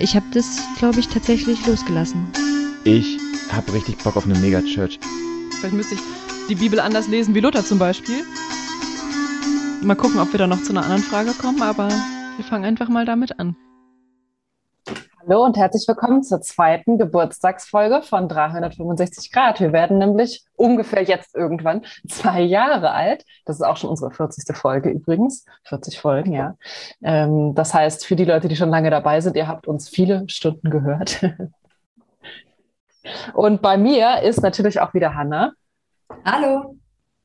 Ich habe das, glaube ich, tatsächlich losgelassen. Ich habe richtig Bock auf eine Megachurch. Vielleicht müsste ich die Bibel anders lesen wie Luther zum Beispiel. Mal gucken, ob wir da noch zu einer anderen Frage kommen, aber wir fangen einfach mal damit an. Hallo und herzlich willkommen zur zweiten Geburtstagsfolge von 365 Grad. Wir werden nämlich ungefähr jetzt irgendwann zwei Jahre alt. Das ist auch schon unsere 40. Folge übrigens. 40 Folgen, ja. Ähm, das heißt, für die Leute, die schon lange dabei sind, ihr habt uns viele Stunden gehört. und bei mir ist natürlich auch wieder Hanna. Hallo.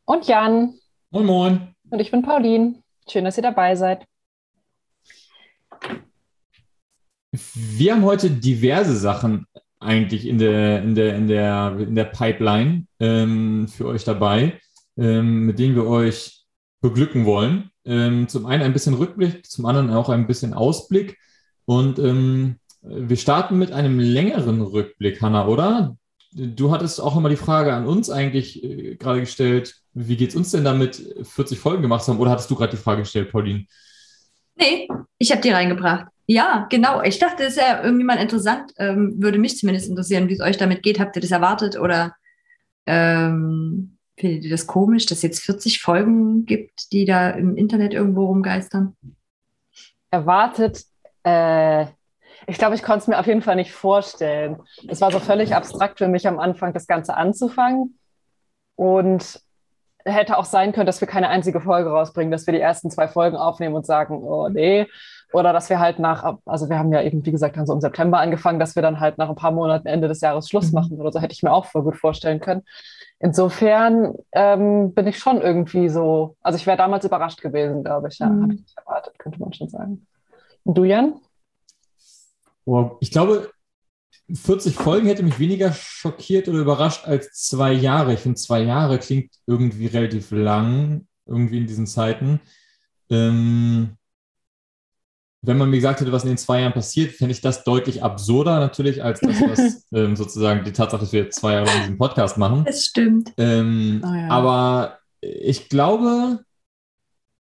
Und Jan. Moin, moin. Und ich bin Pauline. Schön, dass ihr dabei seid. Wir haben heute diverse Sachen eigentlich in der, in der, in der, in der Pipeline ähm, für euch dabei, ähm, mit denen wir euch beglücken wollen. Ähm, zum einen ein bisschen Rückblick, zum anderen auch ein bisschen Ausblick. Und ähm, wir starten mit einem längeren Rückblick, Hanna, oder? Du hattest auch nochmal die Frage an uns eigentlich äh, gerade gestellt, wie geht es uns denn damit, 40 Folgen gemacht zu haben? Oder hattest du gerade die Frage gestellt, Pauline? Nee, ich habe die reingebracht. Ja, genau. Ich dachte, das ist ja irgendwie mal interessant. Ähm, würde mich zumindest interessieren, wie es euch damit geht. Habt ihr das erwartet oder ähm, findet ihr das komisch, dass es jetzt 40 Folgen gibt, die da im Internet irgendwo rumgeistern? Erwartet, äh, ich glaube, ich konnte es mir auf jeden Fall nicht vorstellen. Es war so völlig abstrakt für mich am Anfang, das Ganze anzufangen. Und hätte auch sein können, dass wir keine einzige Folge rausbringen, dass wir die ersten zwei Folgen aufnehmen und sagen, oh nee. Oder dass wir halt nach, also wir haben ja eben, wie gesagt, dann so im September angefangen, dass wir dann halt nach ein paar Monaten Ende des Jahres Schluss mhm. machen oder so, hätte ich mir auch voll gut vorstellen können. Insofern ähm, bin ich schon irgendwie so, also ich wäre damals überrascht gewesen, glaube ich, ja, mhm. habe ich nicht erwartet, könnte man schon sagen. Und du, Jan? Ich glaube, 40 Folgen hätte mich weniger schockiert oder überrascht als zwei Jahre. Ich finde, zwei Jahre klingt irgendwie relativ lang, irgendwie in diesen Zeiten. Ähm, wenn man mir gesagt hätte, was in den zwei Jahren passiert, fände ich das deutlich absurder natürlich, als das, was ähm, sozusagen die Tatsache, dass wir zwei Jahre diesen Podcast machen. Das stimmt. Ähm, oh ja. Aber ich glaube,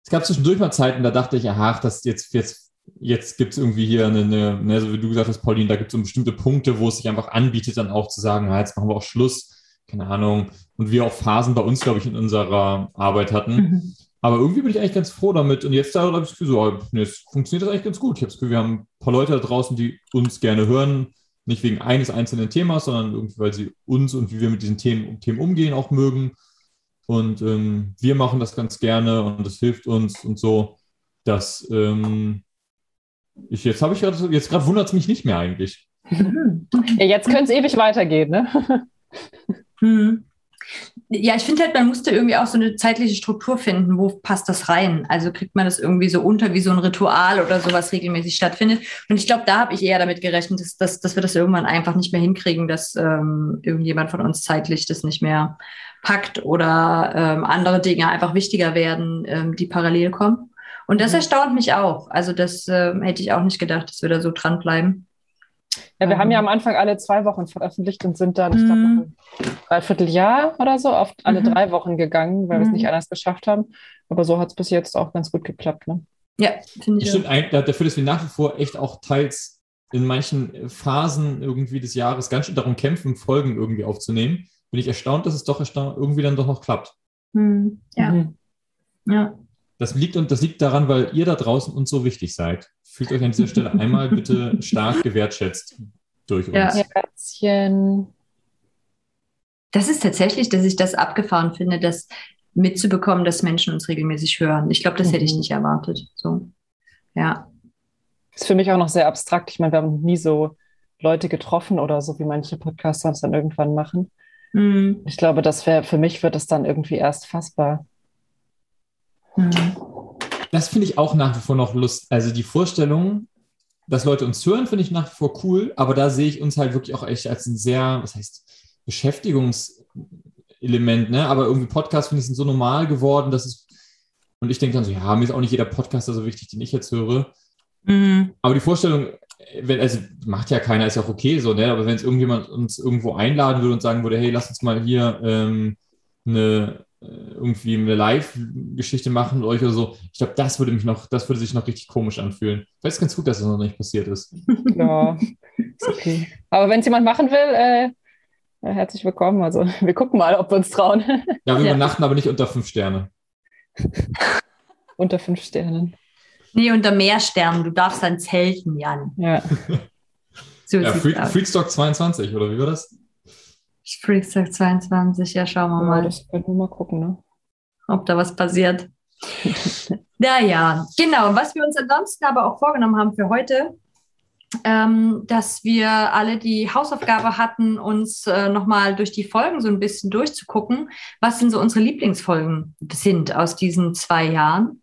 es gab zwischendurch mal Zeiten, da dachte ich, ach, das jetzt, jetzt jetzt gibt es irgendwie hier eine, eine, ne, so wie du gesagt hast, Pauline, da gibt es so bestimmte Punkte, wo es sich einfach anbietet, dann auch zu sagen, ja, jetzt machen wir auch Schluss, keine Ahnung. Und wir auch Phasen bei uns, glaube ich, in unserer Arbeit hatten. Mhm. Aber irgendwie bin ich eigentlich ganz froh damit. Und jetzt da habe ich das Gefühl, so, nee, es funktioniert das eigentlich ganz gut. Ich habe das Gefühl, wir haben ein paar Leute da draußen, die uns gerne hören. Nicht wegen eines einzelnen Themas, sondern irgendwie, weil sie uns und wie wir mit diesen Themen, Themen umgehen auch mögen. Und ähm, wir machen das ganz gerne und das hilft uns und so, dass ähm, ich, jetzt habe ich grad, jetzt gerade wundert es mich nicht mehr eigentlich. Ja, jetzt könnte es ewig weitergehen, ne? Hm. Ja, ich finde halt, man musste irgendwie auch so eine zeitliche Struktur finden, wo passt das rein? Also kriegt man das irgendwie so unter wie so ein Ritual oder sowas regelmäßig stattfindet. Und ich glaube, da habe ich eher damit gerechnet, dass, dass, dass wir das irgendwann einfach nicht mehr hinkriegen, dass ähm, irgendjemand von uns zeitlich das nicht mehr packt oder ähm, andere Dinge einfach wichtiger werden, ähm, die parallel kommen. Und das mhm. erstaunt mich auch. Also das äh, hätte ich auch nicht gedacht, dass wir da so dranbleiben. Ja, wir ähm. haben ja am Anfang alle zwei Wochen veröffentlicht und sind dann, ich glaube, mhm. ein Dreivierteljahr oder so auf alle mhm. drei Wochen gegangen, weil wir es nicht mhm. anders geschafft haben. Aber so hat es bis jetzt auch ganz gut geklappt. Ne? Ja, finde ich. Stimmt, auch. dafür, dass wir nach wie vor echt auch teils in manchen Phasen irgendwie des Jahres ganz schön darum kämpfen, Folgen irgendwie aufzunehmen, bin ich erstaunt, dass es doch irgendwie dann doch noch klappt. Mhm. Ja. Mhm. Ja. Das liegt, und das liegt daran, weil ihr da draußen uns so wichtig seid. Fühlt euch an dieser Stelle einmal bitte stark gewertschätzt durch uns. Ja. Herzchen. Das ist tatsächlich, dass ich das abgefahren finde, das mitzubekommen, dass Menschen uns regelmäßig hören. Ich glaube, das hätte ich mhm. nicht erwartet. So, ja. Ist für mich auch noch sehr abstrakt. Ich meine, wir haben nie so Leute getroffen oder so, wie manche Podcaster es dann irgendwann machen. Mhm. Ich glaube, das wäre, für mich wird es dann irgendwie erst fassbar. Mhm. Das finde ich auch nach wie vor noch Lust. Also die Vorstellung, dass Leute uns hören, finde ich nach wie vor cool, aber da sehe ich uns halt wirklich auch echt als ein sehr, was heißt, Beschäftigungselement, ne? Aber irgendwie Podcasts finde ich sind so normal geworden, dass es, und ich denke dann so, ja, mir ist auch nicht jeder Podcaster so wichtig, den ich jetzt höre. Mhm. Aber die Vorstellung, wenn, also macht ja keiner, ist ja auch okay so, ne? Aber wenn es irgendjemand uns irgendwo einladen würde und sagen würde, hey, lass uns mal hier ähm, eine irgendwie eine Live-Geschichte machen mit euch oder so. Ich glaube, das würde mich noch, das würde sich noch richtig komisch anfühlen. Vielleicht ist ganz gut, dass das noch nicht passiert ist. Ja, ist okay. Aber wenn es jemand machen will, äh, ja, herzlich willkommen. Also wir gucken mal, ob wir uns trauen. Ja, wir Ja. übernachten aber nicht unter fünf Sterne. Unter fünf Sternen. Nee, unter Meersternen. Du darfst dann zelten, Jan. Ja. So Ja, Freak. Freakstock 22, oder wie war das? Freakstock 22, ja, schauen wir ja, mal, das können wir mal gucken, ne? ob da was passiert. Naja, genau. Was wir uns ansonsten aber auch vorgenommen haben für heute, ähm, dass wir alle die Hausaufgabe hatten, uns äh, nochmal durch die Folgen so ein bisschen durchzugucken, was denn so unsere Lieblingsfolgen sind aus diesen zwei Jahren.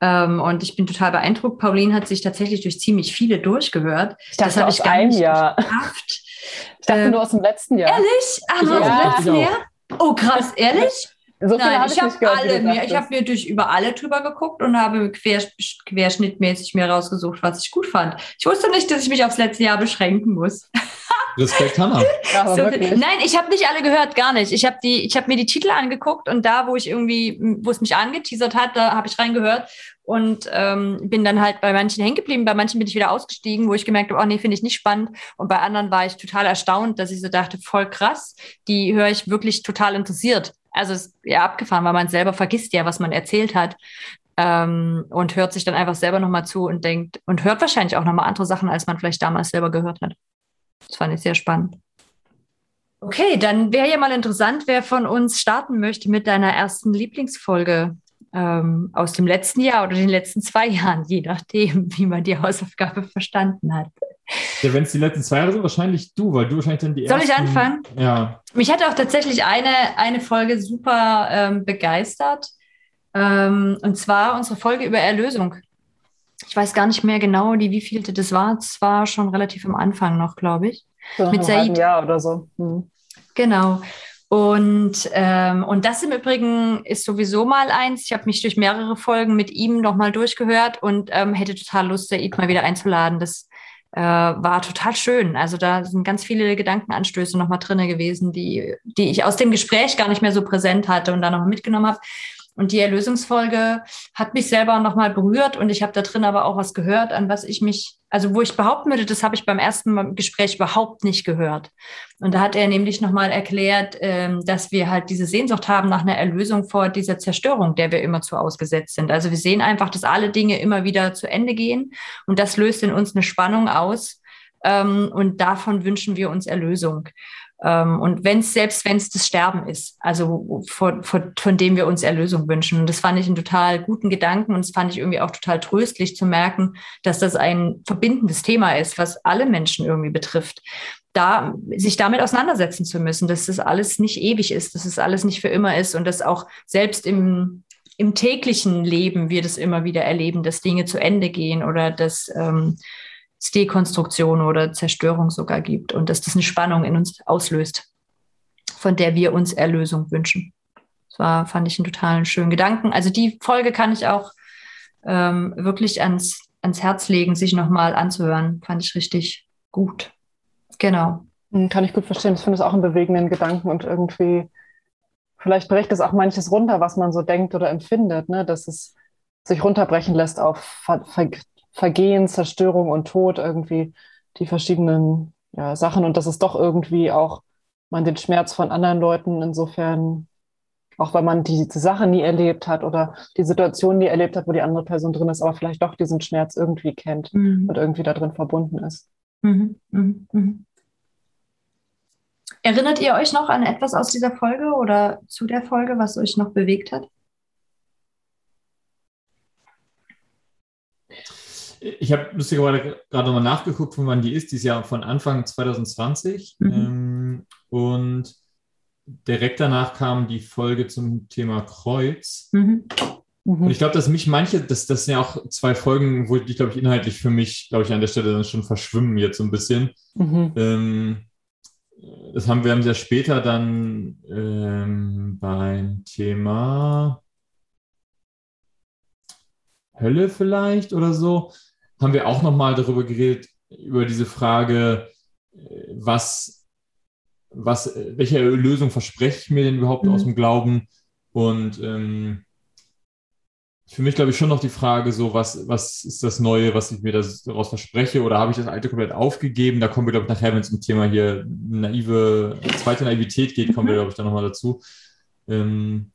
Ähm, und ich bin total beeindruckt. Pauline hat sich tatsächlich durch ziemlich viele durchgehört. Ich dachte hab aus einem nicht Jahr. geschafft. Ich dachte Ähm, nur aus dem letzten Jahr. Ehrlich? Ach, Ja, aus dem letzten auch. Jahr? Oh, krass, ehrlich? So Nein, habe ich ich habe alle mir, ich habe mir durch über alle drüber geguckt und habe quer, querschnittmäßig mir rausgesucht, was ich gut fand. Ich wusste nicht, dass ich mich aufs letzte Jahr beschränken muss. Respekt, Hannah. Ja, So, wirklich. nein, ich habe nicht alle gehört, gar nicht. Ich habe die, ich habe mir die Titel angeguckt und da, wo ich irgendwie, wo es mich angeteasert hat, da habe ich reingehört und ähm, bin dann halt bei manchen hängen geblieben, bei manchen bin ich wieder ausgestiegen, wo ich gemerkt habe, oh nee, finde ich nicht spannend. Und bei anderen war ich total erstaunt, dass ich so dachte, voll krass, die höre ich wirklich total interessiert. Also ist ja abgefahren, weil man selber vergisst ja, was man erzählt hat. Ähm, und hört sich dann einfach selber nochmal zu und denkt und hört wahrscheinlich auch nochmal andere Sachen, als man vielleicht damals selber gehört hat. Das fand ich sehr spannend. Okay, dann wäre ja mal interessant, wer von uns starten möchte mit deiner ersten Lieblingsfolge ähm, aus dem letzten Jahr oder den letzten zwei Jahren, je nachdem, wie man die Hausaufgabe verstanden hat. Ja, wenn es die letzten zwei Jahre sind, wahrscheinlich du, weil du wahrscheinlich dann die Soll ich ersten, anfangen? Ja. Mich hat auch tatsächlich eine, eine Folge super ähm, begeistert. Ähm, und zwar unsere Folge über Erlösung. Ich weiß gar nicht mehr genau, die wievielte das war. Es war schon relativ am Anfang noch, glaube ich. So nach mit Said. Jahr oder so. Hm. Genau. Und, ähm, und das im Übrigen ist sowieso mal eins. Ich habe mich durch mehrere Folgen mit ihm nochmal durchgehört und ähm, hätte total Lust, Said mal wieder einzuladen. Das äh, war total schön. Also da sind ganz viele Gedankenanstöße nochmal drinne gewesen, die, die ich aus dem Gespräch gar nicht mehr so präsent hatte und da noch mitgenommen habe. Und die Erlösungsfolge hat mich selber nochmal berührt und ich habe da drin aber auch was gehört, an was ich mich, also wo ich behaupten würde, das habe ich beim ersten Gespräch überhaupt nicht gehört. Und da hat er nämlich nochmal erklärt, ähm, dass wir halt diese Sehnsucht haben nach einer Erlösung vor dieser Zerstörung, der wir immer zu ausgesetzt sind. Also wir sehen einfach, dass alle Dinge immer wieder zu Ende gehen und das löst in uns eine Spannung aus. Ähm, und davon wünschen wir uns Erlösung. Ähm, und wenn es, selbst wenn es das Sterben ist, also von, von, von dem wir uns Erlösung wünschen. Und das fand ich einen total guten Gedanken und das fand ich irgendwie auch total tröstlich zu merken, dass das ein verbindendes Thema ist, was alle Menschen irgendwie betrifft. Da, sich damit auseinandersetzen zu müssen, dass das alles nicht ewig ist, dass es das alles nicht für immer ist und dass auch selbst im, im täglichen Leben wir das immer wieder erleben, dass Dinge zu Ende gehen oder dass ähm, Dekonstruktion oder Zerstörung sogar gibt und dass das eine Spannung in uns auslöst, von der wir uns Erlösung wünschen. Das war, fand ich einen totalen schönen Gedanken. Also die Folge kann ich auch ähm, wirklich ans, ans Herz legen, sich nochmal anzuhören. Fand ich richtig gut. Genau. Hm, Kann ich gut verstehen. Ich finde es auch einen bewegenden Gedanken und irgendwie, vielleicht bricht es auch manches runter, was man so denkt oder empfindet, ne? dass es sich runterbrechen lässt auf Ver Ver Vergehen, Zerstörung und Tod, irgendwie die verschiedenen ja, Sachen und dass es doch irgendwie auch man den Schmerz von anderen Leuten insofern, auch wenn man die, die Sache nie erlebt hat oder die Situation nie erlebt hat, wo die andere Person drin ist, aber vielleicht doch diesen Schmerz irgendwie kennt Mhm. und irgendwie da drin verbunden ist. Mhm. Mhm. Mhm. Erinnert ihr euch noch an etwas aus dieser Folge oder zu der Folge, was euch noch bewegt hat? Ich habe lustigerweise gerade nochmal nachgeguckt, von wann die ist. Die ist ja von Anfang 2020. Mhm. Ähm, und direkt danach kam die Folge zum Thema Kreuz. Mhm. Und ich glaube, dass mich manche, das, das sind ja auch zwei Folgen, wo die, glaube ich, inhaltlich für mich, glaube ich, an der Stelle dann schon verschwimmen jetzt so ein bisschen. Mhm. Ähm, das haben wir haben sehr später dann ähm, beim Thema Hölle vielleicht oder so, haben wir auch nochmal darüber geredet, über diese Frage, äh, was, was, äh, welche Lösung verspreche ich mir denn überhaupt Mhm. aus dem Glauben? Und ähm, für mich, glaube ich, schon noch die Frage, so, was, was ist das Neue, was ich mir daraus verspreche, oder habe ich das Alte komplett aufgegeben? Da kommen wir, glaube ich, nachher, wenn es um Thema hier naive, zweite Naivität geht, kommen wir, glaube ich, dann nochmal dazu. Ähm,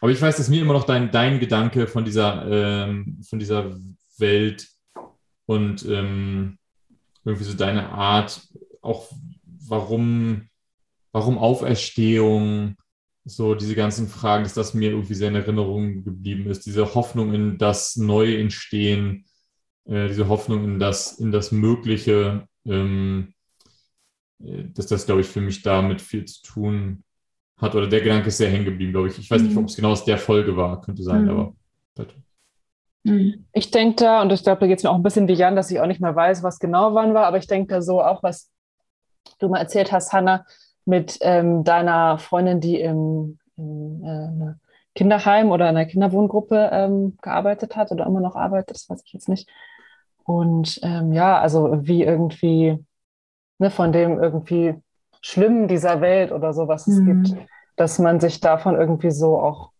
aber ich weiß, dass mir immer noch dein, dein Gedanke von dieser, ähm, von dieser Welt und ähm, irgendwie so deine Art, auch warum, warum Auferstehung, so diese ganzen Fragen, dass das mir irgendwie sehr in Erinnerung geblieben ist. Diese Hoffnung in das Neue entstehen, äh, diese Hoffnung in das, in das Mögliche, ähm, äh, dass das, glaube ich, für mich damit viel zu tun hat. Oder der Gedanke ist sehr hängen geblieben, glaube ich. Ich weiß mhm. nicht, ob es genau aus der Folge war, könnte sein, mhm. aber. Mhm. Ich denke da, und ich glaube, da geht es mir auch ein bisschen wie Jan, dass ich auch nicht mehr weiß, was genau wann war, aber ich denke da so auch, was du mal erzählt hast, Hanna, mit ähm, deiner Freundin, die im, im äh, Kinderheim oder in einer Kinderwohngruppe ähm, gearbeitet hat oder immer noch arbeitet, das weiß ich jetzt nicht. Und ähm, ja, also wie irgendwie ne, von dem irgendwie Schlimmen dieser Welt oder so, was es mhm. gibt, dass man sich davon irgendwie so auch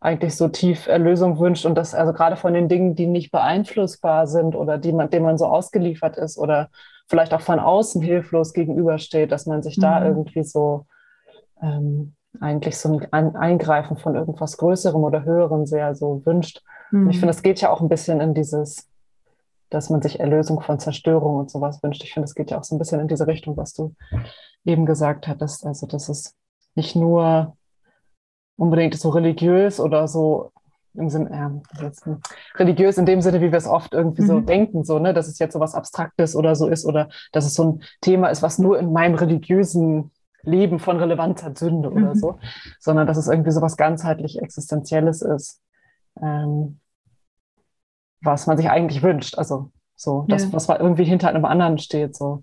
eigentlich so tief Erlösung wünscht und das also gerade von den Dingen, die nicht beeinflussbar sind oder die man, denen man so ausgeliefert ist oder vielleicht auch von außen hilflos gegenübersteht, dass man sich mhm. da irgendwie so ähm, eigentlich so ein Eingreifen von irgendwas Größerem oder Höherem sehr so wünscht. Mhm. Und ich mhm. finde, es geht ja auch ein bisschen in dieses, dass man sich Erlösung von Zerstörung und sowas wünscht. Ich finde, es geht ja auch so ein bisschen in diese Richtung, was du eben gesagt hattest. Also, dass es nicht nur unbedingt so religiös oder so im Sinne, äh, religiös in dem Sinne, wie wir es oft irgendwie mhm. so denken, so, ne, dass es jetzt so was Abstraktes oder so ist oder dass es so ein Thema ist, was nur in meinem religiösen Leben von Relevanz hat, Sünde mhm. oder so, sondern dass es irgendwie so was ganzheitlich Existenzielles ist, ähm, was man sich eigentlich wünscht. Also so, das, ja. was irgendwie hinter einem anderen steht, so,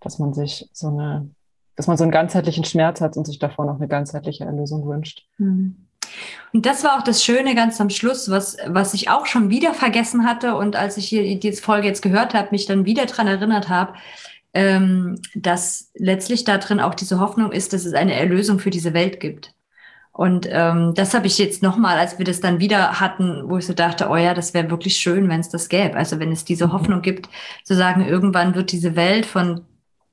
dass man sich so eine, dass man so einen ganzheitlichen Schmerz hat und sich davor noch eine ganzheitliche Erlösung wünscht. Mhm. Und das war auch das Schöne ganz am Schluss, was, was ich auch schon wieder vergessen hatte und als ich hier die Folge jetzt gehört habe, mich dann wieder dran erinnert habe, ähm, dass letztlich da drin auch diese Hoffnung ist, dass es eine Erlösung für diese Welt gibt. Und ähm, das habe ich jetzt nochmal, als wir das dann wieder hatten, wo ich so dachte, oh ja, das wäre wirklich schön, wenn es das gäbe. Also wenn es diese Hoffnung gibt, zu sagen, irgendwann wird diese Welt von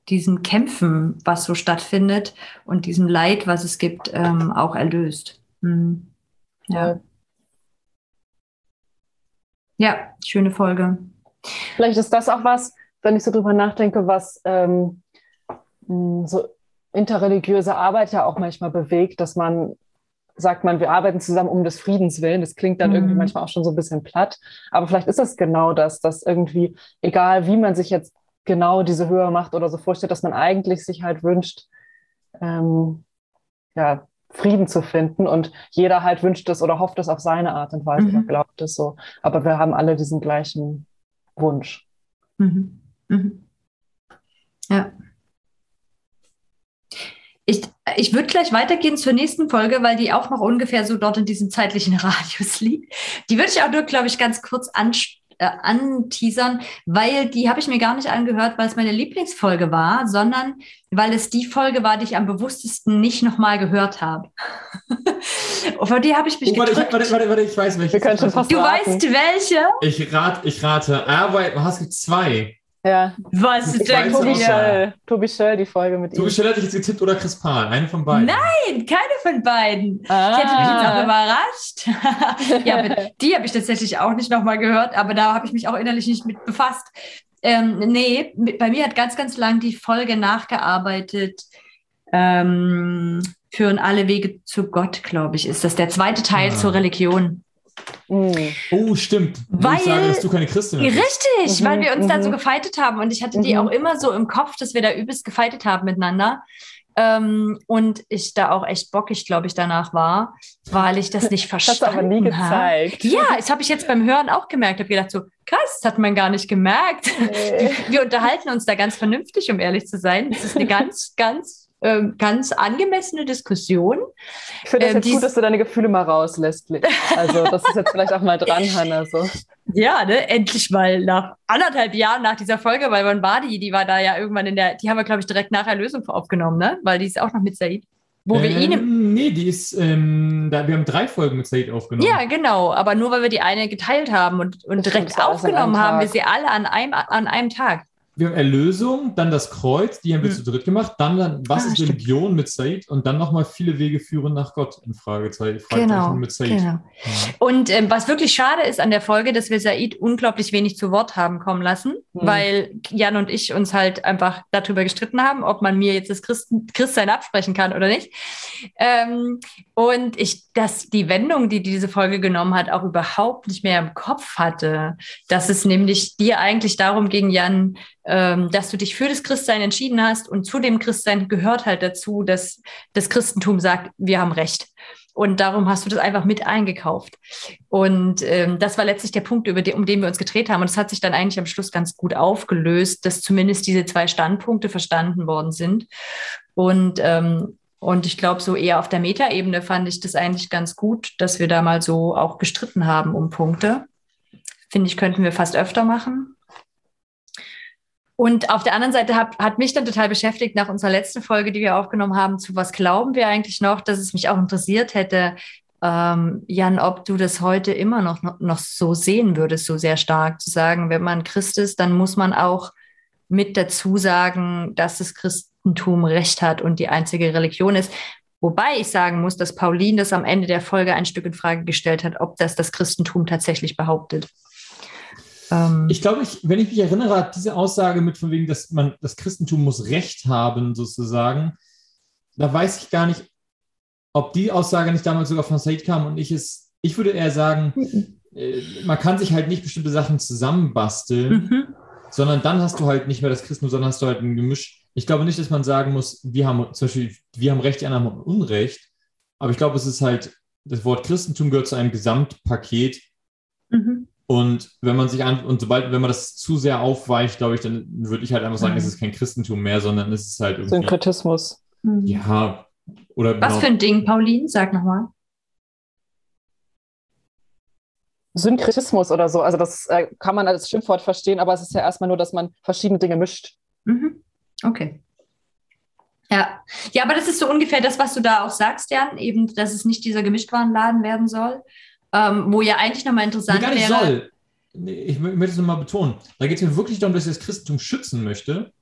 diesem Kämpfen, was so stattfindet und diesem Leid, was es gibt, ähm, auch erlöst. Mhm. Ja. Ja, schöne Folge. Vielleicht ist das auch was, wenn ich so drüber nachdenke, was ähm, so interreligiöse Arbeit ja auch manchmal bewegt, dass man sagt man, wir arbeiten zusammen um des Friedens willen. Das klingt dann mhm. irgendwie manchmal auch schon so ein bisschen platt. Aber vielleicht ist das genau das, dass irgendwie, egal wie man sich jetzt genau diese Höhe macht oder so vorstellt, dass man eigentlich sich halt wünscht, ähm, ja, Frieden zu finden und jeder halt wünscht es oder hofft es auf seine Art und Weise mhm. oder glaubt es so. Aber wir haben alle diesen gleichen Wunsch. Mhm. Mhm. Ja. Ich, ich würde gleich weitergehen zur nächsten Folge, weil die auch noch ungefähr so dort in diesem zeitlichen Radius liegt. Die würde ich auch nur, glaube ich, ganz kurz ansprechen äh, anteasern, weil die habe ich mir gar nicht angehört, weil es meine Lieblingsfolge war, sondern weil es die Folge war, die ich am bewusstesten nicht nochmal gehört habe. Vor die habe ich mich oh, warte, gedrückt. Warte, warte, warte, ich weiß welche. Wir können schon fast Du raten. weißt welche? Ich, rat, ich rate, aber hast du zwei. Ja. Was ist denn Tobi Schell, Tobi Schell, die Folge mit Tobi ihm. Tobi Schell hatte ich jetzt getippt oder Chris Pahl, eine von beiden. Nein, keine von beiden. Ah. Ich hätte mich jetzt auch überrascht. ja, die habe ich tatsächlich auch nicht nochmal gehört, aber da habe ich mich auch innerlich nicht mit befasst. Ähm, nee, bei mir hat ganz, ganz lang die Folge nachgearbeitet. Ähm, führen alle Wege zu Gott, glaube ich, ist das der zweite Teil ah. zur Religion. Mhm. Oh, stimmt. Weil, ich sagen, dass du keine Christin bist. Richtig, mhm, weil wir uns mhm. dann so gefeitet haben und ich hatte die mhm. auch immer so im Kopf, dass wir da übelst gefeitet haben miteinander. Ähm, und ich da auch echt bockig, glaube ich, danach war, weil ich das nicht verstanden habe. Hast aber nie gezeigt. Ja, das habe ich jetzt beim Hören auch gemerkt. Ich habe gedacht, so krass, das hat man gar nicht gemerkt. Nee. Wir unterhalten uns da ganz vernünftig, um ehrlich zu sein. Das ist eine ganz, ganz ähm, ganz angemessene Diskussion. Ich finde es ähm, jetzt gut, dass du deine Gefühle mal rauslässt. Also das ist jetzt vielleicht auch mal dran, Hanna. So. Ja, ne? endlich mal nach anderthalb Jahren nach dieser Folge, weil wann war die? Die war da ja irgendwann in der, die haben wir, glaube ich, direkt nach Erlösung aufgenommen, ne? Weil die ist auch noch mit Said. Wo wir ihn Ähm, nee, die ist, ähm, da, wir haben drei Folgen mit Said aufgenommen. Ja, genau. Aber nur weil wir die eine geteilt haben und, und Das direkt aufgenommen haben, wir sie alle an einem, an einem Tag. Wir haben Erlösung, dann das Kreuz, die haben wir Hm. zu dritt gemacht, dann, dann was Ah, ist stimmt. Religion mit Said und dann nochmal viele Wege führen nach Gott in Fragezeichen, Genau, mit Said. genau. Ja. Und ähm, was wirklich schade ist an der Folge, dass wir Said unglaublich wenig zu Wort haben kommen lassen, Mhm. weil Jan und ich uns halt einfach darüber gestritten haben, ob man mir jetzt das Christen, Christsein absprechen kann oder nicht. Ähm, und ich, dass die Wendung, die diese Folge genommen hat, auch überhaupt nicht mehr im Kopf hatte. Dass es nämlich dir eigentlich darum ging, Jan, dass du dich für das Christsein entschieden hast und zu dem Christsein gehört halt dazu, dass das Christentum sagt, wir haben Recht. Und darum hast du das einfach mit eingekauft. Und ähm, das war letztlich der Punkt, über den, um den wir uns gedreht haben. Und es hat sich dann eigentlich am Schluss ganz gut aufgelöst, dass zumindest diese zwei Standpunkte verstanden worden sind. Und, ähm, und ich glaube, so eher auf der Metaebene fand ich das eigentlich ganz gut, dass wir da mal so auch gestritten haben um Punkte. Finde ich, könnten wir fast öfter machen. Und auf der anderen Seite hat, hat mich dann total beschäftigt nach unserer letzten Folge, die wir aufgenommen haben, zu was glauben wir eigentlich noch, dass es mich auch interessiert hätte, ähm, Jan, ob du das heute immer noch, noch, noch so sehen würdest, so sehr stark zu sagen, wenn man Christ ist, dann muss man auch mit dazu sagen, dass das Christentum Recht hat und die einzige Religion ist. Wobei ich sagen muss, dass Pauline das am Ende der Folge ein Stück in Frage gestellt hat, ob das das Christentum tatsächlich behauptet. Ähm, Ich glaube, ich, wenn ich mich erinnere, hat diese Aussage mit von wegen, dass man das Christentum muss Recht haben, sozusagen, da weiß ich gar nicht, ob die Aussage nicht damals sogar von Said kam und ich es, ich würde eher sagen, äh, man kann sich halt nicht bestimmte Sachen zusammenbasteln, mhm. sondern dann hast du halt nicht mehr das Christentum, sondern hast du halt ein Gemisch. Ich glaube nicht, dass man sagen muss, wir haben zum Beispiel, wir haben Recht, die anderen haben Unrecht, aber ich glaube, es ist halt, das Wort Christentum gehört zu einem Gesamtpaket Mhm. Und wenn man sich an, und sobald, wenn man das zu sehr aufweicht, glaube ich, dann würde ich halt einfach sagen, Mhm. es ist kein Christentum mehr, sondern es ist halt irgendwie, Synkretismus. Mhm. ja, oder Was genau- für ein Ding, Pauline? Sag nochmal. Synkretismus oder so. Also das äh, kann man als Schimpfwort verstehen, aber es ist ja erstmal nur, dass man verschiedene Dinge mischt. Mhm. Okay. Ja. ja, aber das ist so ungefähr das, was du da auch sagst, Jan, eben, dass es nicht dieser Gemischtwarenladen werden soll, ähm, wo ja eigentlich nochmal Nee, interessant gar nicht wäre. soll. Nee, Ich mö- möchte es nochmal betonen. Da geht es mir wirklich darum, dass ich das Christentum schützen möchte,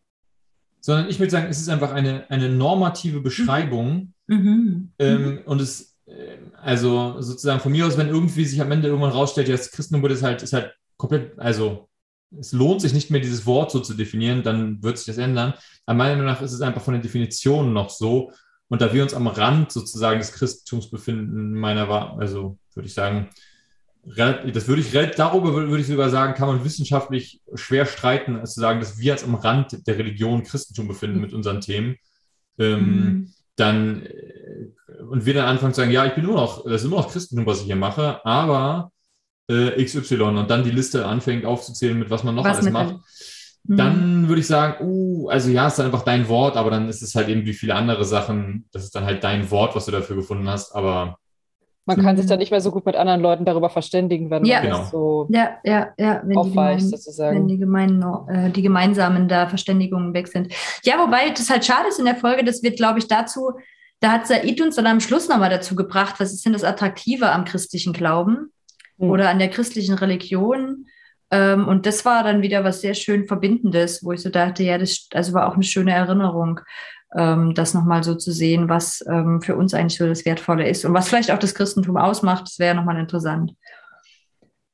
sondern ich würde sagen, es ist einfach eine, eine normative Beschreibung. Mhm. Ähm, und es, äh, also sozusagen von mir aus, wenn irgendwie sich am Ende irgendwann rausstellt, ja, das Christentum ist halt, ist halt komplett, also es lohnt sich nicht mehr, dieses Wort so zu definieren, dann wird sich das ändern. Aber meiner Meinung nach ist es einfach von der Definition noch so. Und da wir uns am Rand sozusagen des Christentums befinden, meiner war, also würde ich sagen, das würde ich, darüber würde ich sogar sagen, kann man wissenschaftlich schwer streiten, als zu sagen, dass wir uns am Rand der Religion Christentum befinden mit unseren Themen. Ähm, Mhm. dann äh, und wir dann anfangen zu sagen, ja, ich bin immer noch, das ist immer noch Christentum, was ich hier mache, aber äh, XY und dann die Liste anfängt aufzuzählen, mit was man noch Was alles macht, Mhm. dann würde ich sagen, uh, also ja, es ist einfach dein Wort, aber dann ist es halt eben wie viele andere Sachen, das ist dann halt dein Wort, was du dafür gefunden hast, aber Man kann Mhm. sich dann nicht mehr so gut mit anderen Leuten darüber verständigen, wenn Ja. man Genau. das so Ja, ja, ja. Wenn die, aufweicht, wenn sozusagen. die, gemeinen, äh, die gemeinsamen da Verständigungen weg sind. Ja, wobei das halt schade ist in der Folge, das wird, glaube ich, dazu, da hat Said uns dann am Schluss nochmal dazu gebracht, was ist denn das Attraktive am christlichen Glauben Hm. oder an der christlichen Religion? Ähm, und das war dann wieder was sehr schön Verbindendes, wo ich so dachte, ja, das also war auch eine schöne Erinnerung, ähm, das nochmal so zu sehen, was ähm, für uns eigentlich so das Wertvolle ist und was vielleicht auch das Christentum ausmacht, das wäre nochmal interessant.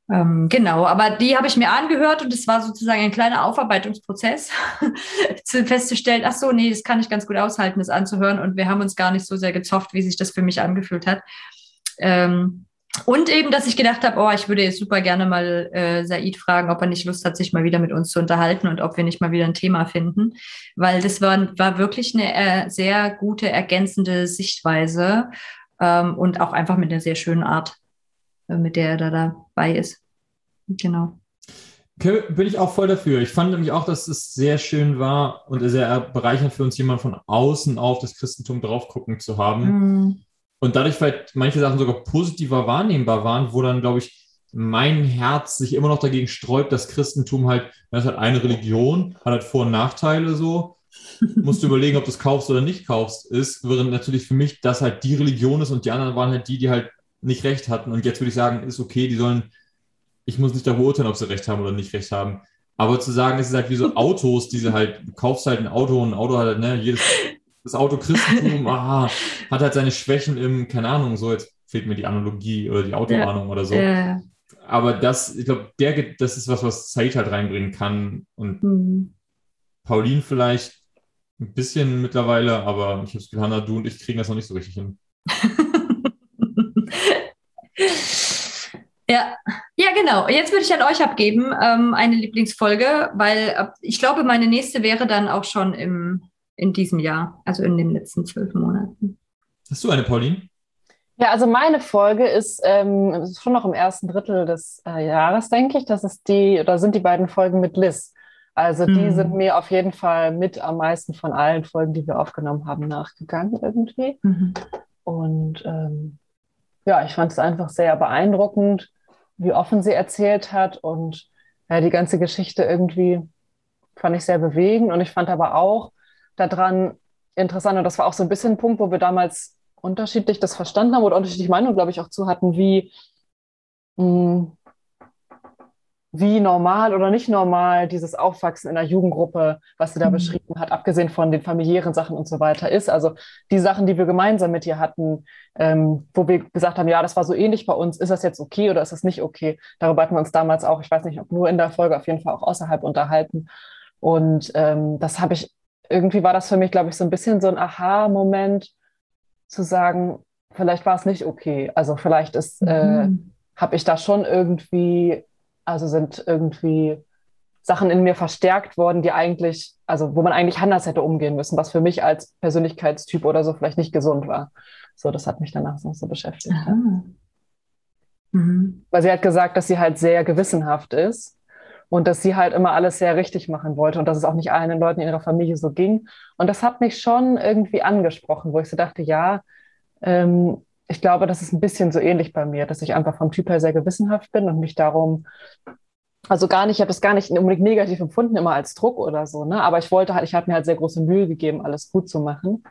Ähm, genau, aber die habe ich mir angehört und es war sozusagen ein kleiner Aufarbeitungsprozess, zu, festzustellen, ach so, nee, das kann ich ganz gut aushalten, das anzuhören und wir haben uns gar nicht so sehr gezofft, wie sich das für mich angefühlt hat. Ähm, und eben, dass ich gedacht habe, oh, ich würde jetzt super gerne mal äh, Said fragen, ob er nicht Lust hat, sich mal wieder mit uns zu unterhalten und ob wir nicht mal wieder ein Thema finden, weil das war, war wirklich eine äh, sehr gute ergänzende Sichtweise ähm, und auch einfach mit einer sehr schönen Art, äh, mit der er da dabei ist. Genau. Okay, bin ich auch voll dafür. Ich fand nämlich auch, dass es sehr schön war und sehr bereichernd für uns, jemand von außen auf das Christentum drauf gucken zu haben. Mhm. Und dadurch vielleicht manche Sachen sogar positiver wahrnehmbar waren, wo dann, glaube ich, mein Herz sich immer noch dagegen sträubt, das Christentum halt, das ist halt eine Religion, hat halt Vor- und Nachteile so. musst du überlegen, ob du es kaufst oder nicht kaufst, ist, während natürlich für mich das halt die Religion ist und die anderen waren halt die, die halt nicht recht hatten. Und jetzt würde ich sagen, ist okay, die sollen, ich muss nicht darüber urteilen, ob sie recht haben oder nicht recht haben. Aber zu sagen, es ist halt wie so Autos, diese halt, du kaufst halt ein Auto und ein Auto hat halt, ne, jedes, das Auto Christentum, ah, hat halt seine Schwächen im, keine Ahnung, so jetzt fehlt mir die Analogie oder die Autoahnung ja. oder so. Ja. Aber das, ich glaube, der, das ist was, was Zeit halt reinbringen kann und mhm. Pauline vielleicht ein bisschen mittlerweile, aber ich habe es Hannah, du und ich kriegen das noch nicht so richtig hin. ja, ja, genau. Jetzt würde ich an euch abgeben, ähm, eine Lieblingsfolge, weil äh, ich glaube, meine nächste wäre dann auch schon im, in diesem Jahr, also in den letzten zwölf Monaten. Hast du eine, Pauline? Ja, also meine Folge ist, ähm, ist schon noch im ersten Drittel des äh, Jahres, denke ich. Das ist die, oder sind die beiden Folgen mit Liz. Also die mhm. sind mir auf jeden Fall mit am meisten von allen Folgen, die wir aufgenommen haben, nachgegangen irgendwie. Mhm. Und ähm, ja, ich fand es einfach sehr beeindruckend, wie offen sie erzählt hat und ja, die ganze Geschichte irgendwie fand ich sehr bewegend. Und ich fand aber auch daran interessant, und das war auch so ein bisschen ein Punkt, wo wir damals unterschiedlich das verstanden haben oder unterschiedliche Meinungen, glaube ich, auch zu hatten, wie mh, hm, wie normal oder nicht normal dieses Aufwachsen in einer Jugendgruppe, was sie da mhm. beschrieben hat, abgesehen von den familiären Sachen und so weiter ist. Also die Sachen, die wir gemeinsam mit ihr hatten, ähm, wo wir gesagt haben, ja, das war so ähnlich bei uns, ist das jetzt okay oder ist das nicht okay? Darüber hatten wir uns damals auch, ich weiß nicht, ob nur in der Folge, auf jeden Fall auch außerhalb unterhalten. Und ähm, das habe ich, irgendwie war das für mich, glaube ich, so ein bisschen so ein Aha-Moment zu sagen, vielleicht war es nicht okay. Also vielleicht ist, äh, mhm. äh, habe ich da schon irgendwie also sind irgendwie Sachen in mir verstärkt worden, die eigentlich, also wo man eigentlich anders hätte umgehen müssen, was für mich als Persönlichkeitstyp oder so vielleicht nicht gesund war. So, das hat mich danach noch so beschäftigt. Mhm. Weil sie hat gesagt, dass sie halt sehr gewissenhaft ist und dass sie halt immer alles sehr richtig machen wollte und dass es auch nicht allen Leuten in ihrer Familie so ging. Und das hat mich schon irgendwie angesprochen, wo ich so dachte, ja, ähm, ich glaube, das ist ein bisschen so ähnlich bei mir, dass ich einfach vom Typ her sehr gewissenhaft bin und mich darum, also gar nicht, ich habe das gar nicht unbedingt negativ empfunden, immer als Druck oder so, ne? Aber ich wollte halt, ich habe mir halt sehr große Mühe gegeben, alles gut zu machen.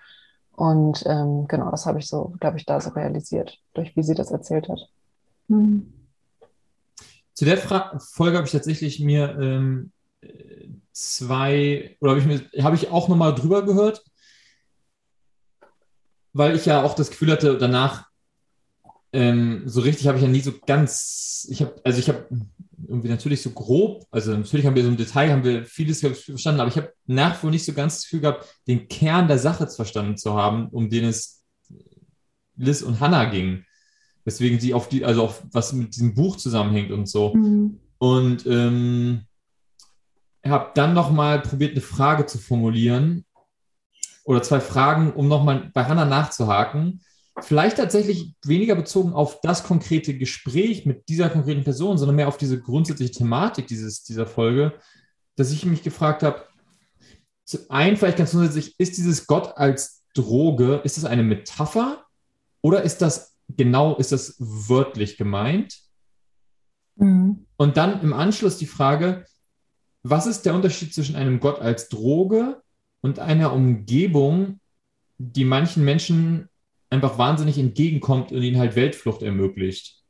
Und ähm, genau, das habe ich so, glaube ich, da so realisiert, durch wie sie das erzählt hat. Mhm. Zu der Fra Folge habe ich tatsächlich mir ähm, zwei, oder habe ich mir, ich auch nochmal drüber gehört weil ich ja auch das Gefühl hatte, danach ähm, so richtig habe ich ja nie so ganz, ich habe, also ich habe irgendwie natürlich so grob, also natürlich haben wir so im Detail, haben wir vieles verstanden, aber ich habe nach wie vor nicht so ganz das Gefühl gehabt, den Kern der Sache verstanden zu haben, um den es Liz und Hannah ging. Weswegen sie auf die, also auf was mit diesem Buch zusammenhängt und so. Mhm. Und ähm, habe dann nochmal probiert, eine Frage zu formulieren, oder zwei Fragen, um nochmal bei Hannah nachzuhaken. Vielleicht tatsächlich weniger bezogen auf das konkrete Gespräch mit dieser konkreten Person, sondern mehr auf diese grundsätzliche Thematik dieses, dieser Folge, dass ich mich gefragt habe, zum einen vielleicht ganz grundsätzlich, ist dieses Gott als Droge, ist das eine Metapher oder ist das genau, ist das wörtlich gemeint? Mhm. Und dann im Anschluss die Frage, was ist der Unterschied zwischen einem Gott als Droge und einer Umgebung, die manchen Menschen einfach wahnsinnig entgegenkommt und ihnen halt Weltflucht ermöglicht.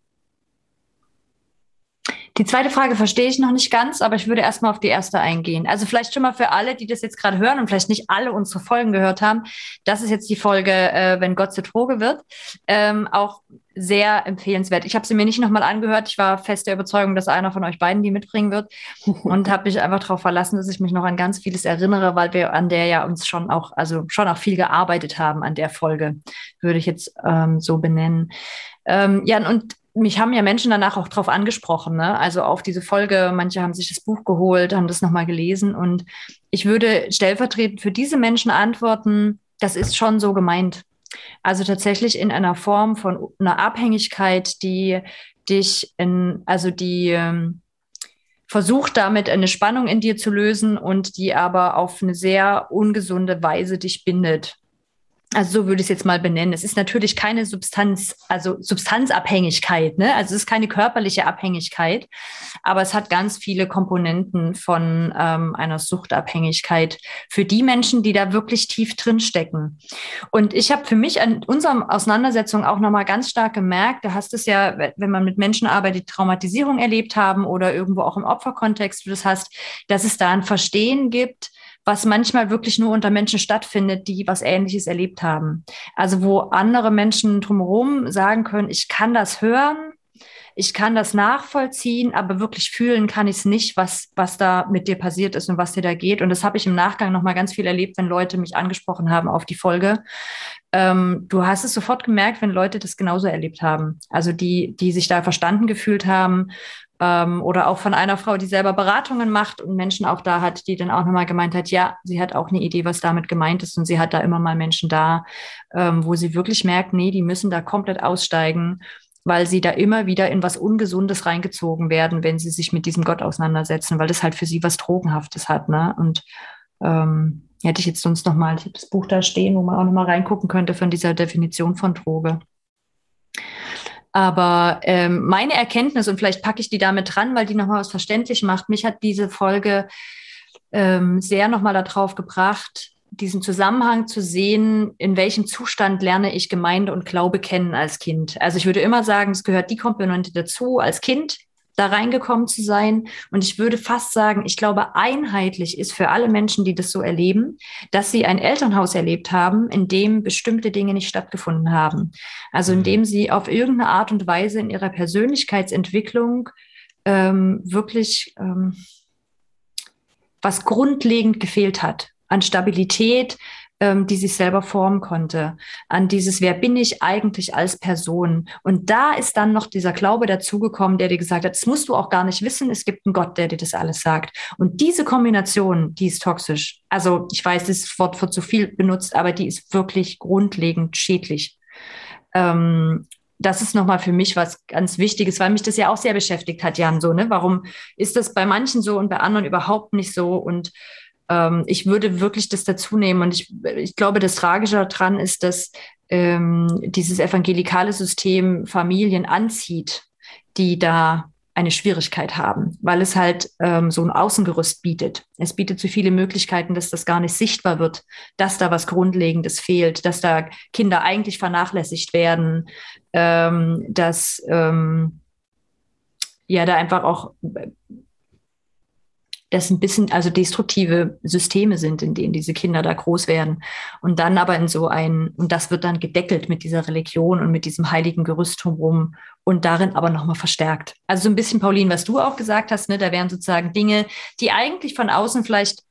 Die zweite Frage verstehe ich noch nicht ganz, aber ich würde erstmal auf die erste eingehen. Also vielleicht schon mal für alle, die das jetzt gerade hören und vielleicht nicht alle unsere Folgen gehört haben. Das ist jetzt die Folge, äh, wenn Gott zur Droge wird. Ähm, auch sehr empfehlenswert. Ich habe sie mir nicht nochmal angehört. Ich war fest der Überzeugung, dass einer von euch beiden die mitbringen wird und habe mich einfach darauf verlassen, dass ich mich noch an ganz vieles erinnere, weil wir an der ja uns schon auch, also schon auch viel gearbeitet haben an der Folge, würde ich jetzt ähm, so benennen. Ähm, ja, und mich haben ja Menschen danach auch drauf angesprochen, ne? also auf diese Folge. Manche haben sich das Buch geholt, haben das nochmal gelesen. Und ich würde stellvertretend für diese Menschen antworten, das ist schon so gemeint. Also tatsächlich in einer Form von einer Abhängigkeit, die dich in, also die ähm, versucht damit eine Spannung in dir zu lösen und die aber auf eine sehr ungesunde Weise dich bindet. Also so würde ich es jetzt mal benennen. Es ist natürlich keine Substanz, also Substanzabhängigkeit, ne? Also es ist keine körperliche Abhängigkeit, aber es hat ganz viele Komponenten von ähm, einer Suchtabhängigkeit für die Menschen, die da wirklich tief drin stecken. Und ich habe für mich an unserer Auseinandersetzung auch nochmal ganz stark gemerkt, da hast es ja, wenn man mit Menschen arbeitet, die Traumatisierung erlebt haben oder irgendwo auch im Opferkontext, du das hast, dass es da ein Verstehen gibt, was manchmal wirklich nur unter Menschen stattfindet, die was Ähnliches erlebt haben. Also wo andere Menschen drumherum sagen können, ich kann das hören, ich kann das nachvollziehen, aber wirklich fühlen kann ich es nicht, was, was da mit dir passiert ist und was dir da geht. Und das habe ich im Nachgang nochmal ganz viel erlebt, wenn Leute mich angesprochen haben auf die Folge. Ähm, du hast es sofort gemerkt, wenn Leute das genauso erlebt haben. Also die, die sich da verstanden gefühlt haben ähm, oder auch von einer Frau, die selber Beratungen macht und Menschen auch da hat, die dann auch nochmal gemeint hat, ja, sie hat auch eine Idee, was damit gemeint ist und sie hat da immer mal Menschen da, ähm, wo sie wirklich merkt, nee, die müssen da komplett aussteigen, weil sie da immer wieder in was Ungesundes reingezogen werden, wenn sie sich mit diesem Gott auseinandersetzen, weil das halt für sie was Drogenhaftes hat. Ne? Und ähm, hätte ich jetzt sonst nochmal, ich habe das Buch da stehen, wo man auch nochmal reingucken könnte von dieser Definition von Droge. Aber ähm, meine Erkenntnis, und vielleicht packe ich die damit dran, weil die nochmal was verständlich macht, mich hat diese Folge ähm, sehr nochmal darauf gebracht, diesen Zusammenhang zu sehen, in welchem Zustand lerne ich Gemeinde und Glaube kennen als Kind. Also ich würde immer sagen, es gehört die Komponente dazu, als Kind da reingekommen zu sein. Und ich würde fast sagen, ich glaube, einheitlich ist für alle Menschen, die das so erleben, dass sie ein Elternhaus erlebt haben, in dem bestimmte Dinge nicht stattgefunden haben. Also in mhm. dem sie auf irgendeine Art und Weise in ihrer Persönlichkeitsentwicklung ähm, wirklich ähm, was grundlegend gefehlt hat an Stabilität, ähm, die sich selber formen konnte, an dieses, wer bin ich eigentlich als Person? Und da ist dann noch dieser Glaube dazugekommen, der dir gesagt hat, das musst du auch gar nicht wissen, es gibt einen Gott, der dir das alles sagt. Und diese Kombination, die ist toxisch. Also ich weiß, das Wort wird zu viel benutzt, aber die ist wirklich grundlegend schädlich. Ähm, das ist nochmal für mich was ganz Wichtiges, weil mich das ja auch sehr beschäftigt hat, Jan, so, ne? Warum ist das bei manchen so und bei anderen überhaupt nicht so? Und ähm, ich würde wirklich das dazu nehmen. Und ich, ich glaube, das Tragische daran ist, dass ähm, dieses evangelikale System Familien anzieht, die da eine Schwierigkeit haben, weil es halt ähm, so ein Außengerüst bietet. Es bietet zu viele Möglichkeiten, dass das gar nicht sichtbar wird, dass da was Grundlegendes fehlt, dass da Kinder eigentlich vernachlässigt werden, ähm, dass ähm, ja da einfach auch das ein bisschen, also destruktive Systeme sind, in denen diese Kinder da groß werden. Und dann aber in so ein, und das wird dann gedeckelt mit dieser Religion und mit diesem heiligen Gerüst drumherum und darin aber nochmal verstärkt. Also so ein bisschen, Pauline, was du auch gesagt hast, ne, da wären sozusagen Dinge, die eigentlich von außen vielleicht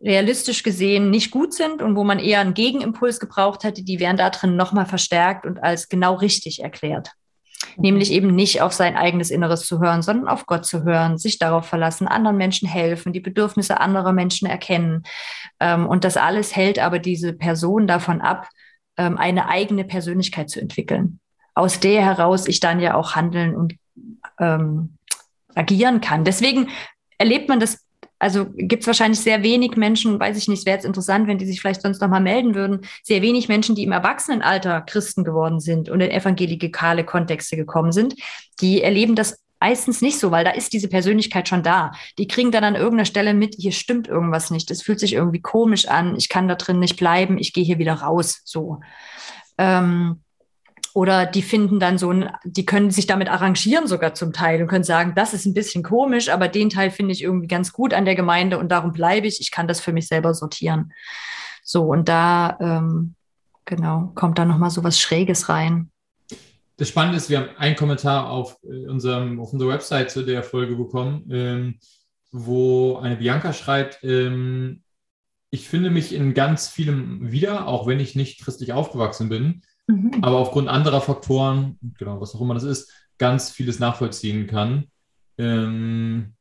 realistisch gesehen nicht gut sind und wo man eher einen Gegenimpuls gebraucht hätte, die wären da drin nochmal verstärkt und als genau richtig erklärt. Nämlich eben nicht auf sein eigenes Inneres zu hören, sondern auf Gott zu hören, sich darauf verlassen, anderen Menschen helfen, die Bedürfnisse anderer Menschen erkennen. Ähm, und das alles hält aber diese Person davon ab, ähm, eine eigene Persönlichkeit zu entwickeln, aus der heraus ich dann ja auch handeln und ähm, agieren kann. Deswegen erlebt man das also gibt es wahrscheinlich sehr wenig Menschen, weiß ich nicht, wäre jetzt interessant, wenn die sich vielleicht sonst nochmal melden würden, sehr wenig Menschen, die im Erwachsenenalter Christen geworden sind und in evangelikale Kontexte gekommen sind, die erleben das meistens nicht so, weil da ist diese Persönlichkeit schon da. Die kriegen dann an irgendeiner Stelle mit, hier stimmt irgendwas nicht, es fühlt sich irgendwie komisch an, ich kann da drin nicht bleiben, ich gehe hier wieder raus, so. Ähm, oder die finden dann so ein, die können sich damit arrangieren sogar zum Teil und können sagen, das ist ein bisschen komisch, aber den Teil finde ich irgendwie ganz gut an der Gemeinde und darum bleibe ich. Ich kann das für mich selber sortieren. So, und da, ähm, genau, kommt dann nochmal so was Schräges rein. Das Spannende ist, wir haben einen Kommentar auf, äh, unserem, auf unserer Website zu der Folge bekommen, ähm, wo eine Bianca schreibt, ähm, ich finde mich in ganz vielem wieder, auch wenn ich nicht christlich aufgewachsen bin mhm. aber aufgrund anderer Faktoren, genau, was auch immer das ist, ganz vieles nachvollziehen kann. Ähm,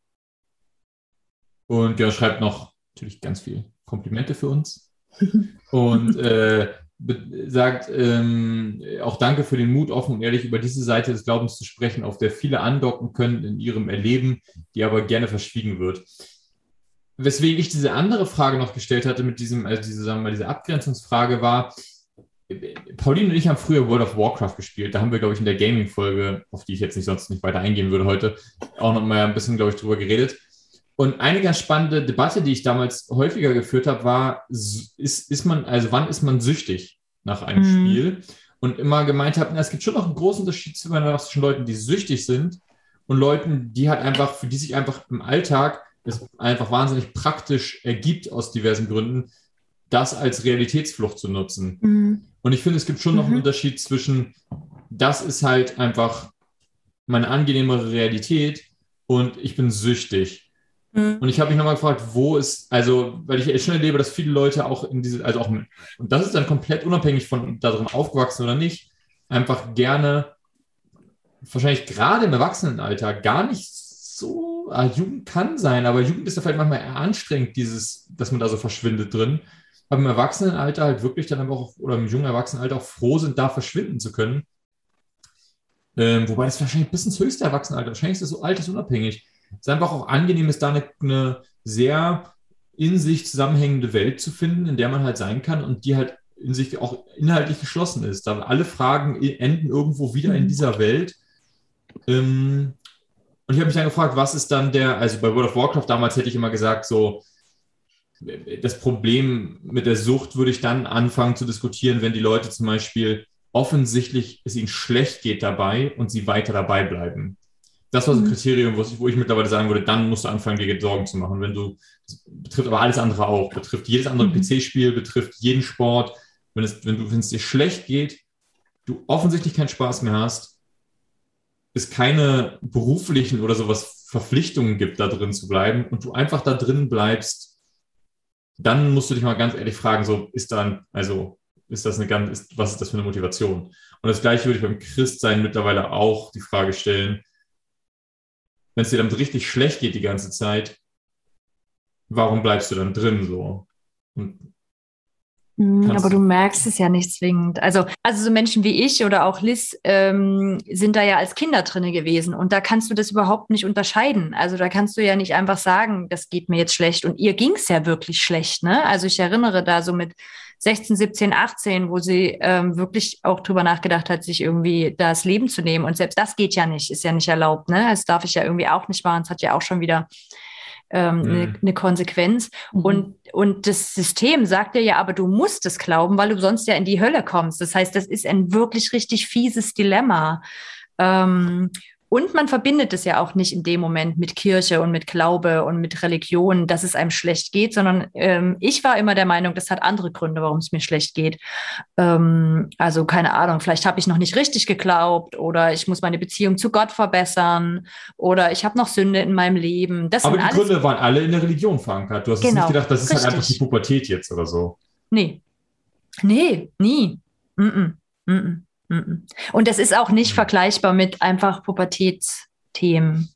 und ja, schreibt noch natürlich ganz viel Komplimente für uns. und äh, sagt ähm, auch danke für den Mut, offen und ehrlich über diese Seite des Glaubens zu sprechen, auf der viele andocken können in ihrem Erleben, die aber gerne verschwiegen wird. Weswegen ich diese andere Frage noch gestellt hatte mit diesem, also diese, sagen wir mal, diese Abgrenzungsfrage war, Pauline und ich haben früher World of Warcraft gespielt. Da haben wir, glaube ich, in der Gaming-Folge, auf die ich jetzt nicht sonst nicht weiter eingehen würde heute, auch noch mal ein bisschen, glaube ich, drüber geredet. Und eine ganz spannende Debatte, die ich damals häufiger geführt habe, war, ist, ist man, also wann ist man süchtig nach einem Mhm. Spiel? Und immer gemeint habe, na, es gibt schon noch einen großen Unterschied zwischen Leuten, die süchtig sind und Leuten, die halt einfach, für die sich einfach im Alltag es einfach wahnsinnig praktisch ergibt aus diversen Gründen, das als Realitätsflucht zu nutzen. Mhm. Und ich finde, es gibt schon noch einen Mhm. Unterschied zwischen, das ist halt einfach meine angenehmere Realität und ich bin süchtig. Mhm. Und ich habe mich nochmal gefragt, wo ist, also, weil ich schon erlebe, dass viele Leute auch in diese, also auch, und das ist dann komplett unabhängig von darin aufgewachsen oder nicht, einfach gerne, wahrscheinlich gerade im Erwachsenenalter, gar nicht so, ah, Jugend kann sein, aber Jugend ist ja vielleicht manchmal eher anstrengend, dieses, dass man da so verschwindet drin. Aber im Erwachsenenalter halt wirklich dann aber auch, oder im jungen Erwachsenenalter auch froh sind, da verschwinden zu können. Ähm, wobei das wahrscheinlich bis ins höchste Erwachsenenalter, wahrscheinlich ist das so altersunabhängig. Es ist einfach auch angenehm, ist da eine, eine sehr in sich zusammenhängende Welt zu finden, in der man halt sein kann und die halt in sich auch inhaltlich geschlossen ist. Da alle Fragen enden irgendwo wieder in Mhm. dieser Welt. Ähm, und ich habe mich dann gefragt, was ist dann der, also bei World of Warcraft damals hätte ich immer gesagt, so, das Problem mit der Sucht würde ich dann anfangen zu diskutieren, wenn die Leute zum Beispiel offensichtlich es ihnen schlecht geht dabei und sie weiter dabei bleiben. Das war so ein Mhm. Kriterium, wo ich, wo ich mittlerweile sagen würde, dann musst du anfangen, dir Sorgen zu machen. Wenn du, das betrifft aber alles andere auch, betrifft jedes andere Mhm. PC-Spiel, betrifft jeden Sport. Wenn es, wenn du, wenn es dir schlecht geht, du offensichtlich keinen Spaß mehr hast, es keine beruflichen oder sowas Verpflichtungen gibt, da drin zu bleiben und du einfach da drin bleibst, dann musst du dich mal ganz ehrlich fragen, so ist dann, also ist das eine ganz, ist, was ist das für eine Motivation? Und das gleiche würde ich beim Christsein mittlerweile auch die Frage stellen, wenn es dir damit richtig schlecht geht die ganze Zeit, warum bleibst du dann drin so? Und Mhm, Aber du- merkst es ja nicht zwingend. Also, also so Menschen wie ich oder auch Liz ähm, sind da ja als Kinder drinne gewesen und da kannst du das überhaupt nicht unterscheiden. Also da kannst du ja nicht einfach sagen, das geht mir jetzt schlecht. Und ihr ging es ja wirklich schlecht, ne? Also ich erinnere da so mit 16, 17, 18, wo sie ähm, wirklich auch drüber nachgedacht hat, sich irgendwie das Leben zu nehmen. Und selbst das geht ja nicht, ist ja nicht erlaubt, ne? Das darf ich ja irgendwie auch nicht machen. Es hat ja auch schon wieder ähm, eine, Mhm. eine Konsequenz. Und, und das System sagt dir ja, aber du musst es glauben, weil du sonst ja in die Hölle kommst. Das heißt, das ist ein wirklich richtig fieses Dilemma. Ähm, und man verbindet es ja auch nicht in dem Moment mit Kirche und mit Glaube und mit Religion, dass es einem schlecht geht, sondern ähm, ich war immer der Meinung, das hat andere Gründe, warum es mir schlecht geht. Ähm, also keine Ahnung, vielleicht habe ich noch nicht richtig geglaubt oder ich muss meine Beziehung zu Gott verbessern oder ich habe noch Sünde in meinem Leben. Das aber die Gründe waren alle in der Religion verankert. Du hast Genau, nicht gedacht, das ist halt einfach richtig. die Pubertät jetzt oder so. Nee. Nee, nie. Mm -mm. Mm -mm. Und das ist auch nicht Mhm. vergleichbar mit einfach Pubertätsthemen.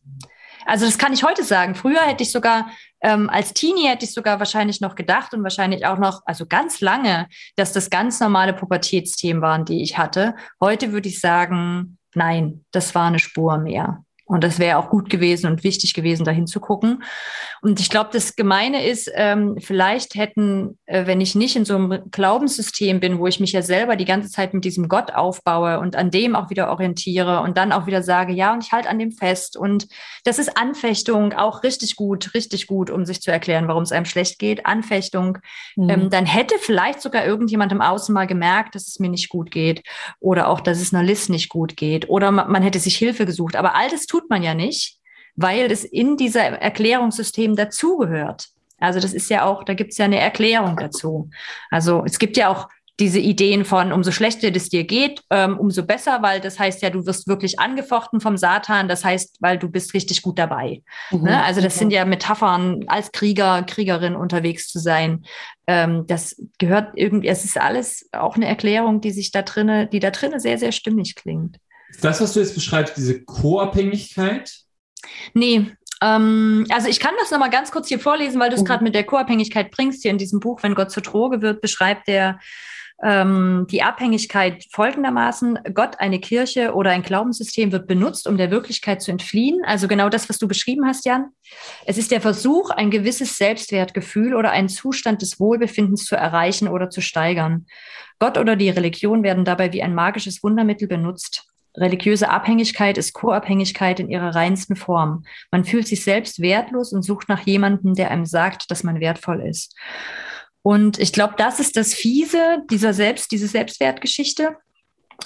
Also das kann ich heute sagen. Früher hätte ich sogar, ähm, als Teenie hätte ich sogar wahrscheinlich noch gedacht und wahrscheinlich auch noch, also ganz lange, dass das ganz normale Pubertätsthemen waren, die ich hatte. Heute würde ich sagen, nein, das war eine Spur mehr. Und das wäre auch gut gewesen und wichtig gewesen, dahin zu gucken. Und ich glaube, das Gemeine ist, ähm, vielleicht hätten, äh, wenn ich nicht in so einem Glaubenssystem bin, wo ich mich ja selber die ganze Zeit mit diesem Gott aufbaue und an dem auch wieder orientiere und dann auch wieder sage, ja, und ich halte an dem fest. Und das ist Anfechtung auch richtig gut, richtig gut, um sich zu erklären, warum es einem schlecht geht. Anfechtung. Mhm. Ähm, dann hätte vielleicht sogar irgendjemand im Außen mal gemerkt, dass es mir nicht gut geht oder auch, dass es einer Liz nicht gut geht oder ma- man hätte sich Hilfe gesucht. Aber all das tut man ja nicht, weil es in dieser Erklärungssystem dazugehört. Also das ist ja auch, da gibt es ja eine Erklärung dazu. Also es gibt ja auch diese Ideen von, umso schlechter es dir geht, ähm, umso besser, weil das heißt ja, du wirst wirklich angefochten vom Satan. Das heißt, weil du bist richtig gut dabei. Mhm. Ne? Also das sind ja Metaphern, als Krieger, Kriegerin unterwegs zu sein. Ähm, das gehört irgendwie, es ist alles auch eine Erklärung, die sich da drinne, die da drinne sehr, sehr stimmig klingt. Das, was du jetzt beschreibst, diese Co-Abhängigkeit, Nee, ähm, also ich kann das nochmal ganz kurz hier vorlesen, weil du es Mhm. gerade mit der Co-Abhängigkeit bringst. Hier in diesem Buch, wenn Gott zur Droge wird, beschreibt der ähm, die Abhängigkeit folgendermaßen, Gott, eine Kirche oder ein Glaubenssystem wird benutzt, um der Wirklichkeit zu entfliehen. Also genau das, was du beschrieben hast, Jan. Es ist der Versuch, ein gewisses Selbstwertgefühl oder einen Zustand des Wohlbefindens zu erreichen oder zu steigern. Gott oder die Religion werden dabei wie ein magisches Wundermittel benutzt. Religiöse Abhängigkeit ist Co-Abhängigkeit in ihrer reinsten Form. Man fühlt sich selbst wertlos und sucht nach jemandem, der einem sagt, dass man wertvoll ist. Und ich glaube, das ist das Fiese dieser Selbst, diese Selbstwertgeschichte.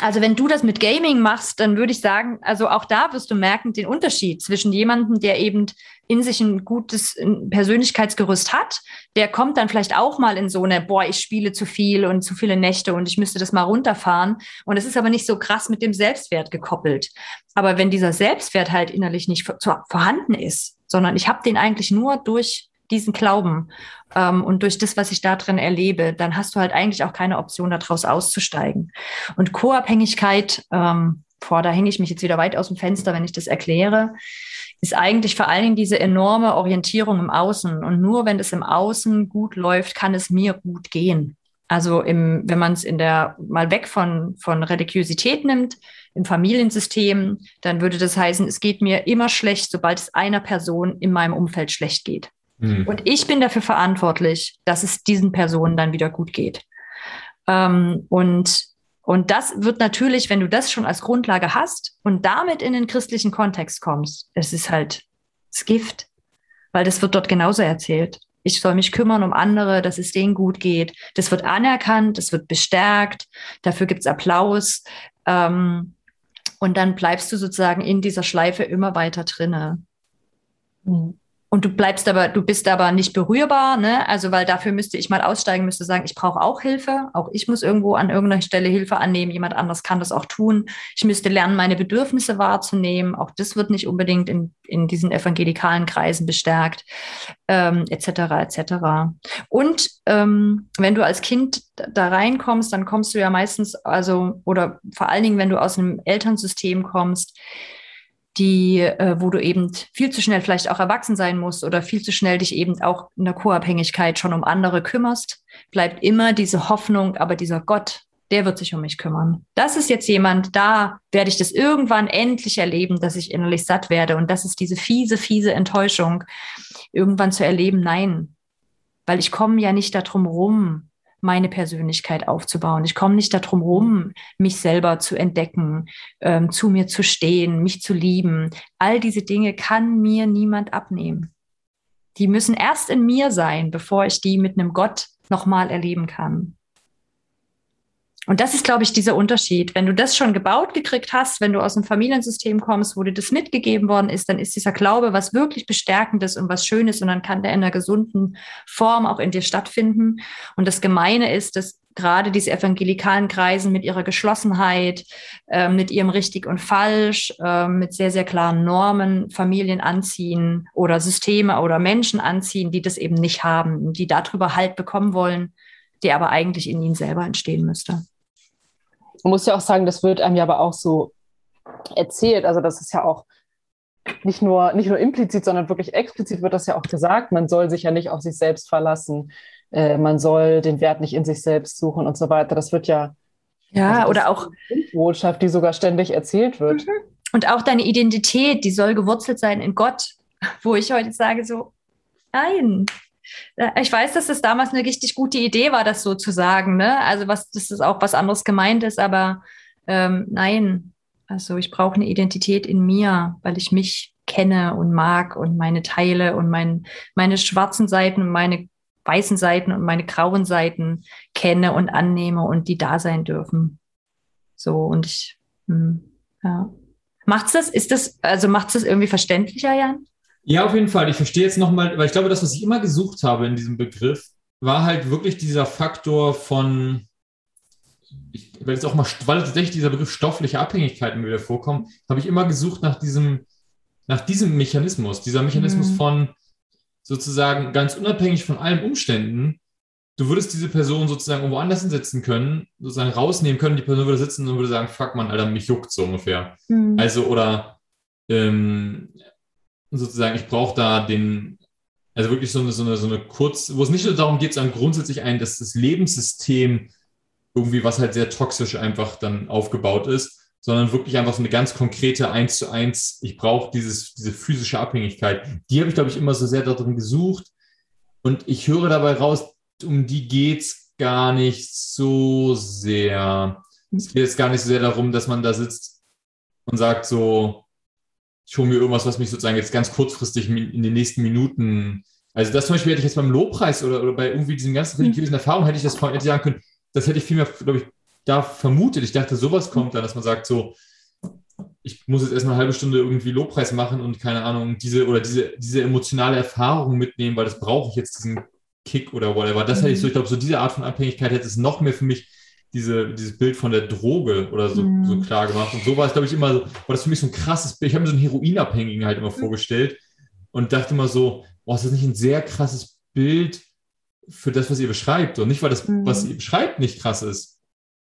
Also wenn du das mit Gaming machst, dann würde ich sagen, also auch da wirst du merken den Unterschied zwischen jemandem, der eben in sich ein gutes Persönlichkeitsgerüst hat, der kommt dann vielleicht auch mal in so eine, boah, ich spiele zu viel und zu viele Nächte und ich müsste das mal runterfahren. Und es ist aber nicht so krass mit dem Selbstwert gekoppelt. Aber wenn dieser Selbstwert halt innerlich nicht vorhanden ist, sondern ich habe den eigentlich nur durch diesen Glauben ähm, und durch das, was ich da drin erlebe, dann hast du halt eigentlich auch keine Option, daraus auszusteigen. Und Co-Abhängigkeit, ähm, boah, da hänge ich mich jetzt wieder weit aus dem Fenster, wenn ich das erkläre, ist eigentlich vor allen Dingen diese enorme Orientierung im Außen. Und nur wenn es im Außen gut läuft, kann es mir gut gehen. Also im, wenn man es in der mal weg von, von Religiosität nimmt, im Familiensystem, dann würde das heißen, es geht mir immer schlecht, sobald es einer Person in meinem Umfeld schlecht geht. Mhm. Und ich bin dafür verantwortlich, dass es diesen Personen dann wieder gut geht. Ähm, und, und das wird natürlich, wenn du das schon als Grundlage hast und damit in den christlichen Kontext kommst, es ist halt das Gift, weil das wird dort genauso erzählt. Ich soll mich kümmern um andere, dass es denen gut geht. Das wird anerkannt, das wird bestärkt, dafür gibt's Applaus. Ähm, und dann bleibst du sozusagen in dieser Schleife immer weiter drinne. Mhm. Und du bleibst aber, du bist aber nicht berührbar, ne? Also, weil dafür müsste ich mal aussteigen, müsste sagen, ich brauche auch Hilfe. Auch ich muss irgendwo an irgendeiner Stelle Hilfe annehmen. Jemand anderes kann das auch tun. Ich müsste lernen, meine Bedürfnisse wahrzunehmen. Auch das wird nicht unbedingt in, in diesen evangelikalen Kreisen bestärkt, ähm, etc. etc. Und ähm, wenn du als Kind da reinkommst, dann kommst du ja meistens, also, oder vor allen Dingen, wenn du aus einem Elternsystem kommst, die, äh, wo du eben viel zu schnell vielleicht auch erwachsen sein musst oder viel zu schnell dich eben auch in der Co-Abhängigkeit schon um andere kümmerst, bleibt immer diese Hoffnung, aber dieser Gott, der wird sich um mich kümmern. Das ist jetzt jemand, da werde ich das irgendwann endlich erleben, dass ich innerlich satt werde. Und das ist diese fiese, fiese Enttäuschung, irgendwann zu erleben, nein, weil ich komme ja nicht darum rum, meine Persönlichkeit aufzubauen. Ich komme nicht darum rum, mich selber zu entdecken, ähm, zu mir zu stehen, mich zu lieben. All diese Dinge kann mir niemand abnehmen. Die müssen erst in mir sein, bevor ich die mit einem Gott nochmal erleben kann. Und das ist, glaube ich, dieser Unterschied. Wenn du das schon gebaut gekriegt hast, wenn du aus einem Familiensystem kommst, wo dir das mitgegeben worden ist, dann ist dieser Glaube was wirklich Bestärkendes und was Schönes und dann kann der in einer gesunden Form auch in dir stattfinden. Und das Gemeine ist, dass gerade diese evangelikalen Kreisen mit ihrer Geschlossenheit, äh, mit ihrem Richtig und Falsch, äh, mit sehr, sehr klaren Normen Familien anziehen oder Systeme oder Menschen anziehen, die das eben nicht haben, die darüber Halt bekommen wollen, der aber eigentlich in ihnen selber entstehen müsste. Man muss ja auch sagen, das wird einem ja aber auch so erzählt. Also das ist ja auch nicht nur, nicht nur implizit, sondern wirklich explizit wird das ja auch gesagt. Man soll sich ja nicht auf sich selbst verlassen. Äh, man soll den Wert nicht in sich selbst suchen und so weiter. Das wird ja. Ja, also oder auch. Botschaft, die sogar ständig erzählt wird. Mhm. Und auch deine Identität, die soll gewurzelt sein in Gott. Wo ich heute sage, so, nein, ich weiß, dass das damals eine richtig gute Idee war, das so zu sagen. Ne? Also was, das ist auch was anderes gemeint ist, aber ähm, nein. Also ich brauche eine Identität in mir, weil ich mich kenne und mag und meine Teile und mein, meine schwarzen Seiten und meine weißen Seiten und meine grauen Seiten kenne und annehme und die da sein dürfen. So und ich, hm, ja. Macht's das? Ist das, also macht's das irgendwie verständlicher, Jan? Ja, auf jeden Fall. Ich verstehe jetzt nochmal, weil ich glaube, das, was ich immer gesucht habe in diesem Begriff, war halt wirklich dieser Faktor von, ich, weil jetzt auch mal, weil tatsächlich dieser Begriff stoffliche Abhängigkeiten wieder vorkommt, habe ich immer gesucht nach diesem, nach diesem Mechanismus, dieser Mechanismus mhm. von sozusagen ganz unabhängig von allen Umständen, du würdest diese Person sozusagen irgendwo anders hinsetzen können, sozusagen rausnehmen können, die Person würde sitzen und würde sagen, fuck man, Alter, mich juckt so ungefähr. Mhm. Also, oder ähm, sozusagen, ich brauche da den, also wirklich so eine, so eine, so eine kurz, wo es nicht nur darum geht, sondern grundsätzlich ein, dass das Lebenssystem irgendwie, was halt sehr toxisch einfach dann aufgebaut ist, sondern wirklich einfach so eine ganz konkrete eins zu eins, ich brauche diese physische Abhängigkeit. Die habe ich, glaube ich, immer so sehr darin gesucht. Und ich höre dabei raus, um die geht's gar nicht so sehr. Es geht jetzt gar nicht so sehr darum, dass man da sitzt und sagt so, ich hole mir irgendwas, was mich sozusagen jetzt ganz kurzfristig in den nächsten Minuten. Also das zum Beispiel hätte ich jetzt beim Lobpreis oder, oder bei irgendwie diesen ganzen religiösen Erfahrungen hätte ich das hätte sagen können, das hätte ich vielmehr, glaube ich, da vermutet. Ich dachte, sowas kommt dann, dass man sagt so, ich muss jetzt erstmal eine halbe Stunde irgendwie Lobpreis machen und keine Ahnung, diese oder diese, diese emotionale Erfahrung mitnehmen, weil das brauche ich jetzt, diesen Kick oder whatever. Das hätte ich so, ich glaube, so diese Art von Abhängigkeit hätte es noch mehr für mich diese, dieses Bild von der Droge oder so, mhm. so klar gemacht. Und so war es, glaube ich, immer so, war das für mich so ein krasses Bild. Ich habe mir so einen Heroinabhängigen halt immer vorgestellt und dachte immer so, oh, ist das nicht ein sehr krasses Bild für das, was ihr beschreibt? Und nicht, weil das, mhm. was ihr beschreibt, nicht krass ist.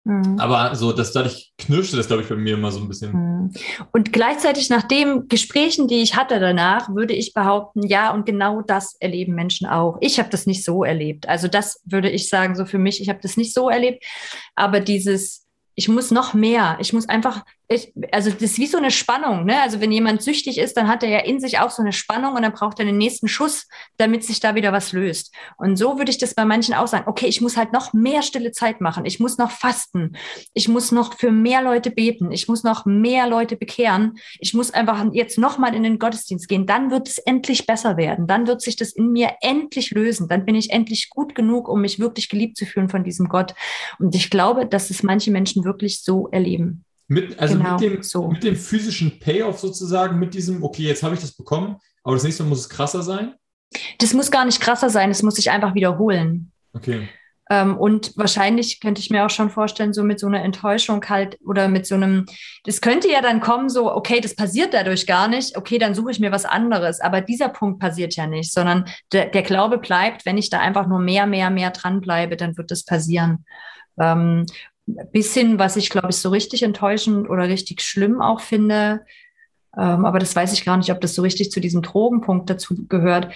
Mhm. Aber so, dass dadurch knirschte das, glaube ich, bei mir immer so ein bisschen. Mhm. Und gleichzeitig nach den Gesprächen, die ich hatte danach, würde ich behaupten, ja, und genau das erleben Menschen auch. Ich habe das nicht so erlebt. Also das würde ich sagen, so für mich, ich habe das nicht so erlebt. Aber dieses, ich muss noch mehr, ich muss einfach ich, also das ist wie so eine Spannung. Ne? Also wenn jemand süchtig ist, dann hat er ja in sich auch so eine Spannung und dann braucht er den nächsten Schuss, damit sich da wieder was löst. Und so würde ich das bei manchen auch sagen. Okay, ich muss halt noch mehr stille Zeit machen. Ich muss noch fasten. Ich muss noch für mehr Leute beten. Ich muss noch mehr Leute bekehren. Ich muss einfach jetzt noch mal in den Gottesdienst gehen. Dann wird es endlich besser werden. Dann wird sich das in mir endlich lösen. Dann bin ich endlich gut genug, um mich wirklich geliebt zu fühlen von diesem Gott. Und ich glaube, dass es manche Menschen wirklich so erleben. Mit, also genau, mit, dem, so. mit dem physischen Payoff sozusagen, mit diesem, okay, jetzt habe ich das bekommen, aber das nächste Mal muss es krasser sein? Das muss gar nicht krasser sein, es muss sich einfach wiederholen. Okay. Ähm, und wahrscheinlich könnte ich mir auch schon vorstellen, so mit so einer Enttäuschung halt oder mit so einem, das könnte ja dann kommen, so, okay, das passiert dadurch gar nicht, okay, dann suche ich mir was anderes. Aber dieser Punkt passiert ja nicht, sondern der, der Glaube bleibt, wenn ich da einfach nur mehr, mehr, mehr dranbleibe, dann wird das passieren. Ähm, bis hin, was ich glaube ich so richtig enttäuschend oder richtig schlimm auch finde. Ähm, aber das weiß ich gar nicht, ob das so richtig zu diesem Drogenpunkt dazu gehört.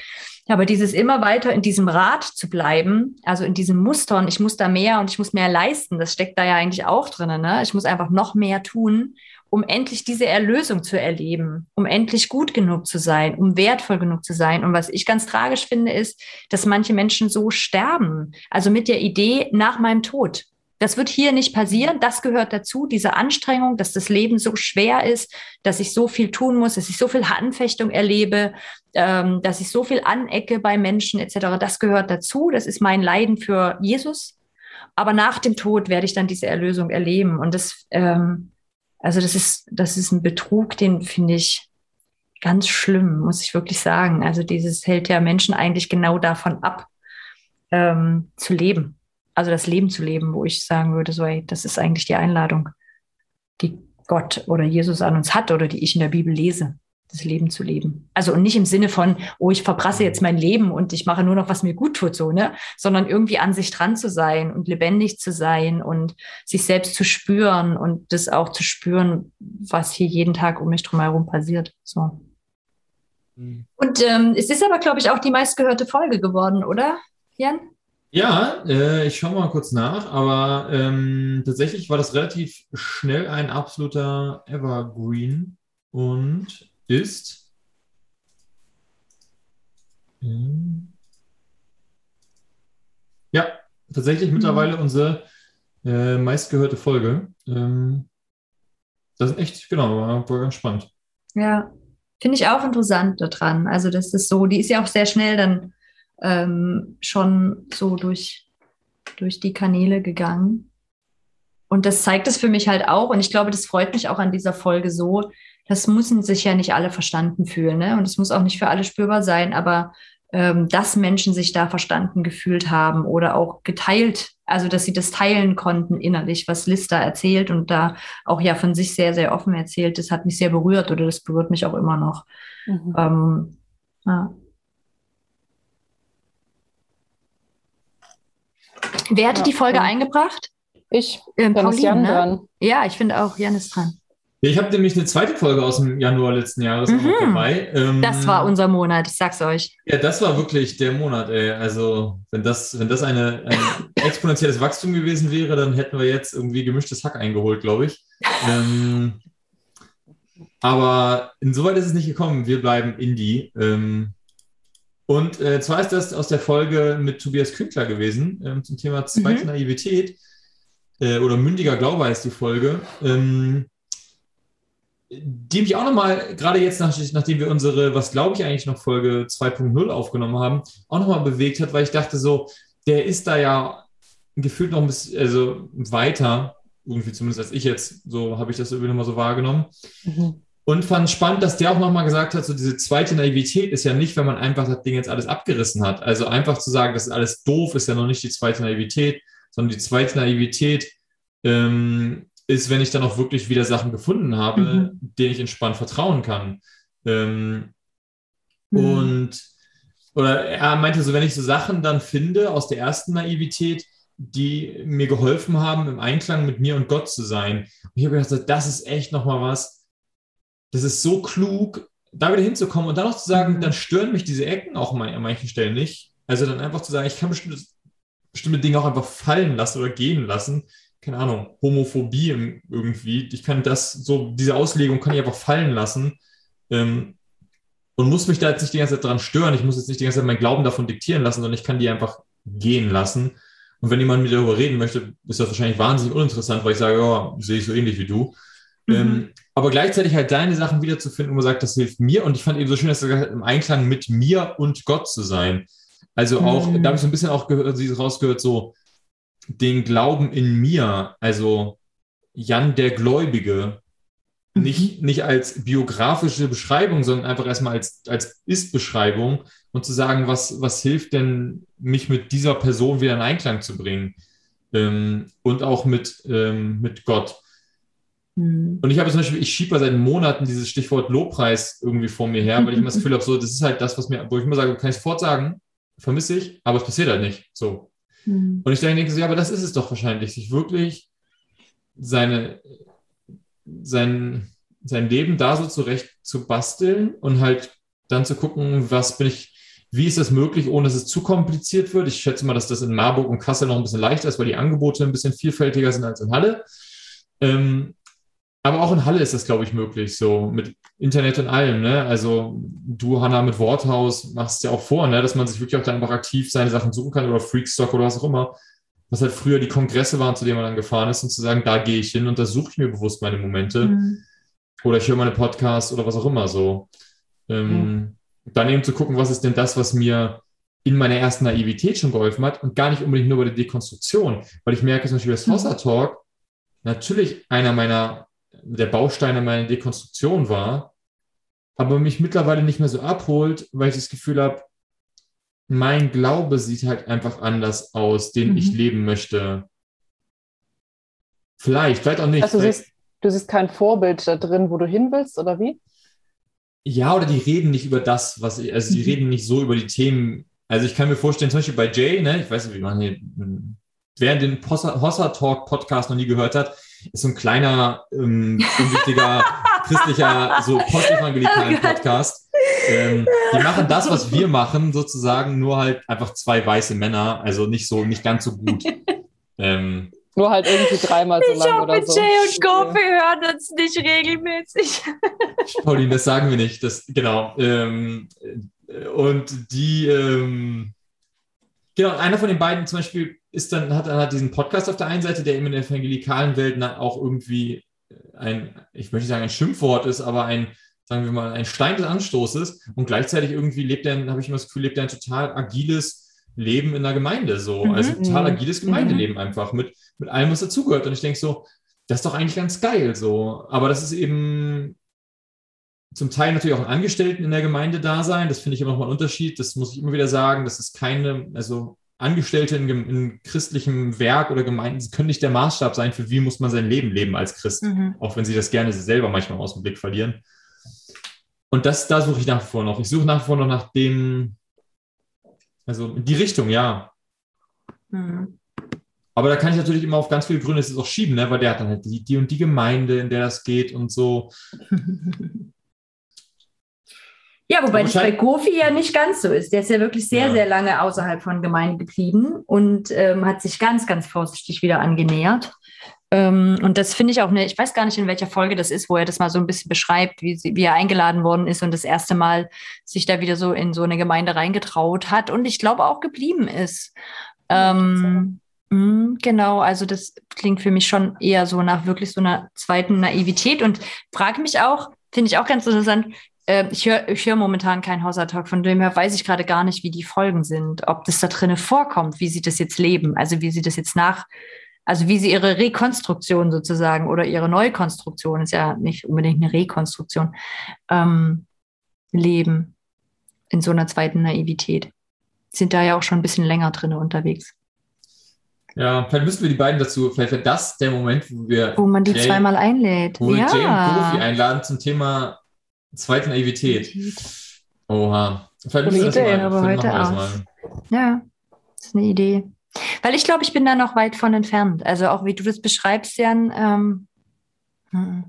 Aber dieses immer weiter in diesem Rad zu bleiben, also in diesem Muster und ich muss da mehr und ich muss mehr leisten, das steckt da ja eigentlich auch drin. Ne? Ich muss einfach noch mehr tun, um endlich diese Erlösung zu erleben, um endlich gut genug zu sein, um wertvoll genug zu sein. Und was ich ganz tragisch finde, ist, dass manche Menschen so sterben. Also mit der Idee nach meinem Tod. Das wird hier nicht passieren. Das gehört dazu, diese Anstrengung, dass das Leben so schwer ist, dass ich so viel tun muss, dass ich so viel Anfechtung erlebe, ähm, dass ich so viel anecke bei Menschen etc. Das gehört dazu. Das ist mein Leiden für Jesus. Aber nach dem Tod werde ich dann diese Erlösung erleben. Und das, ähm, also das ist, das ist ein Betrug, den finde ich ganz schlimm, muss ich wirklich sagen. Also dieses hält ja Menschen eigentlich genau davon ab, ähm, zu leben also das Leben zu leben, wo ich sagen würde, so, ey, das ist eigentlich die Einladung, die Gott oder Jesus an uns hat oder die ich in der Bibel lese, das Leben zu leben. Also und nicht im Sinne von, oh, ich verbrasse jetzt mein Leben und ich mache nur noch, was mir gut tut, so, ne? Sondern irgendwie an sich dran zu sein und lebendig zu sein und sich selbst zu spüren und das auch zu spüren, was hier jeden Tag um mich drum herum passiert. So. Mhm. Und ähm, es ist aber, glaube ich, auch die meistgehörte Folge geworden, oder, Jan? Ja, äh, ich schaue mal kurz nach, aber ähm, tatsächlich war das relativ schnell ein absoluter Evergreen und ist. Ähm, ja, tatsächlich mhm. mittlerweile unsere äh, meistgehörte Folge. Ähm, das ist echt, genau, war, war ganz spannend. Ja, finde ich auch interessant daran. Also, das ist so, die ist ja auch sehr schnell dann ähm, schon so durch, durch die Kanäle gegangen. Und das zeigt es für mich halt auch. Und ich glaube, das freut mich auch an dieser Folge so. Das müssen sich ja nicht alle verstanden fühlen. Ne? Und es muss auch nicht für alle spürbar sein. Aber ähm, dass Menschen sich da verstanden gefühlt haben oder auch geteilt, also dass sie das teilen konnten innerlich, was Liz da erzählt und da auch ja von sich sehr, sehr offen erzählt, das hat mich sehr berührt oder das berührt mich auch immer noch. Mhm. Ähm, ja. Wer hatte ja, die Folge ja. eingebracht? Ich. Ähm, Pauline, Jan ne? Ja, ich finde auch, Jan ist dran. Ich habe nämlich eine zweite Folge aus dem Januar letzten Jahres Mhm. dabei. Ähm, Das war unser Monat, ich sag's euch. Ja, das war wirklich der Monat, ey. Also, wenn das, wenn das eine, ein exponentielles Wachstum gewesen wäre, dann hätten wir jetzt irgendwie gemischtes Hack eingeholt, glaube ich. Ähm, aber insoweit ist es nicht gekommen. Wir bleiben Indie. Ähm, und äh, zwar ist das aus der Folge mit Tobias Künkler gewesen, ähm, zum Thema zweite Mhm. Naivität. Äh, oder mündiger Glaube heißt die Folge. Ähm, die mich auch nochmal, gerade jetzt, nach, nachdem wir unsere, was glaube ich eigentlich noch Folge 2.0 aufgenommen haben, auch nochmal bewegt hat, weil ich dachte so, der ist da ja gefühlt noch ein bisschen, also weiter, irgendwie zumindest als ich jetzt, so habe ich das irgendwie nochmal so wahrgenommen. Und fand spannend, dass der auch nochmal gesagt hat, so diese zweite Naivität ist ja nicht, wenn man einfach das Ding jetzt alles abgerissen hat. Also einfach zu sagen, das ist alles doof, ist ja noch nicht die zweite Naivität, sondern die zweite Naivität ähm, ist, wenn ich dann auch wirklich wieder Sachen gefunden habe, Mhm. denen ich entspannt vertrauen kann. Ähm, Mhm. Und oder er meinte so, wenn ich so Sachen dann finde aus der ersten Naivität, die mir geholfen haben, im Einklang mit mir und Gott zu sein. Und ich habe gedacht, das ist echt nochmal was, das ist so klug, da wieder hinzukommen und dann noch zu sagen, Mhm. dann stören mich diese Ecken auch an manchen Stellen nicht. Also dann einfach zu sagen, ich kann bestimmte, bestimmte Dinge auch einfach fallen lassen oder gehen lassen. Keine Ahnung, Homophobie irgendwie. Ich kann das, so diese Auslegung kann ich einfach fallen lassen. Ähm, und muss mich da jetzt nicht die ganze Zeit dran stören. Ich muss jetzt nicht die ganze Zeit meinen Glauben davon diktieren lassen, sondern ich kann die einfach gehen lassen. Und wenn jemand mit mir darüber reden möchte, ist das wahrscheinlich wahnsinnig uninteressant, weil ich sage, ja, sehe ich so ähnlich wie du. Mhm. Ähm, aber gleichzeitig halt deine Sachen wiederzufinden, wo man sagt, das hilft mir. Und ich fand eben so schön, dass du gesagt hast, im Einklang mit mir und Gott zu sein. Also auch, Mhm. da habe ich so ein bisschen auch gehört, sie rausgehört, so den Glauben in mir, also Jan der Gläubige, nicht, nicht als biografische Beschreibung, sondern einfach erstmal als, als Ist-Beschreibung und zu sagen, was, was hilft denn, mich mit dieser Person wieder in Einklang zu bringen ähm, und auch mit, ähm, mit Gott. Mhm. Und ich habe zum Beispiel, ich schiebe seit Monaten dieses Stichwort Lobpreis irgendwie vor mir her, weil ich immer das Gefühl habe, so, das ist halt das, was mir, wo ich immer sage, kann ich sofort sagen, vermisse ich, aber es passiert halt nicht. So. Mhm. Und ich dann denke so, ja, aber das ist es doch wahrscheinlich, sich wirklich seine, sein, sein Leben da so zurecht zu basteln und halt dann zu gucken, was bin ich, wie ist das möglich, ohne dass es zu kompliziert wird. Ich schätze mal, dass das in Marburg und Kassel noch ein bisschen leichter ist, weil die Angebote ein bisschen vielfältiger sind als in Halle. Ähm, aber auch in Halle ist das, glaube ich, möglich, so mit Internet und allem. Ne? Also du, Hanna, mit Worthaus machst ja auch vor, ne? dass man sich wirklich auch dann einfach aktiv seine Sachen suchen kann oder Freakstock oder was auch immer. Was halt früher die Kongresse waren, zu denen man dann gefahren ist und zu sagen, da gehe ich hin und da suche ich mir bewusst meine Momente. Mhm. Oder ich höre meine Podcasts oder was auch immer so. Ähm, Dann eben zu gucken, was ist denn das, was mir in meiner ersten Naivität schon geholfen hat und gar nicht unbedingt nur bei der Dekonstruktion. Weil ich merke zum Beispiel, dass Hossa Talk natürlich einer meiner, der Bausteine meiner Dekonstruktion war, aber mich mittlerweile nicht mehr so abholt, weil ich das Gefühl habe, mein Glaube sieht halt einfach anders aus, den Mhm. ich leben möchte. Vielleicht, vielleicht auch nicht. Also du siehst, du siehst kein Vorbild da drin, wo du hin willst, oder wie? Ja, oder die reden nicht über das, was ich, also die Mhm. reden nicht so über die Themen. Also ich kann mir vorstellen, zum Beispiel bei Jay, ne, ich weiß nicht, wie man hier, wer den Hossa Talk Podcast noch nie gehört hat, ist so ein kleiner, ähm, unwichtiger, christlicher, so postevangelikalen Oh. Podcast. Ähm, die machen das, was wir machen, sozusagen, nur halt einfach zwei weiße Männer, also nicht so, nicht ganz so gut. ähm, Nur halt irgendwie dreimal so Ich lang hoffe, oder so. Jay und Goffy hören uns nicht regelmäßig. Pauline, das sagen wir nicht. Das, genau. Ähm, äh, und die, ähm, genau, einer von den beiden zum Beispiel ist dann, hat, hat diesen Podcast auf der einen Seite, der eben in der evangelikalen Welt na- auch irgendwie ein, ich möchte nicht sagen ein Schimpfwort ist, aber ein, sagen wir mal, ein Stein des Anstoßes. Und gleichzeitig irgendwie lebt er, habe ich immer das Gefühl, lebt er ein total agiles Leben in der Gemeinde. So. Mhm. Also total Mhm. agiles Gemeindeleben einfach mit, mit allem, was dazugehört. Und ich denke so, das ist doch eigentlich ganz geil so. Aber das ist eben zum Teil natürlich auch ein Angestellten in der Gemeinde da sein. Das finde ich immer noch mal ein Unterschied. Das muss ich immer wieder sagen. Das ist keine, also Angestellte in, in christlichem Werk oder Gemeinden können nicht der Maßstab sein, für wie muss man sein Leben leben als Christ. Mhm. Auch wenn sie das gerne selber manchmal aus dem Blick verlieren. Und das, da suche ich nach wie vor noch. Ich suche nach wie vor noch nach dem, also in die Richtung, ja. Mhm. Aber da kann ich natürlich immer auf ganz viele Gründe es auch schieben, ne? weil der hat dann halt die, die und die Gemeinde, in der das geht und so. Ja, wobei das bei Kofi ja nicht ganz so ist. Der ist ja wirklich sehr, Ja. sehr lange außerhalb von Gemeinde geblieben und ähm, hat sich ganz, ganz vorsichtig wieder angenähert. Ähm, und das finde ich auch eine, ich weiß gar nicht, in welcher Folge das ist, wo er das mal so ein bisschen beschreibt, wie, sie, wie er eingeladen worden ist und das erste Mal sich da wieder so in so eine Gemeinde reingetraut hat und ich glaube auch geblieben ist. Ähm, mh, genau, also das klingt für mich schon eher so nach wirklich so einer zweiten Naivität und frage mich auch, finde ich auch ganz interessant, äh, ich höre ich hör momentan keinen Hausertalk, von dem her weiß ich gerade gar nicht, wie die Folgen sind, ob das da drinnen vorkommt, wie sie das jetzt leben, also wie sie das jetzt nach, also wie sie ihre Rekonstruktion sozusagen oder ihre Neukonstruktion, ist ja nicht unbedingt eine Rekonstruktion, ähm, leben in so einer zweiten Naivität. Sind da ja auch schon ein bisschen länger drinne unterwegs. Ja, vielleicht müssen wir die beiden dazu, vielleicht wäre das der Moment, wo wir, Wo man die Jay- zweimal einlädt. wo wir ja. Jay und Kofi einladen zum Thema zweite Naivität. Oha. Vielleicht Gute mal, Idee, aber vielleicht heute auch. mal. Ja, das ist eine Idee. Weil ich glaube, ich bin da noch weit von entfernt. Also auch wie du das beschreibst, Jan. Ähm, hm.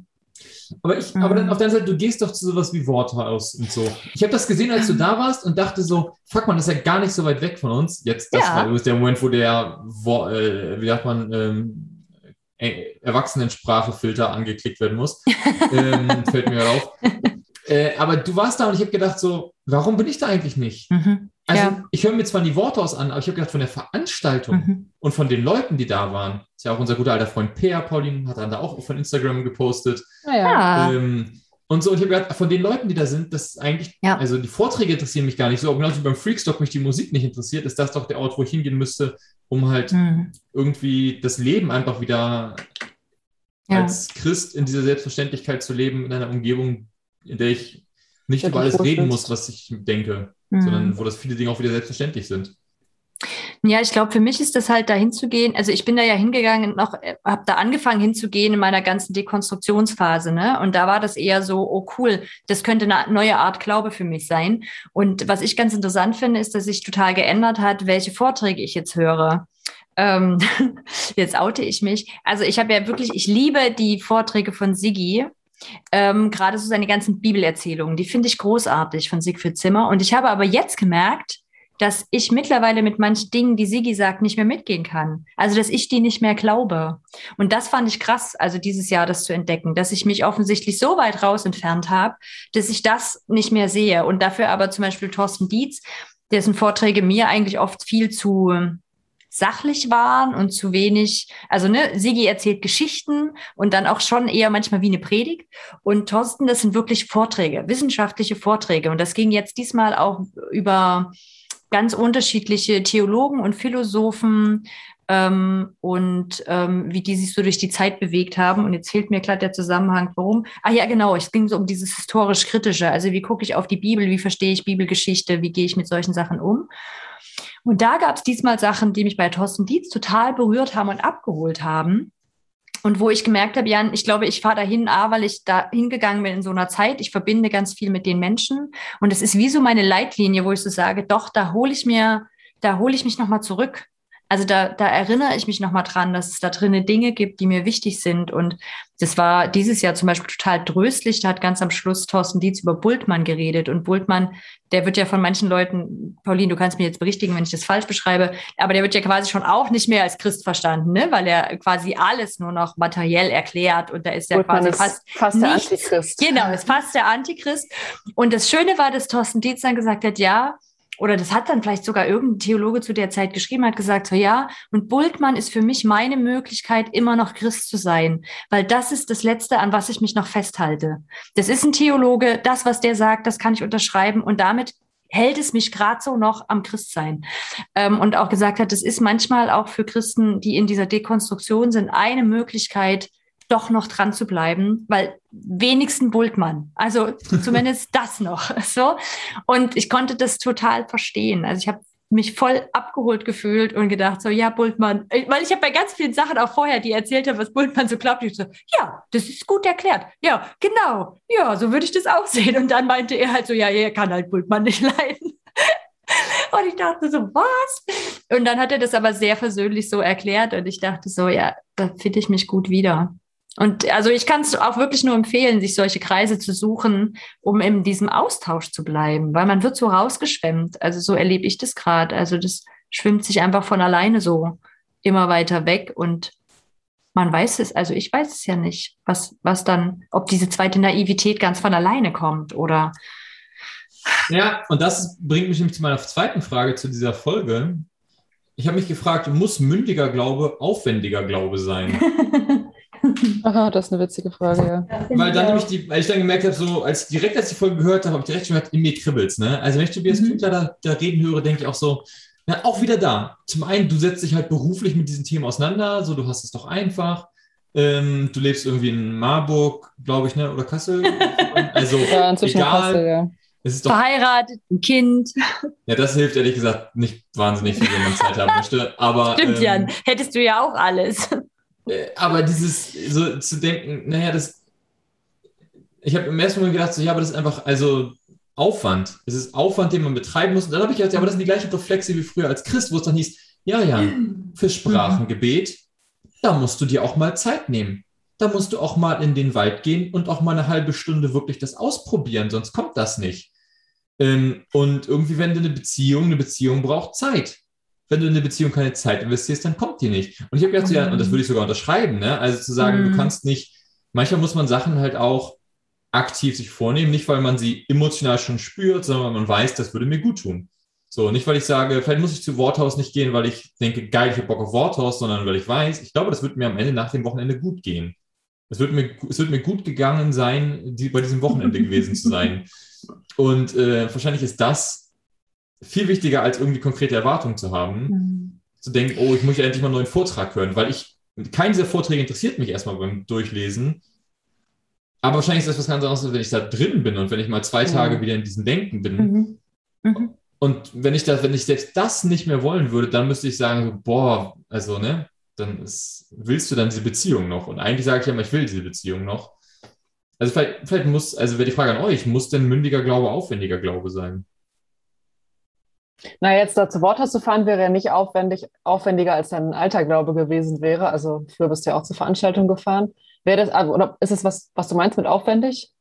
Aber, ich, aber dann auf der Seite, du gehst doch zu sowas wie Worthaus und so. Ich habe das gesehen, als du da warst und dachte so, fuck man, das ist ja gar nicht so weit weg von uns. Jetzt, das Ja. war übrigens der Moment, wo der, Wo- äh, wie sagt man, ähm, äh, Erwachsenensprachefilter angeklickt werden muss. ähm, fällt mir auf. Äh, aber du warst da und ich habe gedacht so, warum bin ich da eigentlich nicht? Mhm. Also Ja. ich höre mir zwar die Worte aus an, aber ich habe gedacht, von der Veranstaltung Mhm. und von den Leuten, die da waren, ist ja auch unser guter alter Freund Peer, Paulin, hat dann da auch von Instagram gepostet. Naja. Ja. Ähm, und so, und ich habe gedacht, von den Leuten, die da sind, das ist eigentlich, Ja. also die Vorträge interessieren mich gar nicht so, aber genauso wie beim Freakstock mich die Musik nicht interessiert, ist das doch der Ort, wo ich hingehen müsste, um halt Mhm. irgendwie das Leben einfach wieder Ja. als Christ in dieser Selbstverständlichkeit zu leben, in einer Umgebung, in der ich nicht Ja, über alles reden muss, was ich denke, Mhm. sondern wo das viele Dinge auch wieder selbstverständlich sind. Ja, ich glaube, für mich ist das halt dahin zu gehen. Also ich bin da ja hingegangen, noch habe da angefangen hinzugehen in meiner ganzen Dekonstruktionsphase, ne? Und da war das eher so, oh cool, das könnte eine neue Art Glaube für mich sein. Und was ich ganz interessant finde, ist, dass sich total geändert hat, welche Vorträge ich jetzt höre. Ähm, jetzt oute ich mich. Also ich habe ja wirklich, ich liebe die Vorträge von Siggi. Ähm, Gerade so seine ganzen Bibelerzählungen, die finde ich großartig von Siegfried Zimmer. Und ich habe aber jetzt gemerkt, dass ich mittlerweile mit manchen Dingen, die Sigi sagt, nicht mehr mitgehen kann. Also, dass ich die nicht mehr glaube. Und das fand ich krass, also dieses Jahr das zu entdecken, dass ich mich offensichtlich so weit raus entfernt habe, dass ich das nicht mehr sehe. Und dafür aber zum Beispiel Thorsten Dietz, dessen Vorträge mir eigentlich oft viel zu sachlich waren und zu wenig, also ne, Sigi erzählt Geschichten und dann auch schon eher manchmal wie eine Predigt. Und Thorsten, das sind wirklich Vorträge, wissenschaftliche Vorträge. Und das ging jetzt diesmal auch über ganz unterschiedliche Theologen und Philosophen ähm, und ähm, wie die sich so durch die Zeit bewegt haben. Und jetzt fehlt mir gerade der Zusammenhang, warum. Ah ja, genau, es ging so um dieses historisch-kritische. Also wie gucke ich auf die Bibel, wie verstehe ich Bibelgeschichte, wie gehe ich mit solchen Sachen um. Und da gab es diesmal Sachen, die mich bei Thorsten Dietz total berührt haben und abgeholt haben. Und wo ich gemerkt habe, Jan, ich glaube, ich fahre dahin, A, weil ich da hingegangen bin in so einer Zeit. Ich verbinde ganz viel mit den Menschen. Und es ist wie so meine Leitlinie, wo ich so sage, doch, da hole ich mir, da hole ich mich nochmal zurück. Also da, da erinnere ich mich nochmal dran, dass es da drinnen Dinge gibt, die mir wichtig sind. Und das war dieses Jahr zum Beispiel total tröstlich. Da hat ganz am Schluss Thorsten Dietz über Bultmann geredet. Und Bultmann, der wird ja von manchen Leuten, Pauline, du kannst mir jetzt berichtigen, wenn ich das falsch beschreibe, aber der wird ja quasi schon auch nicht mehr als Christ verstanden, ne? weil er quasi alles nur noch materiell erklärt. Und da ist ja Bultmann quasi ist fast fast der nichts. Antichrist. Genau, ist fast der Antichrist. Und das Schöne war, dass Thorsten Dietz dann gesagt hat, ja, oder das hat dann vielleicht sogar irgendein Theologe zu der Zeit geschrieben, hat gesagt, so ja, und Bultmann ist für mich meine Möglichkeit, immer noch Christ zu sein, weil das ist das Letzte, an was ich mich noch festhalte. Das ist ein Theologe, das, was der sagt, das kann ich unterschreiben und damit hält es mich gerade so noch am Christsein. Ähm, und auch gesagt hat, das ist manchmal auch für Christen, die in dieser Dekonstruktion sind, eine Möglichkeit, doch noch dran zu bleiben, weil wenigsten Bultmann. Also zumindest das noch. So. Und ich konnte das total verstehen. Also ich habe mich voll abgeholt gefühlt und gedacht, so, ja, Bultmann, weil ich habe bei ganz vielen Sachen auch vorher, die erzählt haben, was Bultmann so glaubt, ich so, ja, das ist gut erklärt. Ja, genau. Ja, so würde ich das auch sehen. Und dann meinte er halt so, ja, er kann halt Bultmann nicht leiden. Und ich dachte so, was? Und dann hat er das aber sehr versöhnlich so erklärt und ich dachte so, ja, da finde ich mich gut wieder. Und also ich kann es auch wirklich nur empfehlen, sich solche Kreise zu suchen, um in diesem Austausch zu bleiben, weil man wird so rausgeschwemmt. Also so erlebe ich das gerade. Also das schwimmt sich einfach von alleine so immer weiter weg und man weiß es, also ich weiß es ja nicht, was, was dann, ob diese zweite Naivität ganz von alleine kommt oder. Ja, und das bringt mich nämlich zu meiner zweiten Frage zu dieser Folge. Ich habe mich gefragt, muss mündiger Glaube aufwendiger Glaube sein? Aha, das ist eine witzige Frage, ja. Weil dann nämlich die, weil ich dann gemerkt habe, so als direkt als ich die Folge gehört habe, habe ich direkt schon gemerkt, in mir kribbelt's, ne? Also wenn ich Tobias mhm. Kübler da, da reden höre, denke ich auch so, na, auch wieder da. Zum einen, du setzt dich halt beruflich mit diesen Themen auseinander, so du hast es doch einfach. Ähm, du lebst irgendwie in Marburg, glaube ich, ne? Oder Kassel. Also ja, inzwischen egal. Kassel, ja. Es ist doch, Verheiratet, ein Kind. Ja, das hilft ehrlich gesagt nicht wahnsinnig viel, wenn man Zeit haben möchte. Aber, Stimmt, ähm, Jan. Hättest du ja auch alles. Äh, aber dieses, so zu denken, naja, das. Ich habe im ersten Moment gedacht, so, ja, aber das ist einfach, also Aufwand. Es ist Aufwand, den man betreiben muss. Und dann habe ich gedacht, ja, aber das sind die gleichen Reflexe wie früher als Christ, wo es dann hieß, ja, ja, für Sprachengebet, da musst du dir auch mal Zeit nehmen. Da musst du auch mal in den Wald gehen und auch mal eine halbe Stunde wirklich das ausprobieren, sonst kommt das nicht. Ähm, und irgendwie, wenn du eine Beziehung, eine Beziehung braucht Zeit. Wenn du in eine Beziehung keine Zeit investierst, dann kommt die nicht. Und ich habe gedacht, ja, und das würde ich sogar unterschreiben, ne? Also zu sagen, mhm. du kannst nicht, manchmal muss man Sachen halt auch aktiv sich vornehmen, nicht weil man sie emotional schon spürt, sondern weil man weiß, das würde mir gut tun. So, nicht weil ich sage, vielleicht muss ich zu Worthaus nicht gehen, weil ich denke, geil, ich habe Bock auf Worthaus, sondern weil ich weiß, ich glaube, das wird mir am Ende nach dem Wochenende gut gehen. Es wird mir, es wird mir gut gegangen sein, die, bei diesem Wochenende gewesen zu sein. Und äh, wahrscheinlich ist das viel wichtiger, als irgendwie konkrete Erwartungen zu haben. Mhm. Zu denken, oh, ich muss ja endlich mal einen neuen Vortrag hören, weil ich, kein dieser Vorträge interessiert mich erstmal beim Durchlesen. Aber wahrscheinlich ist das was ganz anderes, wenn ich da drin bin und wenn ich mal zwei Tage wieder in diesem Denken bin. Mhm. Mhm. Und wenn ich das, wenn ich selbst das nicht mehr wollen würde, dann müsste ich sagen, boah, also, ne, dann ist, willst du dann diese Beziehung noch? Und eigentlich sage ich ja immer, ich will diese Beziehung noch. Also vielleicht, vielleicht muss, also wäre die Frage an euch, muss denn mündiger Glaube aufwendiger Glaube sein? Na, jetzt da zu Wort zu fahren, wäre ja nicht aufwendig, aufwendiger als dein alter Glaube gewesen wäre. Also früher bist du ja auch zur Veranstaltung gefahren. Wäre das, also, oder ist es was, was du meinst mit aufwendig?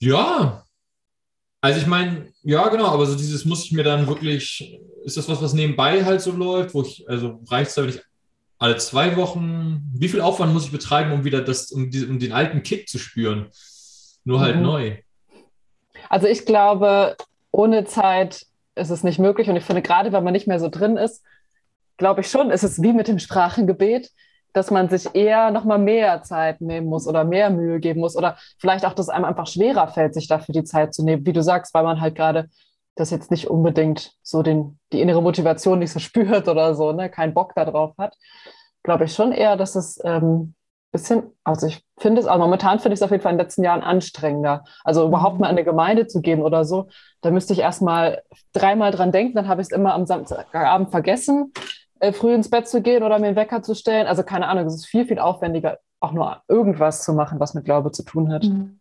Ja. Also ich meine, ja, genau, aber so dieses muss ich mir dann wirklich, ist das was, was nebenbei halt so läuft, wo ich, also reicht es da, wenn ich alle zwei Wochen, wie viel Aufwand muss ich betreiben, um wieder das, um, die, um den alten Kick zu spüren? Nur halt mhm. neu. Also ich glaube, ohne Zeit ist es nicht möglich. Und ich finde, gerade wenn man nicht mehr so drin ist, glaube ich schon, ist es wie mit dem Sprachengebet dass man sich eher noch mal mehr Zeit nehmen muss oder mehr Mühe geben muss oder vielleicht auch, dass es einem einfach schwerer fällt, sich dafür die Zeit zu nehmen, wie du sagst, weil man halt gerade das jetzt nicht unbedingt so den, die innere Motivation nicht so spürt oder so, ne, keinen Bock darauf hat. Glaube ich schon eher, dass es ähm, bisschen, also ich finde es, also momentan finde ich es auf jeden Fall in den letzten Jahren anstrengender. Also überhaupt mhm. mal in eine Gemeinde zu gehen oder so, da müsste ich erst mal dreimal dran denken, dann habe ich es immer am Samstagabend vergessen äh, früh ins Bett zu gehen oder mir einen Wecker zu stellen. Also keine Ahnung, es ist viel, viel aufwendiger, auch nur irgendwas zu machen, was mit Glaube zu tun hat. Mhm.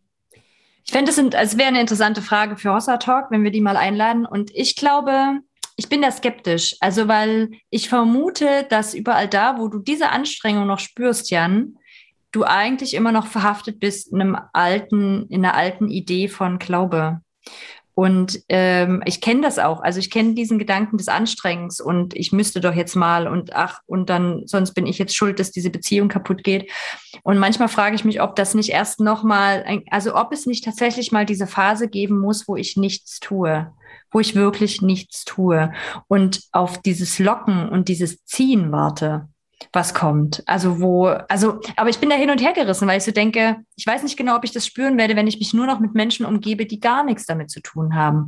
Ich fände, es also wäre eine interessante Frage für Hossa Talk, wenn wir die mal einladen. Und ich glaube, ich bin da skeptisch. Also, weil ich vermute, dass überall da, wo du diese Anstrengung noch spürst, Jan, du eigentlich immer noch verhaftet bist in einem alten, in einer alten Idee von Glaube. Und ähm, ich kenne das auch. Also ich kenne diesen Gedanken des Anstrengens und ich müsste doch jetzt mal und ach, und dann, sonst bin ich jetzt schuld, dass diese Beziehung kaputt geht. Und manchmal frage ich mich, ob das nicht erst nochmal, also ob es nicht tatsächlich mal diese Phase geben muss, wo ich nichts tue, wo ich wirklich nichts tue und auf dieses Locken und dieses Ziehen warte was kommt. Also wo, also, aber ich bin da hin und her gerissen, weil ich so denke, ich weiß nicht genau, ob ich das spüren werde, wenn ich mich nur noch mit Menschen umgebe, die gar nichts damit zu tun haben.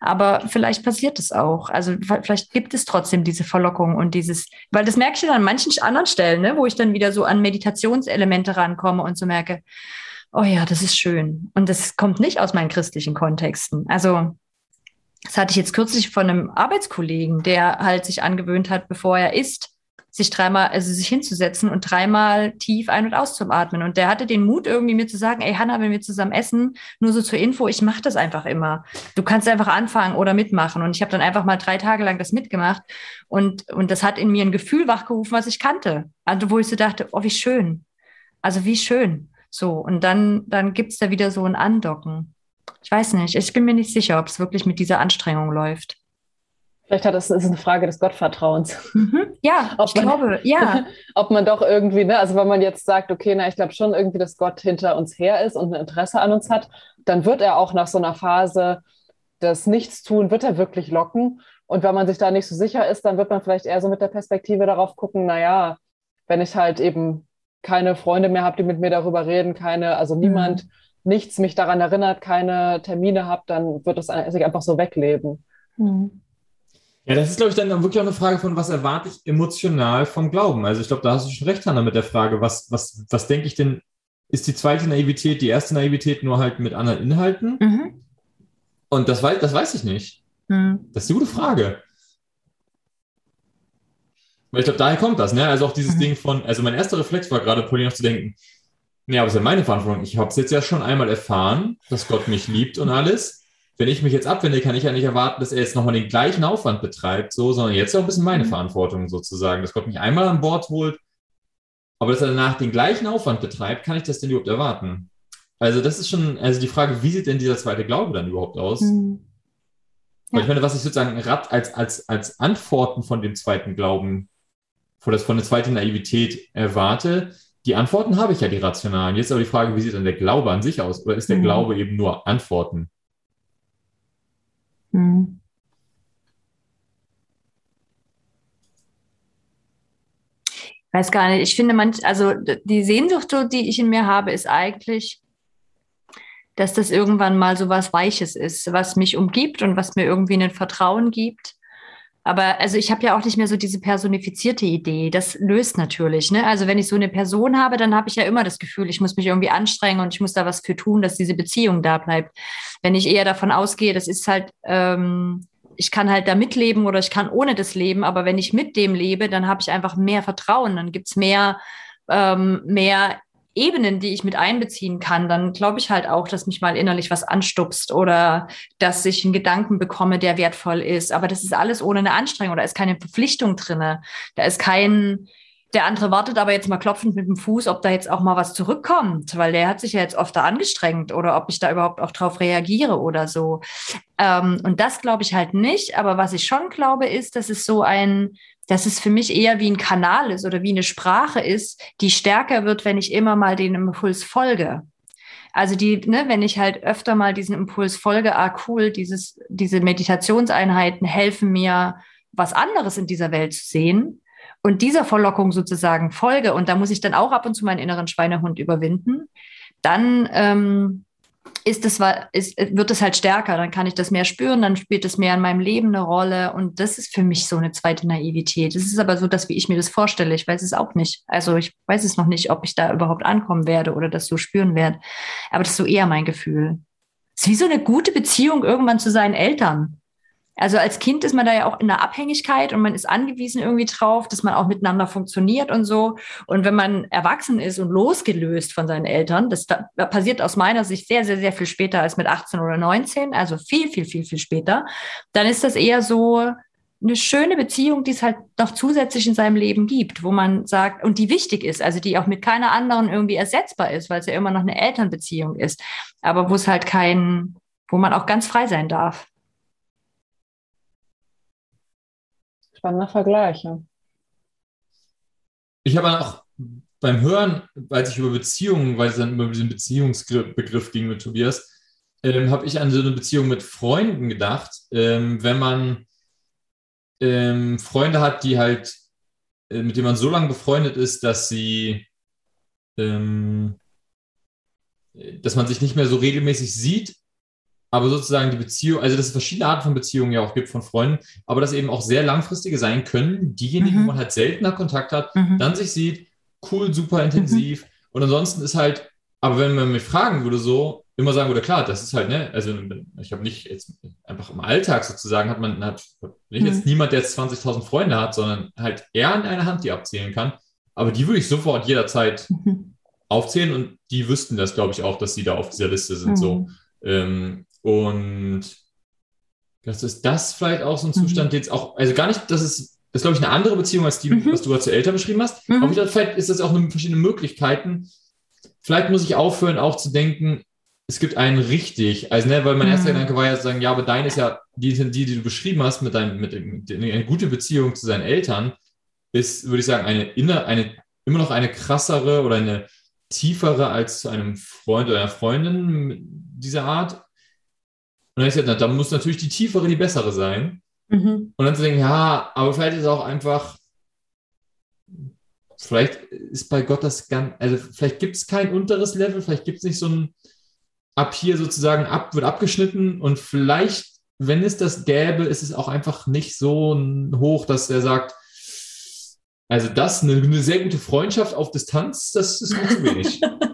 Aber vielleicht passiert es auch. Also vielleicht gibt es trotzdem diese Verlockung und dieses, weil das merke ich dann an manchen anderen Stellen, ne, wo ich dann wieder so an Meditationselemente rankomme und so merke, oh ja, das ist schön. Und das kommt nicht aus meinen christlichen Kontexten. Also das hatte ich jetzt kürzlich von einem Arbeitskollegen, der halt sich angewöhnt hat, bevor er isst, sich dreimal, also sich hinzusetzen und dreimal tief ein- und auszuatmen. Und der hatte den Mut, irgendwie mir zu sagen, ey Hanna, wenn wir zusammen essen, nur so zur Info, ich mache das einfach immer. Du kannst einfach anfangen oder mitmachen. Und ich habe dann einfach mal drei Tage lang das mitgemacht. Und, und das hat in mir ein Gefühl wachgerufen, was ich kannte. Also wo ich so dachte, oh, wie schön. Also wie schön. So, und dann, dann gibt's da wieder so ein Andocken. Ich weiß nicht, ich bin mir nicht sicher, ob es wirklich mit dieser Anstrengung läuft. Vielleicht hat das ist eine Frage des Gottvertrauens. Mhm. Ja, Ob ich man- glaube, ja. Ob man doch irgendwie, ne, also wenn man jetzt sagt, okay, na, ich glaube schon irgendwie, dass Gott hinter uns her ist und ein Interesse an uns hat, dann wird er auch nach so einer Phase des Nichtstun, wird er wirklich locken. Und wenn man sich da nicht so sicher ist, dann wird man vielleicht eher so mit der Perspektive darauf gucken, naja, wenn ich halt eben keine Freunde mehr habe, die mit mir darüber reden, keine, also niemand, nichts mich daran erinnert, keine Termine habe, dann wird es sich einfach so wegleben. Mhm. Ja, das ist, glaube ich, dann wirklich auch eine Frage von, was erwarte ich emotional vom Glauben? Also ich glaube, da hast du schon recht, Hanna, mit der Frage, was, was, was denke ich denn, ist die zweite Naivität die erste Naivität nur halt mit anderen Inhalten? Mhm. Und das weiß, das weiß ich nicht. Mhm. Das ist eine gute Frage. Weil ich glaube, daher kommt das, ne? Also auch dieses Mhm. Ding von, also mein erster Reflex war gerade, Pauline, noch zu denken, ja, aber es ist ja meine Verantwortung. Ich habe es jetzt ja schon einmal erfahren, dass Gott mich liebt und alles. Wenn ich mich jetzt abwende, kann ich ja nicht erwarten, dass er jetzt nochmal den gleichen Aufwand betreibt, so, sondern jetzt auch ein bisschen meine Mhm. Verantwortung sozusagen, dass Gott mich einmal an Bord holt, aber dass er danach den gleichen Aufwand betreibt, kann ich das denn überhaupt erwarten? Also das ist schon, also die Frage, wie sieht denn dieser zweite Glaube dann überhaupt aus? Mhm. Weil Ja. ich meine, was ich sozusagen Rat als, als, als Antworten von dem zweiten Glauben, von, das, von der zweiten Naivität erwarte, die Antworten habe ich ja, die rationalen. Jetzt aber die Frage, wie sieht dann der Glaube an sich aus? Oder ist der Mhm. Glaube eben nur Antworten? Mhm. Weiß gar nicht. Ich finde manch, also die Sehnsucht, die ich in mir habe, ist eigentlich, dass das irgendwann mal so was Weiches ist, was mich umgibt und was mir irgendwie ein Vertrauen gibt. Aber also ich habe ja auch nicht mehr so diese personifizierte Idee. Das löst natürlich. Ne? Also wenn ich so eine Person habe, dann habe ich ja immer das Gefühl, ich muss mich irgendwie anstrengen und ich muss da was für tun, dass diese Beziehung da bleibt. Wenn ich eher davon ausgehe, das ist halt, ähm, ich kann halt da mitleben oder ich kann ohne das leben, aber wenn ich mit dem lebe, dann habe ich einfach mehr Vertrauen, dann gibt's mehr, ähm, mehr Ebenen, die ich mit einbeziehen kann, dann glaube ich halt auch, dass mich mal innerlich was anstupst oder dass ich einen Gedanken bekomme, der wertvoll ist. Aber das ist alles ohne eine Anstrengung. Da ist keine Verpflichtung drinne. Da ist kein, der andere wartet aber jetzt mal klopfend mit dem Fuß, ob da jetzt auch mal was zurückkommt, weil der hat sich ja jetzt oft da angestrengt oder ob ich da überhaupt auch drauf reagiere oder so. Ähm, und das glaube ich halt nicht. Aber was ich schon glaube, ist, dass es so ein, dass es für mich eher wie ein Kanal ist oder wie eine Sprache ist, die stärker wird, wenn ich immer mal den Impuls folge. Also die, ne, wenn ich halt öfter mal diesen Impuls folge, ah cool, dieses, diese Meditationseinheiten helfen mir, was anderes in dieser Welt zu sehen und dieser Verlockung sozusagen folge und da muss ich dann auch ab und zu meinen inneren Schweinehund überwinden, dann ähm, ist es, ist, wird es halt stärker, dann kann ich das mehr spüren, dann spielt es mehr in meinem Leben eine Rolle und das ist für mich so eine zweite Naivität. Es ist aber so, dass wie ich mir das vorstelle, ich weiß es auch nicht. Also ich weiß es noch nicht, ob ich da überhaupt ankommen werde oder das so spüren werde, aber das ist so eher mein Gefühl. Es ist wie so eine gute Beziehung irgendwann zu seinen Eltern. Also als Kind ist man da ja auch in der Abhängigkeit und man ist angewiesen irgendwie drauf, dass man auch miteinander funktioniert und so. Und wenn man erwachsen ist und losgelöst von seinen Eltern, das da, passiert aus meiner Sicht sehr, sehr, sehr viel später als mit 18 oder 19, also viel, viel, viel, viel später, dann ist das eher so eine schöne Beziehung, die es halt noch zusätzlich in seinem Leben gibt, wo man sagt, und die wichtig ist, also die auch mit keiner anderen irgendwie ersetzbar ist, weil es ja immer noch eine Elternbeziehung ist, aber wo es halt kein, wo man auch ganz frei sein darf. Spannender Vergleich. Ja. Ich habe auch beim Hören, als ich über Beziehungen, weil es dann über diesen Beziehungsbegriff ging mit Tobias, ähm, habe ich an so eine Beziehung mit Freunden gedacht. Ähm, wenn man ähm, Freunde hat, die halt, äh, mit denen man so lange befreundet ist, dass sie, ähm, dass man sich nicht mehr so regelmäßig sieht, aber sozusagen die Beziehung, also dass es verschiedene Arten von Beziehungen ja auch gibt von Freunden, aber dass eben auch sehr langfristige sein können, diejenigen, Mhm. wo man halt seltener Kontakt hat, Mhm. dann sich sieht, cool, super intensiv. Und ansonsten ist halt, aber wenn man mich fragen würde, so, immer sagen würde, klar, das ist halt, ne, also ich habe nicht jetzt einfach im Alltag sozusagen, hat man, hat nicht jetzt Mhm. niemand, der jetzt 20.000 Freunde hat, sondern halt eher an einer Hand, die abzählen kann. Aber die würde ich sofort jederzeit Mhm. aufzählen und die wüssten das, glaube ich, auch, dass sie da auf dieser Liste sind. So. Mhm. Ähm, und das ist das vielleicht auch so ein Mhm. Zustand, den jetzt auch, also gar nicht, das ist, das ist, glaube ich, eine andere Beziehung als die, Mhm. was du gerade zu Eltern beschrieben hast. Mhm. Aber vielleicht ist das auch eine verschiedene Möglichkeiten. Vielleicht muss ich aufhören, auch zu denken, es gibt einen richtig. Also, ne, weil mein erster Mhm. Gedanke war ja zu sagen, ja, aber dein ist ja, die, die, die du beschrieben hast, mit deinem, mit, dem- mit eine gute Beziehung zu seinen Eltern, ist, würde ich sagen, eine, inner, eine immer noch eine krassere oder eine tiefere als zu einem Freund oder einer Freundin dieser Art. Und dann habe ich gesagt, na, da muss natürlich die tiefere die bessere sein. Mhm. Und dann zu denken, ja, aber vielleicht ist es auch einfach, vielleicht ist bei Gott das ganz, also vielleicht gibt es kein unteres Level, vielleicht gibt es nicht so ein, ab hier sozusagen ab, wird abgeschnitten und vielleicht, wenn es das gäbe, ist es auch einfach nicht so hoch, dass er sagt, also das, eine, eine sehr gute Freundschaft auf Distanz, das ist mir zu wenig.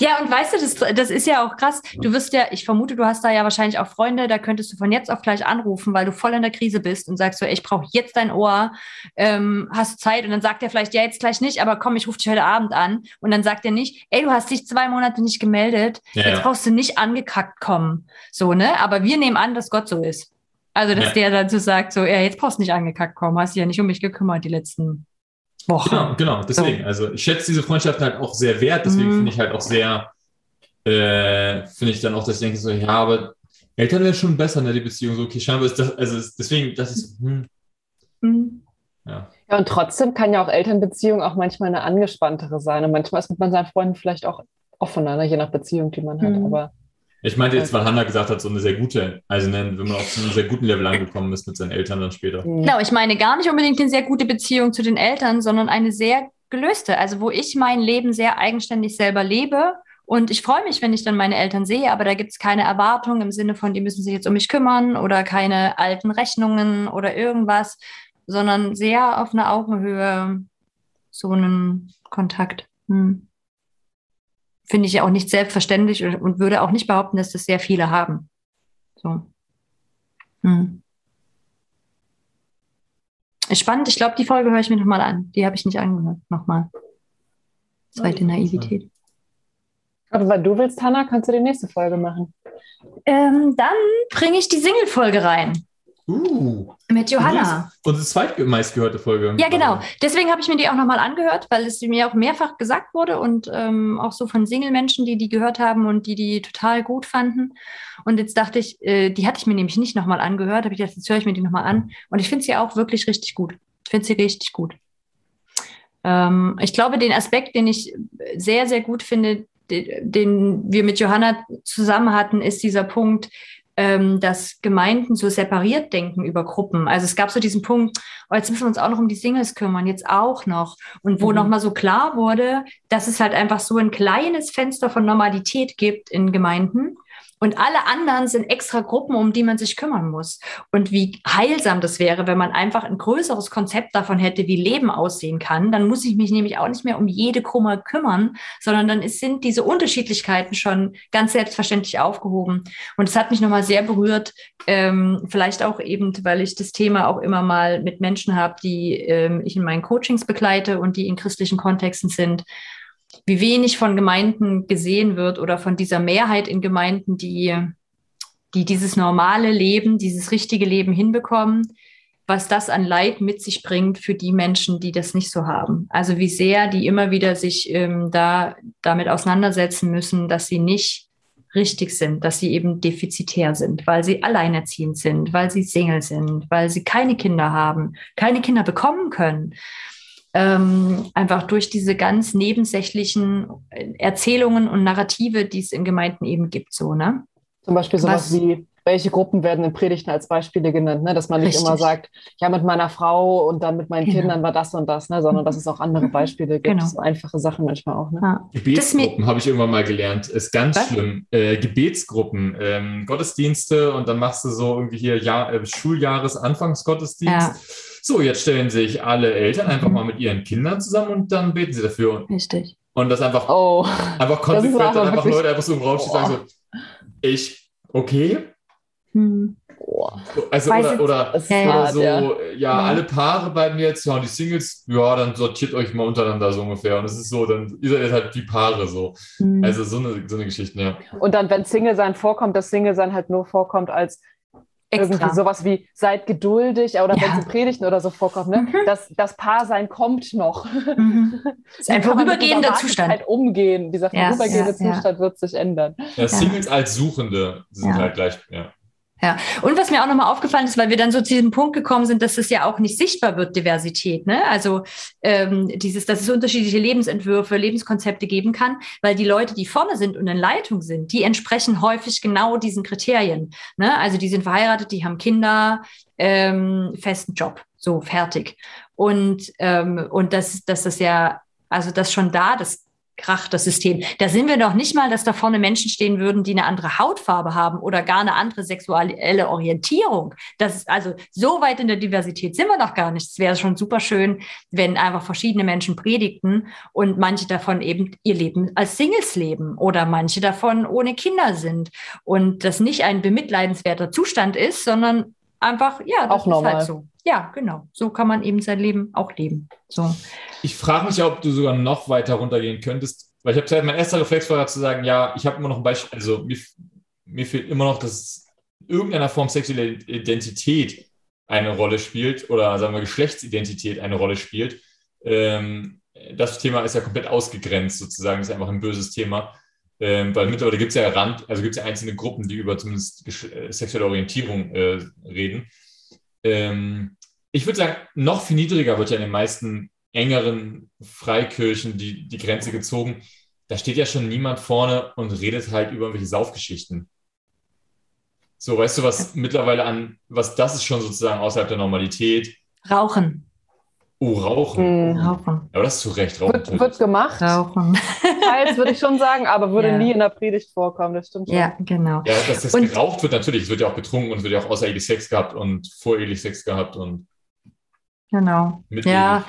Ja, und weißt du, das, das ist ja auch krass. Du wirst ja, ich vermute, du hast da ja wahrscheinlich auch Freunde, da könntest du von jetzt auf gleich anrufen, weil du voll in der Krise bist und sagst so, ey, ich brauche jetzt dein Ohr, ähm, hast du Zeit? Und dann sagt er vielleicht, ja, jetzt gleich nicht, aber komm, ich rufe dich heute Abend an. Und dann sagt er nicht, ey, du hast dich zwei Monate nicht gemeldet, Ja, jetzt brauchst du nicht angekackt kommen. So, ne? Aber wir nehmen an, dass Gott so ist. Also, dass Ja. der dazu sagt, so, ja, jetzt brauchst du nicht angekackt kommen, hast dich ja nicht um mich gekümmert die letzten Wochen. Genau, genau, deswegen. Also ich schätze diese Freundschaft halt auch sehr wert, deswegen Mhm. finde ich halt auch sehr, äh, finde ich dann auch, dass ich denke so, ja, aber Eltern wären schon besser, ne, die Beziehung, so, okay, scheinbar ist das, also es- deswegen, das ist, hm, Mhm. ja. Ja, und trotzdem kann ja auch Elternbeziehung auch manchmal eine angespanntere sein. Und manchmal ist mit man seinen Freunden vielleicht auch offener, ne? je nach Beziehung, die man hat. Mhm. Aber Ich meinte jetzt, weil Hannah gesagt hat, so eine sehr gute, also wenn man auf so einem sehr guten Level angekommen ist mit seinen Eltern dann später. mh, Genau, ich meine gar nicht unbedingt eine sehr gute Beziehung zu den Eltern, sondern eine sehr gelöste, also wo ich mein Leben sehr eigenständig selber lebe. Und ich freue mich, wenn ich dann meine Eltern sehe, aber da gibt es keine Erwartung im Sinne von, die müssen sich jetzt um mich kümmern oder keine alten Rechnungen oder irgendwas, sondern sehr auf einer Augenhöhe so einen Kontakt. Hm. Finde ich ja auch nicht selbstverständlich und, und würde auch nicht behaupten, dass das sehr viele haben. So. Hm. Spannend. Ich glaube, die Folge höre ich mir nochmal an. Die habe ich nicht angehört. Nochmal. Zweite Naivität. aber wenn du willst, Hannah, kannst du die nächste Folge machen. Ähm, dann bringe ich die Single-Folge rein Uh, mit Johanna. unsere zweitmeistgehörte Folge. Ja, genau. Deswegen habe ich mir die auch nochmal angehört, weil es mir auch mehrfach gesagt wurde und ähm, auch so von Single-Menschen, die die gehört haben und die die total gut fanden. Und jetzt dachte ich, äh, die hatte ich mir nämlich nicht nochmal angehört, habe ich gedacht, jetzt höre ich mir die nochmal an. Und ich finde sie auch wirklich richtig gut. Ich finde sie richtig gut. Ähm, ich glaube, den Aspekt, den ich sehr, sehr gut finde, den, den wir mit Johanna zusammen hatten, ist dieser Punkt, ähm, dass Gemeinden so separiert denken über Gruppen. Also es gab so diesen Punkt, oh, jetzt müssen wir uns auch noch um die Singles kümmern, jetzt auch noch. Und wo Mhm. nochmal so klar wurde, dass es halt einfach so ein kleines Fenster von Normalität gibt in Gemeinden. Und alle anderen sind extra Gruppen, um die man sich kümmern muss. Und wie heilsam das wäre, wenn man einfach ein größeres Konzept davon hätte, wie Leben aussehen kann. Dann muss ich mich nämlich auch nicht mehr um jede Krumme kümmern, sondern dann sind diese Unterschiedlichkeiten schon ganz selbstverständlich aufgehoben. Und es hat mich nochmal sehr berührt, ähm, vielleicht auch eben, weil ich das Thema auch immer mal mit Menschen habe, die ähm, ich in meinen Coachings begleite und die in christlichen Kontexten sind, wie wenig von Gemeinden gesehen wird oder von dieser Mehrheit in Gemeinden, die, die dieses normale Leben, dieses richtige Leben hinbekommen, was das an Leid mit sich bringt für die Menschen, die das nicht so haben. Also wie sehr die immer wieder sich ähm, da damit auseinandersetzen müssen, dass sie nicht richtig sind, dass sie eben defizitär sind, weil sie alleinerziehend sind, weil sie Single sind, weil sie keine Kinder haben, keine Kinder bekommen können. Ähm, einfach durch diese ganz nebensächlichen Erzählungen und Narrative, die es in Gemeinden eben gibt, so, ne? Zum Beispiel sowas Was- wie, welche Gruppen werden in Predigten als Beispiele genannt, ne? dass man nicht Richtig. immer sagt, ja, mit meiner Frau und dann mit meinen Genau. Kindern war das und das, ne? sondern dass es auch andere Mhm. Beispiele gibt, Genau. so einfache Sachen manchmal auch. Ne? Ja. Gebetsgruppen habe ich irgendwann mal gelernt. Ist ganz Was? schlimm. Äh, Gebetsgruppen, ähm, Gottesdienste und dann machst du so irgendwie hier Jahr, äh, Schuljahresanfangsgottesdienst. So, jetzt stellen sich alle Eltern einfach Mhm. mal mit ihren Kindern zusammen und dann beten sie dafür. Richtig. Und das einfach, Oh, einfach konsequent aber dann einfach wirklich- Leute einfach so im Raum stehen und sagen so, ich, okay. Hm. boah. Also Weiß oder, oder, Das ist Ja, ja. oder hart, so, ja. ja, Mhm. alle Paare bleiben jetzt, ja, und die Singles, ja, dann sortiert euch mal untereinander so ungefähr. Und es ist so, dann ihr seid jetzt halt die Paare so. Hm. Also so eine, so eine Geschichte, ja. Und dann, wenn Single-Sein vorkommt, dass Single-Sein halt nur vorkommt als irgendwie sowas wie seid geduldig oder Ja. wenn es in Predigten oder so vorkommt, ne? Mhm. Das, das Paarsein kommt noch. Mhm. Das ist ein vorübergehender Zustand. Wartezeit umgehen. Dieser Ja, vorübergehende ja, ja. Zustand wird sich ändern. ja Singles als Suchende sind Ja. halt gleich, ja. Und was mir auch nochmal aufgefallen ist, weil wir dann so zu diesem Punkt gekommen sind, dass es ja auch nicht sichtbar wird, Diversität. Ne? Also ähm, dieses, dass es unterschiedliche Lebensentwürfe, Lebenskonzepte geben kann, weil die Leute, die vorne sind und in Leitung sind, die entsprechen häufig genau diesen Kriterien. Ne? Also die sind verheiratet, die haben Kinder, ähm, festen Job, so fertig. Und, ähm, und das, das ist ja, also das schon da, das kracht das System. Da sind wir noch nicht mal, dass da vorne Menschen stehen würden, die eine andere Hautfarbe haben oder gar eine andere sexuelle Orientierung. Das ist also so weit in der Diversität sind wir noch gar nicht. Es wäre schon super schön, wenn einfach verschiedene Menschen predigten und manche davon eben ihr Leben als Singles leben oder manche davon ohne Kinder sind und das nicht ein bemitleidenswerter Zustand ist, sondern einfach, ja, das Auch normal. ist halt so. Ja, genau. So kann man eben sein Leben auch leben. So. Ich frage mich ja, ob du sogar noch weiter runtergehen könntest, weil ich habe gesagt, mein erster Reflex war zu sagen, ja, ich habe immer noch ein Beispiel, also mir, mir fehlt immer noch, dass irgendeiner Form sexuelle Identität eine Rolle spielt oder sagen wir Geschlechtsidentität eine Rolle spielt. Ähm, das Thema ist ja komplett ausgegrenzt sozusagen, ist einfach ein böses Thema. Ähm, weil mittlerweile gibt es ja Rand, also gibt es ja einzelne Gruppen, die über zumindest äh, sexuelle Orientierung äh, reden. Ähm, ich würde sagen, noch viel niedriger wird ja in den meisten engeren Freikirchen die, die Grenze gezogen. Da steht ja schon niemand vorne und redet halt über irgendwelche Saufgeschichten. So, weißt du, was mittlerweile an, was das ist schon sozusagen außerhalb der Normalität. Rauchen. Oh, Rauchen. Mhm. Rauchen. Aber das ist zu Recht, Rauchen. Wird, wird gemacht, Rauchen. teils würde ich schon sagen, aber würde Ja. nie in der Predigt vorkommen. Das stimmt schon. Ja, genau. ja, dass das Und- geraucht wird, natürlich. Es wird ja auch getrunken und es wird ja auch außerehelich Sex gehabt und vorehelich Sex gehabt und Genau. Ja.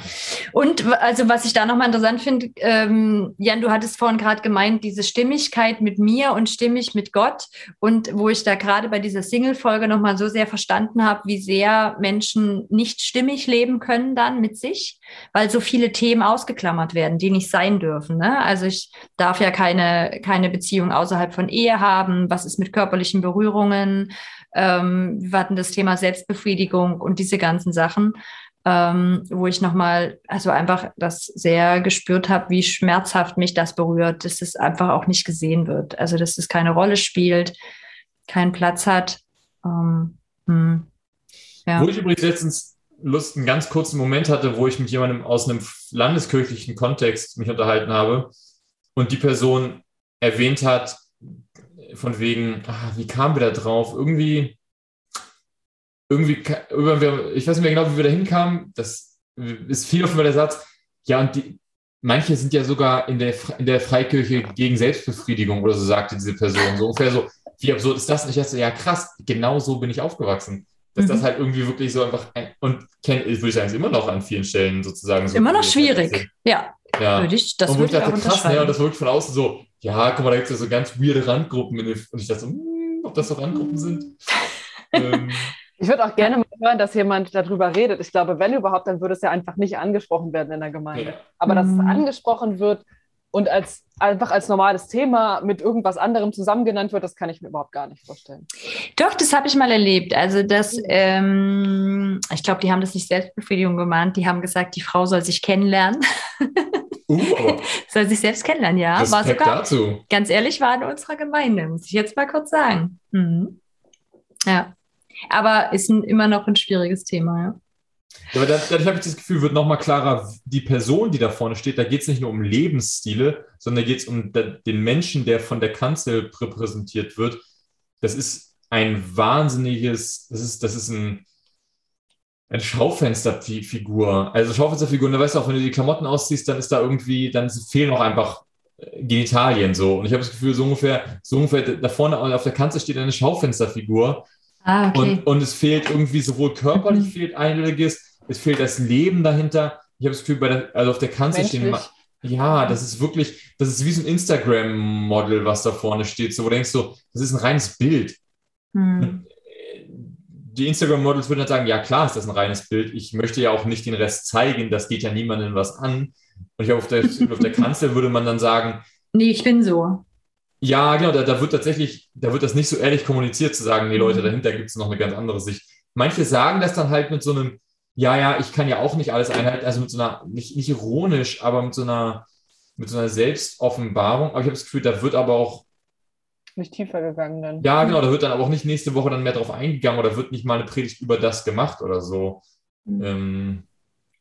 Und also was ich da nochmal interessant finde, ähm, Jan, du hattest vorhin gerade gemeint, diese Stimmigkeit mit mir und stimmig mit Gott. Und wo ich da gerade bei dieser Single-Folge nochmal so sehr verstanden habe, wie sehr Menschen nicht stimmig leben können dann mit sich, weil so viele Themen ausgeklammert werden, die nicht sein dürfen. Ne? Also ich darf ja keine, keine Beziehung außerhalb von Ehe haben. Was ist mit körperlichen Berührungen? Ähm, wir hatten das Thema Selbstbefriedigung und diese ganzen Sachen ähm, wo ich nochmal, also einfach das sehr gespürt habe, wie schmerzhaft mich das berührt, dass es einfach auch nicht gesehen wird. Also, dass es keine Rolle spielt, keinen Platz hat. Ähm, hm. ja. Wo ich übrigens letztens Lust, einen ganz kurzen Moment hatte, wo ich mit jemandem aus einem landeskirchlichen Kontext mich unterhalten habe und die Person erwähnt hat, von wegen, ah, wie kamen wir da drauf? Irgendwie, irgendwie, ich weiß nicht mehr genau, wie wir da hinkamen. Das ist viel auf der Satz. Ja, und die, manche sind ja sogar in der, in der Freikirche gegen Selbstbefriedigung oder so, sagte diese Person. So ungefähr so, wie absurd ist das? Und ich dachte, ja krass, genau so bin ich aufgewachsen. Dass Mhm. das halt irgendwie wirklich so einfach, ein, und kenn, würde ich sagen, ist immer noch an vielen Stellen sozusagen so. Immer noch schwierig. Ja. Ja. würde ich, das und würde ich dachte, krass, ne, unterschreiben. und das wirklich von außen so, ja, guck mal, da gibt es ja so ganz weirde Randgruppen. Und ich dachte so, hm, ob das so Randgruppen sind. ähm, Ich würde auch gerne mal hören, dass jemand darüber redet. Ich glaube, wenn überhaupt, dann würde es ja einfach nicht angesprochen werden in der Gemeinde. Aber dass es Mhm. angesprochen wird und als einfach als normales Thema mit irgendwas anderem zusammengenannt wird, das kann ich mir überhaupt gar nicht vorstellen. Doch, das habe ich mal erlebt. Also das, ähm, ich glaube, die haben das nicht Selbstbefriedigung gemahnt, die haben gesagt, die Frau soll sich kennenlernen, Uh, soll sich selbst kennenlernen, ja. War Respekt sogar, dazu. ganz ehrlich, war in unserer Gemeinde, muss ich jetzt mal kurz sagen. Mhm. Ja. Aber ist ein, immer noch ein schwieriges Thema, ja. Aber da- dadurch habe ich das Gefühl, wird nochmal klarer, die Person, die da vorne steht, da geht es nicht nur um Lebensstile, sondern da geht es um den Menschen, der von der Kanzel repräsentiert wird. Das ist ein wahnsinniges, das ist, das ist ein, eine Schaufensterfigur. Also Schaufensterfigur, da weißt du auch, wenn du die Klamotten ausziehst, dann ist da irgendwie, dann fehlen auch einfach äh, Genitalien so. Und ich habe das Gefühl, so ungefähr, so ungefähr da vorne auf der Kanzel steht eine Schaufensterfigur. Ah, okay. Und, und es fehlt irgendwie sowohl körperlich Mhm. fehlt einiges, es fehlt das Leben dahinter. Ich habe das Gefühl, bei der, also auf der Kanzel stehen. Ja, das ist wirklich, das ist wie so ein Instagram-Model, was da vorne steht, so wo du denkst so, das ist ein reines Bild. Hm. Die Instagram-Models würden dann sagen, ja klar ist das ein reines Bild, ich möchte ja auch nicht den Rest zeigen, das geht ja niemandem was an. Und ich glaube, auf der, auf der Kanzel würde man dann sagen, Nee, ich bin so. Ja, genau, da, da wird tatsächlich, da wird das nicht so ehrlich kommuniziert, zu sagen, nee, Leute, Mhm. dahinter gibt es noch eine ganz andere Sicht. Manche sagen das dann halt mit so einem, ja, ja, ich kann ja auch nicht alles einhalten, also mit so einer, nicht, nicht ironisch, aber mit so einer, mit so einer Selbstoffenbarung. Aber ich habe das Gefühl, da wird aber auch, Nicht tiefer gegangen dann. ja, genau, da wird dann aber auch nicht nächste Woche dann mehr drauf eingegangen oder wird nicht mal eine Predigt über das gemacht oder so. Mhm. Ähm,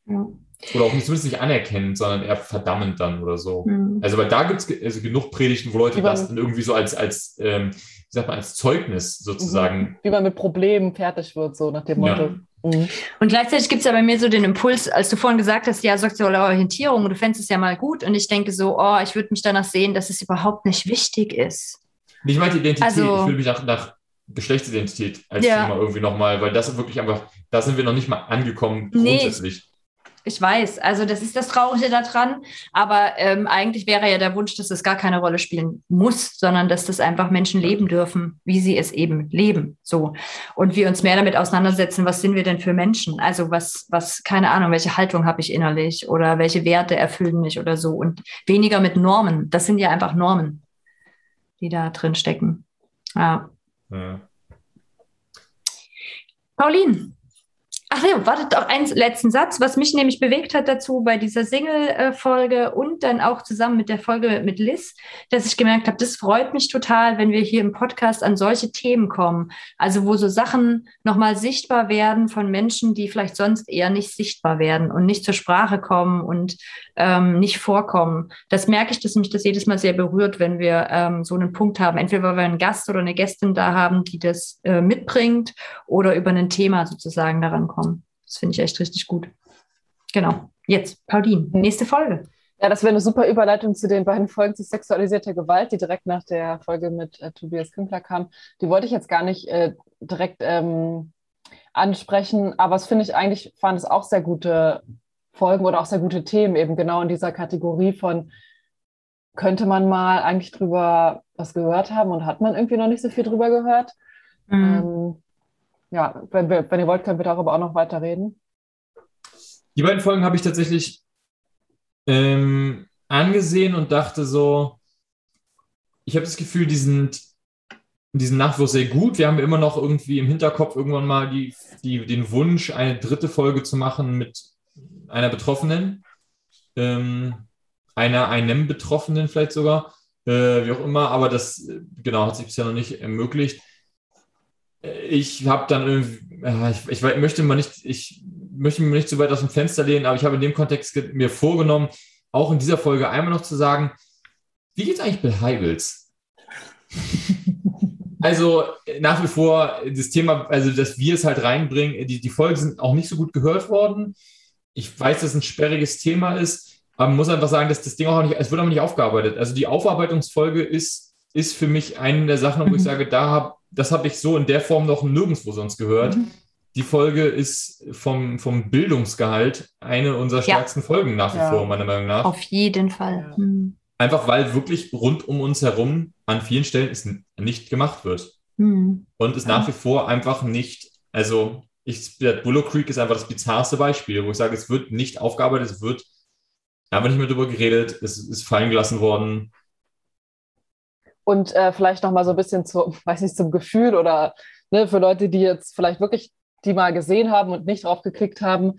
Ja. Oder auch nicht, zumindest nicht anerkennend, sondern eher verdammend dann oder so. Hm. Also, weil da gibt es also genug Predigten, wo Leute das dann irgendwie so als, als ähm, wie sagt man, als Zeugnis sozusagen. Wie man mit Problemen fertig wird, so nach dem Ja. Motto. Mhm. Und gleichzeitig gibt es ja bei mir so den Impuls, als du vorhin gesagt hast, ja, sexuelle Orientierung, du fändest es ja mal gut. Und ich denke so, oh, ich würde mich danach sehen, dass es überhaupt nicht wichtig ist. Ich meinte Identität, Also- ich will mich nach, nach Geschlechtsidentität als Ja. Thema irgendwie nochmal, weil das wirklich einfach, da sind wir noch nicht mal angekommen Nee. Ich weiß, also das ist das Traurige daran, aber ähm, eigentlich wäre ja der Wunsch, dass es gar keine Rolle spielen muss, sondern dass das einfach Menschen leben dürfen, wie sie es eben leben. So. Und wir uns mehr damit auseinandersetzen, was sind wir denn für Menschen? Also was, was, keine Ahnung, welche Haltung habe ich innerlich oder welche Werte erfüllen mich oder so. Und weniger mit Normen. Das sind ja einfach Normen, die da drin stecken. Ja. Ja. Pauline. Ach nee, wartet auf einen letzten Satz, was mich nämlich bewegt hat dazu bei dieser Single-Folge und dann auch zusammen mit der Folge mit Liz, dass ich gemerkt habe, das freut mich total, wenn wir hier im Podcast an solche Themen kommen. Also wo so Sachen nochmal sichtbar werden von Menschen, die vielleicht sonst eher nicht sichtbar werden und nicht zur Sprache kommen und ähm, nicht vorkommen. Das merke ich, dass mich das jedes Mal sehr berührt, wenn wir ähm, so einen Punkt haben. Entweder weil wir einen Gast oder eine Gästin da haben, die das äh, mitbringt oder über ein Thema sozusagen daran kommen. Das finde ich echt richtig gut. Genau. Jetzt, Pauline, nächste Folge. Ja, das wäre eine super Überleitung zu den beiden Folgen zu sexualisierter Gewalt, die direkt nach der Folge mit äh, Tobias Künkler kam. Die wollte ich jetzt gar nicht äh, direkt ähm, ansprechen, aber es finde ich eigentlich, waren es auch sehr gute Folgen oder auch sehr gute Themen, eben genau in dieser Kategorie von, könnte man mal eigentlich drüber was gehört haben und hat man irgendwie noch nicht so viel drüber gehört. Mhm. Ähm, ja, wenn, wir, wenn ihr wollt, können wir darüber auch noch weiter reden. Die beiden Folgen habe ich tatsächlich ähm, angesehen und dachte so, ich habe das Gefühl, die sind, die sind nach wie vor sehr gut. Wir haben immer noch irgendwie im Hinterkopf irgendwann mal die, die, den Wunsch, eine dritte Folge zu machen mit einer Betroffenen, ähm, einer, einem Betroffenen vielleicht sogar, äh, wie auch immer, aber das äh, genau hat sich bisher noch nicht ermöglicht. Ich habe dann irgendwie, ich, ich möchte mal nicht, ich möchte mir nicht zu weit aus dem Fenster lehnen, aber ich habe in dem Kontext mir vorgenommen, auch in dieser Folge einmal noch zu sagen, wie geht's eigentlich Bill Heigels? Also nach wie vor das Thema, also dass wir es halt reinbringen, die, die Folgen sind auch nicht so gut gehört worden. Ich weiß, dass es ein sperriges Thema ist, aber man muss einfach sagen, dass das Ding auch nicht, es wird auch nicht aufgearbeitet. Also die Aufarbeitungsfolge ist, ist für mich eine der Sachen, wo ich Mhm. sage, da hab, das habe ich so in der Form noch nirgendwo sonst gehört. Mhm. Die Folge ist vom, vom Bildungsgehalt eine unserer stärksten Folgen nach wie Ja. vor, meiner Meinung nach. Auf jeden Fall. Ja. Hm. Einfach weil wirklich rund um uns herum an vielen Stellen es nicht gemacht wird. Hm. Und es nach wie vor einfach nicht, also ich, der Willow Creek ist einfach das bizarrste Beispiel, wo ich sage, es wird nicht aufgearbeitet, es wird einfach nicht mehr drüber geredet, es ist fallen gelassen worden. Und äh, vielleicht noch mal so ein bisschen zu, weiß nicht, zum Gefühl oder ne, für Leute, die jetzt vielleicht wirklich die mal gesehen haben und nicht drauf geklickt haben,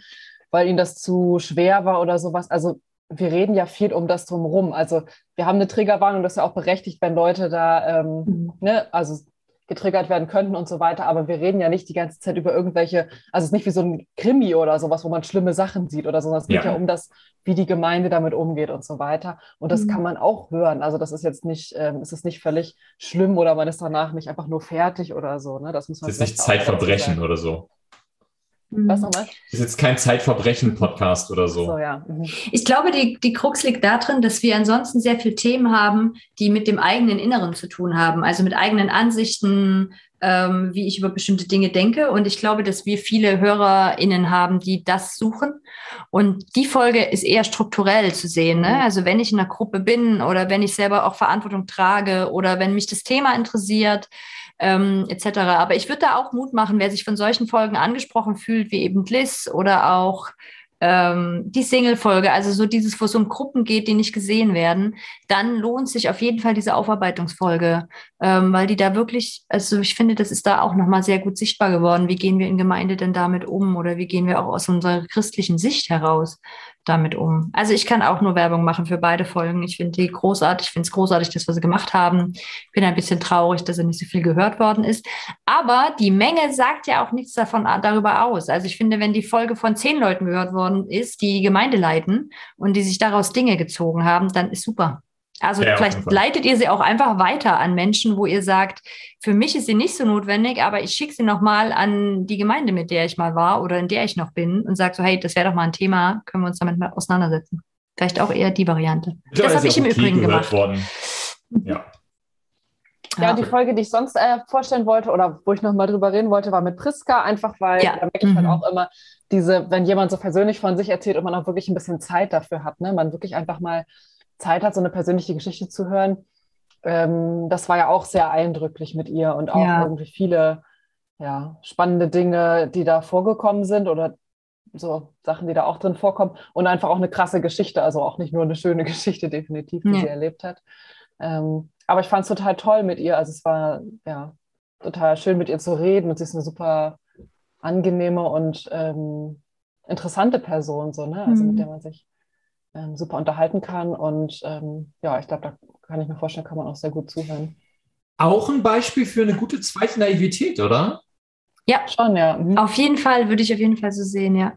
weil ihnen das zu schwer war oder sowas. Also wir reden ja viel um das drumherum. Also wir haben eine Triggerwarnung, das ist ja auch berechtigt, wenn Leute da ähm, Hm. ne, also getriggert werden könnten und so weiter. Aber wir reden ja nicht die ganze Zeit über irgendwelche, also es ist nicht wie so ein Krimi oder sowas, wo man schlimme Sachen sieht oder so, sondern es geht Ja. ja um das, wie die Gemeinde damit umgeht und so weiter. Und das Mhm. kann man auch hören. Also das ist jetzt nicht, ähm, es ist nicht völlig schlimm oder man ist danach nicht einfach nur fertig oder so. Ne? Das muss man Es ist nicht Zeitverbrechen oder so. Hm. Was nochmal? Es ist jetzt kein Zeitverbrechen-Podcast oder so. So, ja. Mhm. Ich glaube, die, die Krux liegt darin, dass wir ansonsten sehr viele Themen haben, die mit dem eigenen Inneren zu tun haben, also mit eigenen Ansichten, ähm, wie ich über bestimmte Dinge denke. Und ich glaube, dass wir viele HörerInnen haben, die das suchen. Und die Folge ist eher strukturell zu sehen. Ne? Also wenn ich in einer Gruppe bin oder wenn ich selber auch Verantwortung trage oder wenn mich das Thema interessiert, ähm, etc. Aber ich würde da auch Mut machen, wer sich von solchen Folgen angesprochen fühlt, wie eben Liz oder auch ähm, die Single-Folge, also so dieses, wo es um Gruppen geht, die nicht gesehen werden, dann lohnt sich auf jeden Fall diese Aufarbeitungsfolge, ähm, weil die da wirklich, also ich finde, das ist da auch nochmal sehr gut sichtbar geworden. Wie gehen wir in Gemeinde denn damit um oder wie gehen wir auch aus unserer christlichen Sicht heraus damit um? Also ich kann auch nur Werbung machen für beide Folgen. Ich finde die großartig, ich finde es großartig, das, was sie gemacht haben. Ich bin ein bisschen traurig, dass er nicht so viel gehört worden ist. Aber die Menge sagt ja auch nichts davon darüber aus. Also ich finde, wenn die Folge von zehn Leuten gehört worden ist, die Gemeinde leiten und die sich daraus Dinge gezogen haben, dann ist super. Also ja, vielleicht leitet ihr sie auch einfach weiter an Menschen, wo ihr sagt, für mich ist sie nicht so notwendig, aber ich schicke sie nochmal an die Gemeinde, mit der ich mal war oder in der ich noch bin und sage so, hey, das wäre doch mal ein Thema, können wir uns damit mal auseinandersetzen. Vielleicht auch eher die Variante. Ja, das habe ich im Übrigen gemacht. Worden. Ja. Ja, die Folge, die ich sonst äh, vorstellen wollte oder wo ich nochmal drüber reden wollte, war mit Priska, einfach weil ja. da merke ich halt mhm. halt auch immer diese, wenn jemand so persönlich von sich erzählt und man auch wirklich ein bisschen Zeit dafür hat, ne? man wirklich einfach mal Zeit hat, so eine persönliche Geschichte zu hören. Ähm, das war ja auch sehr eindrücklich mit ihr und auch ja. irgendwie viele ja, spannende Dinge, die da vorgekommen sind oder so Sachen, die da auch drin vorkommen und einfach auch eine krasse Geschichte, also auch nicht nur eine schöne Geschichte definitiv, die ja. sie erlebt hat. Ähm, aber ich fand es total toll mit ihr, also es war ja total schön mit ihr zu reden und sie ist eine super angenehme und ähm, interessante Person, so, ne? Also mhm. mit der man sich ähm, super unterhalten kann. Und ähm, ja, ich glaube, da kann ich mir vorstellen, kann man auch sehr gut zuhören. Auch ein Beispiel für eine gute zweite Naivität, oder? Ja, schon, ja. Mhm. Auf jeden Fall, würde ich auf jeden Fall so sehen, ja.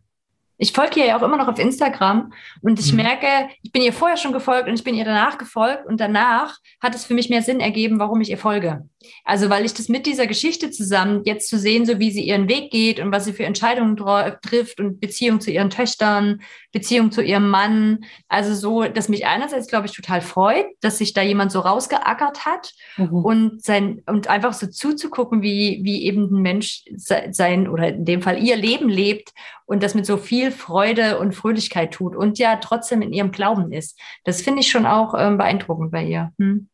Ich folge ihr ja auch immer noch auf Instagram und ich mhm. merke, ich bin ihr vorher schon gefolgt und ich bin ihr danach gefolgt und danach hat es für mich mehr Sinn ergeben, warum ich ihr folge. Also weil ich das mit dieser Geschichte zusammen jetzt zu sehen, so wie sie ihren Weg geht und was sie für Entscheidungen trifft und Beziehung zu ihren Töchtern, Beziehung zu ihrem Mann. Also so, dass mich einerseits, glaube ich, total freut, dass sich da jemand so rausgeackert hat mhm. und sein, und einfach so zuzugucken, wie, wie eben ein Mensch sein oder in dem Fall ihr Leben lebt und das mit so viel Freude und Fröhlichkeit tut und ja trotzdem in ihrem Glauben ist. Das finde ich schon auch ähm, beeindruckend bei ihr. Hm?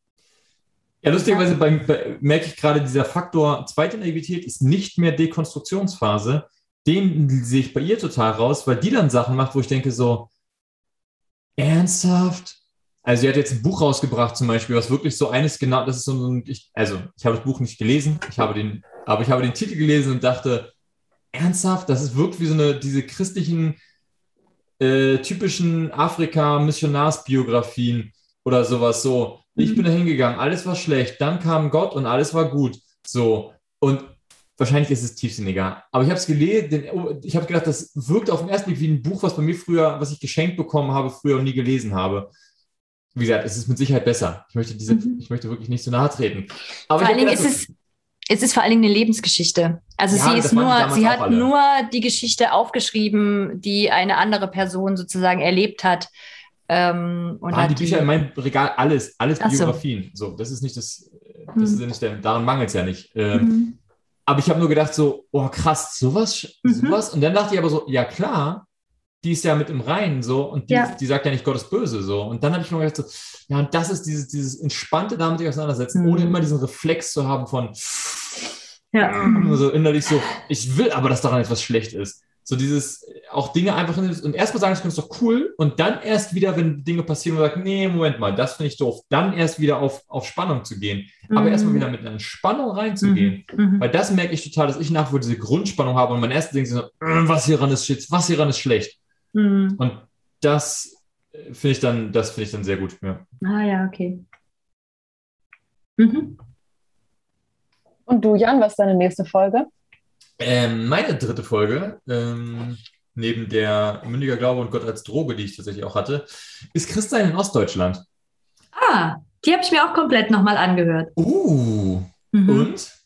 Ja, lustigerweise bei, bei, merke ich gerade, dieser Faktor zweite Naivität ist nicht mehr Dekonstruktionsphase. Den sehe ich bei ihr total raus, weil die dann Sachen macht, wo ich denke so, ernsthaft? Also sie hat jetzt ein Buch rausgebracht zum Beispiel, was wirklich so eines genau, das ist so ein, ich, also ich habe das Buch nicht gelesen, ich habe den, aber ich habe den Titel gelesen und dachte, ernsthaft, das ist wirklich wie so eine, diese christlichen, äh, typischen Afrika-Missionarsbiografien oder sowas so. Ich mhm. bin da hingegangen, alles war schlecht, dann kam Gott und alles war gut. So. Und wahrscheinlich ist es tiefsinniger. Aber ich habe es gelesen, oh, ich habe gedacht, das wirkt auf den ersten Blick wie ein Buch, was bei mir früher, was ich geschenkt bekommen habe, früher und nie gelesen habe. Wie gesagt, es ist mit Sicherheit besser. Ich möchte, diese, mhm. ich möchte wirklich nicht so nahe treten. Aber Vor allen Dingen ist es, es ist vor allen Dingen eine Lebensgeschichte. Also ja, sie ist nur, sie hat alle. nur die Geschichte aufgeschrieben, die eine andere Person sozusagen erlebt hat. Ähm, und Waren die Bücher in meinem Regal alles, alles Biografien. So. so. das ist nicht das, das mhm. ist ja nicht der, daran mangelt es ja nicht. Ähm, mhm. Aber ich habe nur gedacht so, oh krass, sowas, mhm. sowas. Und dann dachte ich aber so, ja klar, die ist ja mit im Reinen so und die, ja. die sagt ja nicht, Gott ist böse so. Und dann habe ich mir gedacht so, ja, und das ist dieses, dieses entspannte damit sich auseinandersetzen, mhm. ohne immer diesen Reflex zu haben von ja. so innerlich so, ich will aber, dass daran etwas schlecht ist. So dieses, auch Dinge einfach, und erstmal sagen, das ist doch cool, und dann erst wieder, wenn Dinge passieren, und sagt, nee, Moment mal, das finde ich doof, dann erst wieder auf, auf Spannung zu gehen. Mhm. Aber erstmal wieder mit einer Spannung reinzugehen. Mhm. mhm. Weil das merke ich total, dass ich nach wie vor diese Grundspannung habe und mein erstes Ding ist so, äh, was hieran ist shit, was hieran ist schlecht. Mhm. Und das äh, finde ich dann, das finde ich dann sehr gut. Ja. Ah ja, okay. Mhm. Und du, Jan, was ist deine nächste Folge? Ähm, meine dritte Folge, ähm, neben der Mündiger Glaube und Gott als Droge, die ich tatsächlich auch hatte, ist Christian in Ostdeutschland. Ah, die habe ich mir auch komplett nochmal angehört. Uh, mhm. und?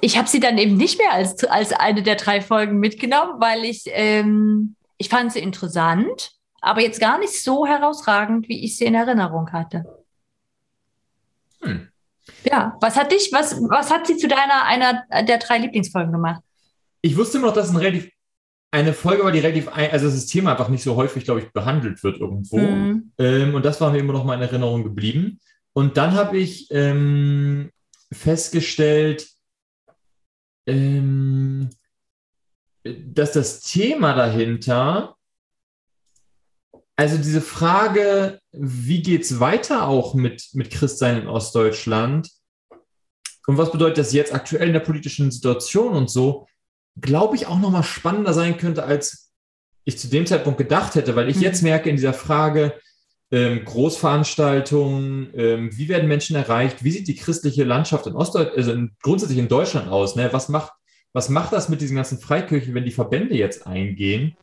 Ich habe sie dann eben nicht mehr als, als eine der drei Folgen mitgenommen, weil ich, ähm, ich fand sie interessant, aber jetzt gar nicht so herausragend, wie ich sie in Erinnerung hatte. Hm. Ja, was hat dich, was, was hat sie zu deiner einer der drei Lieblingsfolgen gemacht? Ich wusste immer noch, dass es ein relativ, eine Folge war, die relativ, ein, also das Thema einfach nicht so häufig, glaube ich, behandelt wird irgendwo. Mhm. Ähm, und das war mir immer noch mal in Erinnerung geblieben. Und dann habe ich ähm, festgestellt, ähm, dass das Thema dahinter, also diese Frage, wie geht es weiter auch mit, mit Christsein in Ostdeutschland und was bedeutet das jetzt aktuell in der politischen Situation und so, glaube ich auch nochmal spannender sein könnte, als ich zu dem Zeitpunkt gedacht hätte, weil ich Mhm. jetzt merke in dieser Frage, ähm, Großveranstaltungen, ähm, wie werden Menschen erreicht, wie sieht die christliche Landschaft in Ostdeutschland, also in, grundsätzlich in Deutschland aus, ne? was, macht, was macht das mit diesen ganzen Freikirchen, wenn die Verbände jetzt eingehen?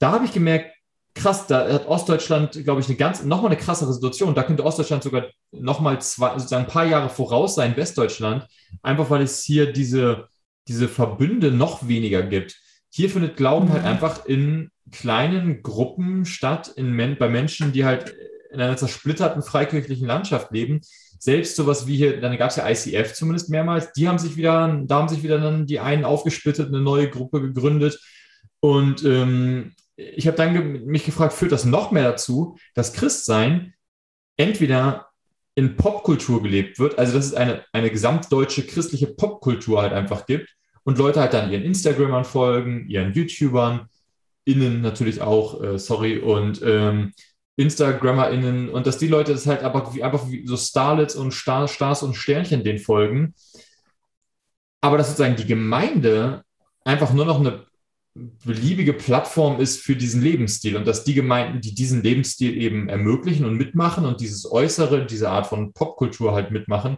Da habe ich gemerkt, krass, da hat Ostdeutschland, glaube ich, eine ganz, nochmal eine krassere Situation. Da könnte Ostdeutschland sogar nochmal zwei, sozusagen ein paar Jahre voraus sein, Westdeutschland, einfach weil es hier diese, diese Verbünde noch weniger gibt. Hier findet Glauben halt Mhm. einfach in kleinen Gruppen statt, in Men bei Menschen, die halt in einer zersplitterten freikirchlichen Landschaft leben. Selbst sowas wie hier, dann gab es ja ICF zumindest mehrmals, die haben sich wieder, da haben sich wieder dann die einen aufgesplittet, eine neue Gruppe gegründet. Und ähm, ich habe dann ge mich gefragt, führt das noch mehr dazu, dass Christsein entweder in Popkultur gelebt wird, also dass es eine, eine gesamtdeutsche christliche Popkultur halt einfach gibt und Leute halt dann ihren Instagramern folgen, ihren YouTubern, innen natürlich auch, äh, sorry, und ähm, InstagrammerInnen und dass die Leute das halt aber wie, einfach wie so Starlets und Star, Stars und Sternchen den folgen. Aber dass sozusagen die Gemeinde einfach nur noch eine beliebige Plattform ist für diesen Lebensstil und dass die Gemeinden, die diesen Lebensstil eben ermöglichen und mitmachen und dieses Äußere, diese Art von Popkultur halt mitmachen,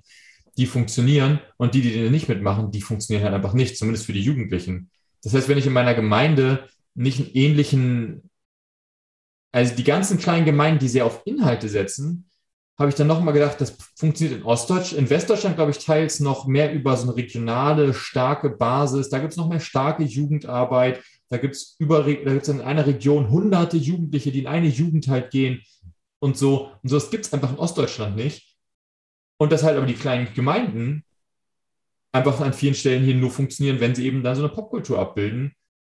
die funktionieren und die, die nicht mitmachen, die funktionieren halt einfach nicht, zumindest für die Jugendlichen. Das heißt, wenn ich in meiner Gemeinde nicht einen ähnlichen, also die ganzen kleinen Gemeinden, die sehr auf Inhalte setzen, habe ich dann nochmal gedacht, das funktioniert in Ostdeutschland, in Westdeutschland, glaube ich, teils noch mehr über so eine regionale, starke Basis. Da gibt es noch mehr starke Jugendarbeit. Da gibt es über, da gibt es in einer Region hunderte Jugendliche, die in eine Jugend halt gehen und so. Und so, das gibt es einfach in Ostdeutschland nicht. Und dass halt aber die kleinen Gemeinden einfach an vielen Stellen hier nur funktionieren, wenn sie eben dann so eine Popkultur abbilden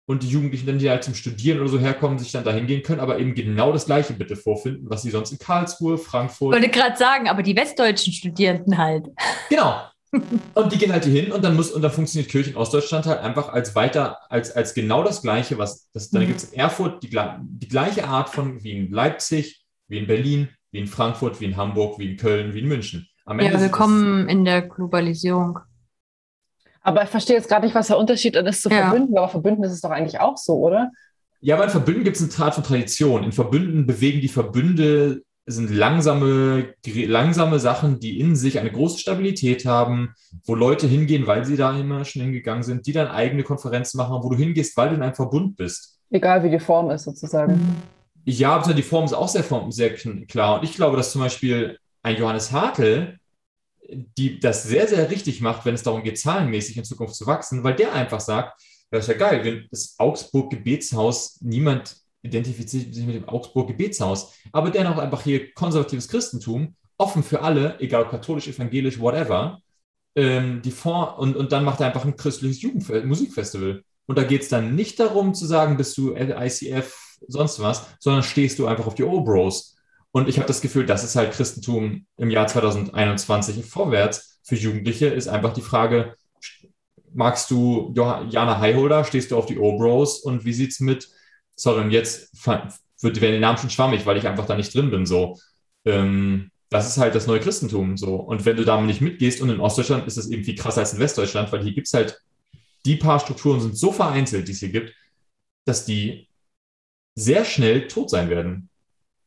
und die Jugendlichen dann, die halt zum Studieren oder so herkommen, sich dann dahin gehen können, aber eben genau das Gleiche bitte vorfinden, was sie sonst in Karlsruhe, Ich Frankfurt. wollte gerade sagen, aber die westdeutschen Studierenden halt. Genau. Und die gehen halt hier hin und dann muss, und dann funktioniert Kirche in Ostdeutschland halt einfach als weiter, als, als genau das Gleiche, was das, dann Mhm. gibt es in Erfurt die, die gleiche Art von wie in Leipzig, wie in Berlin, wie in Frankfurt, wie in Hamburg, wie in Köln, wie in München. Am Ja, sind es- willkommen in der Globalisierung. Aber ich verstehe jetzt gerade nicht, was der Unterschied ist zu Ja. Verbünden. Aber Verbünden ist es doch eigentlich auch so, oder? Ja, aber in Verbünden gibt es eine Art von Tradition. In Verbünden bewegen die Verbünde, sind langsame, langsame Sachen, die in sich eine große Stabilität haben, wo Leute hingehen, weil sie da immer schon hingegangen sind, die dann eigene Konferenzen machen, wo du hingehst, weil du in einem Verbund bist. Egal wie die Form ist, sozusagen. Ja, aber die Form ist auch sehr, sehr klar. Und ich glaube, dass zum Beispiel ein Johannes Hartl, die das sehr, sehr richtig macht, wenn es darum geht, zahlenmäßig in Zukunft zu wachsen, weil der einfach sagt, das ist ja geil, wenn das Augsburg-Gebetshaus, niemand identifiziert sich mit dem Augsburg-Gebetshaus, aber dennoch einfach hier konservatives Christentum, offen für alle, egal katholisch, evangelisch, whatever, ähm, die Form, und, und dann macht er einfach ein christliches Jugendfe Musikfestival. Und da geht es dann nicht darum zu sagen, bist du ICF, sonst was, sondern stehst du einfach auf die Obros. Und ich habe das Gefühl, das ist halt Christentum im Jahr 2021 vorwärts. Für Jugendliche ist einfach die Frage, magst du Jana Highholder, stehst du auf die Obros und wie sieht's mit, sorry, und jetzt wird, werden die Namen schon schwammig, weil ich einfach da nicht drin bin, so. Ähm, das ist halt das neue Christentum, so. Und wenn du damit nicht mitgehst und in Ostdeutschland ist es viel krasser als in Westdeutschland, weil hier gibt's halt, die paar Strukturen sind so vereinzelt, die es hier gibt, dass die sehr schnell tot sein werden.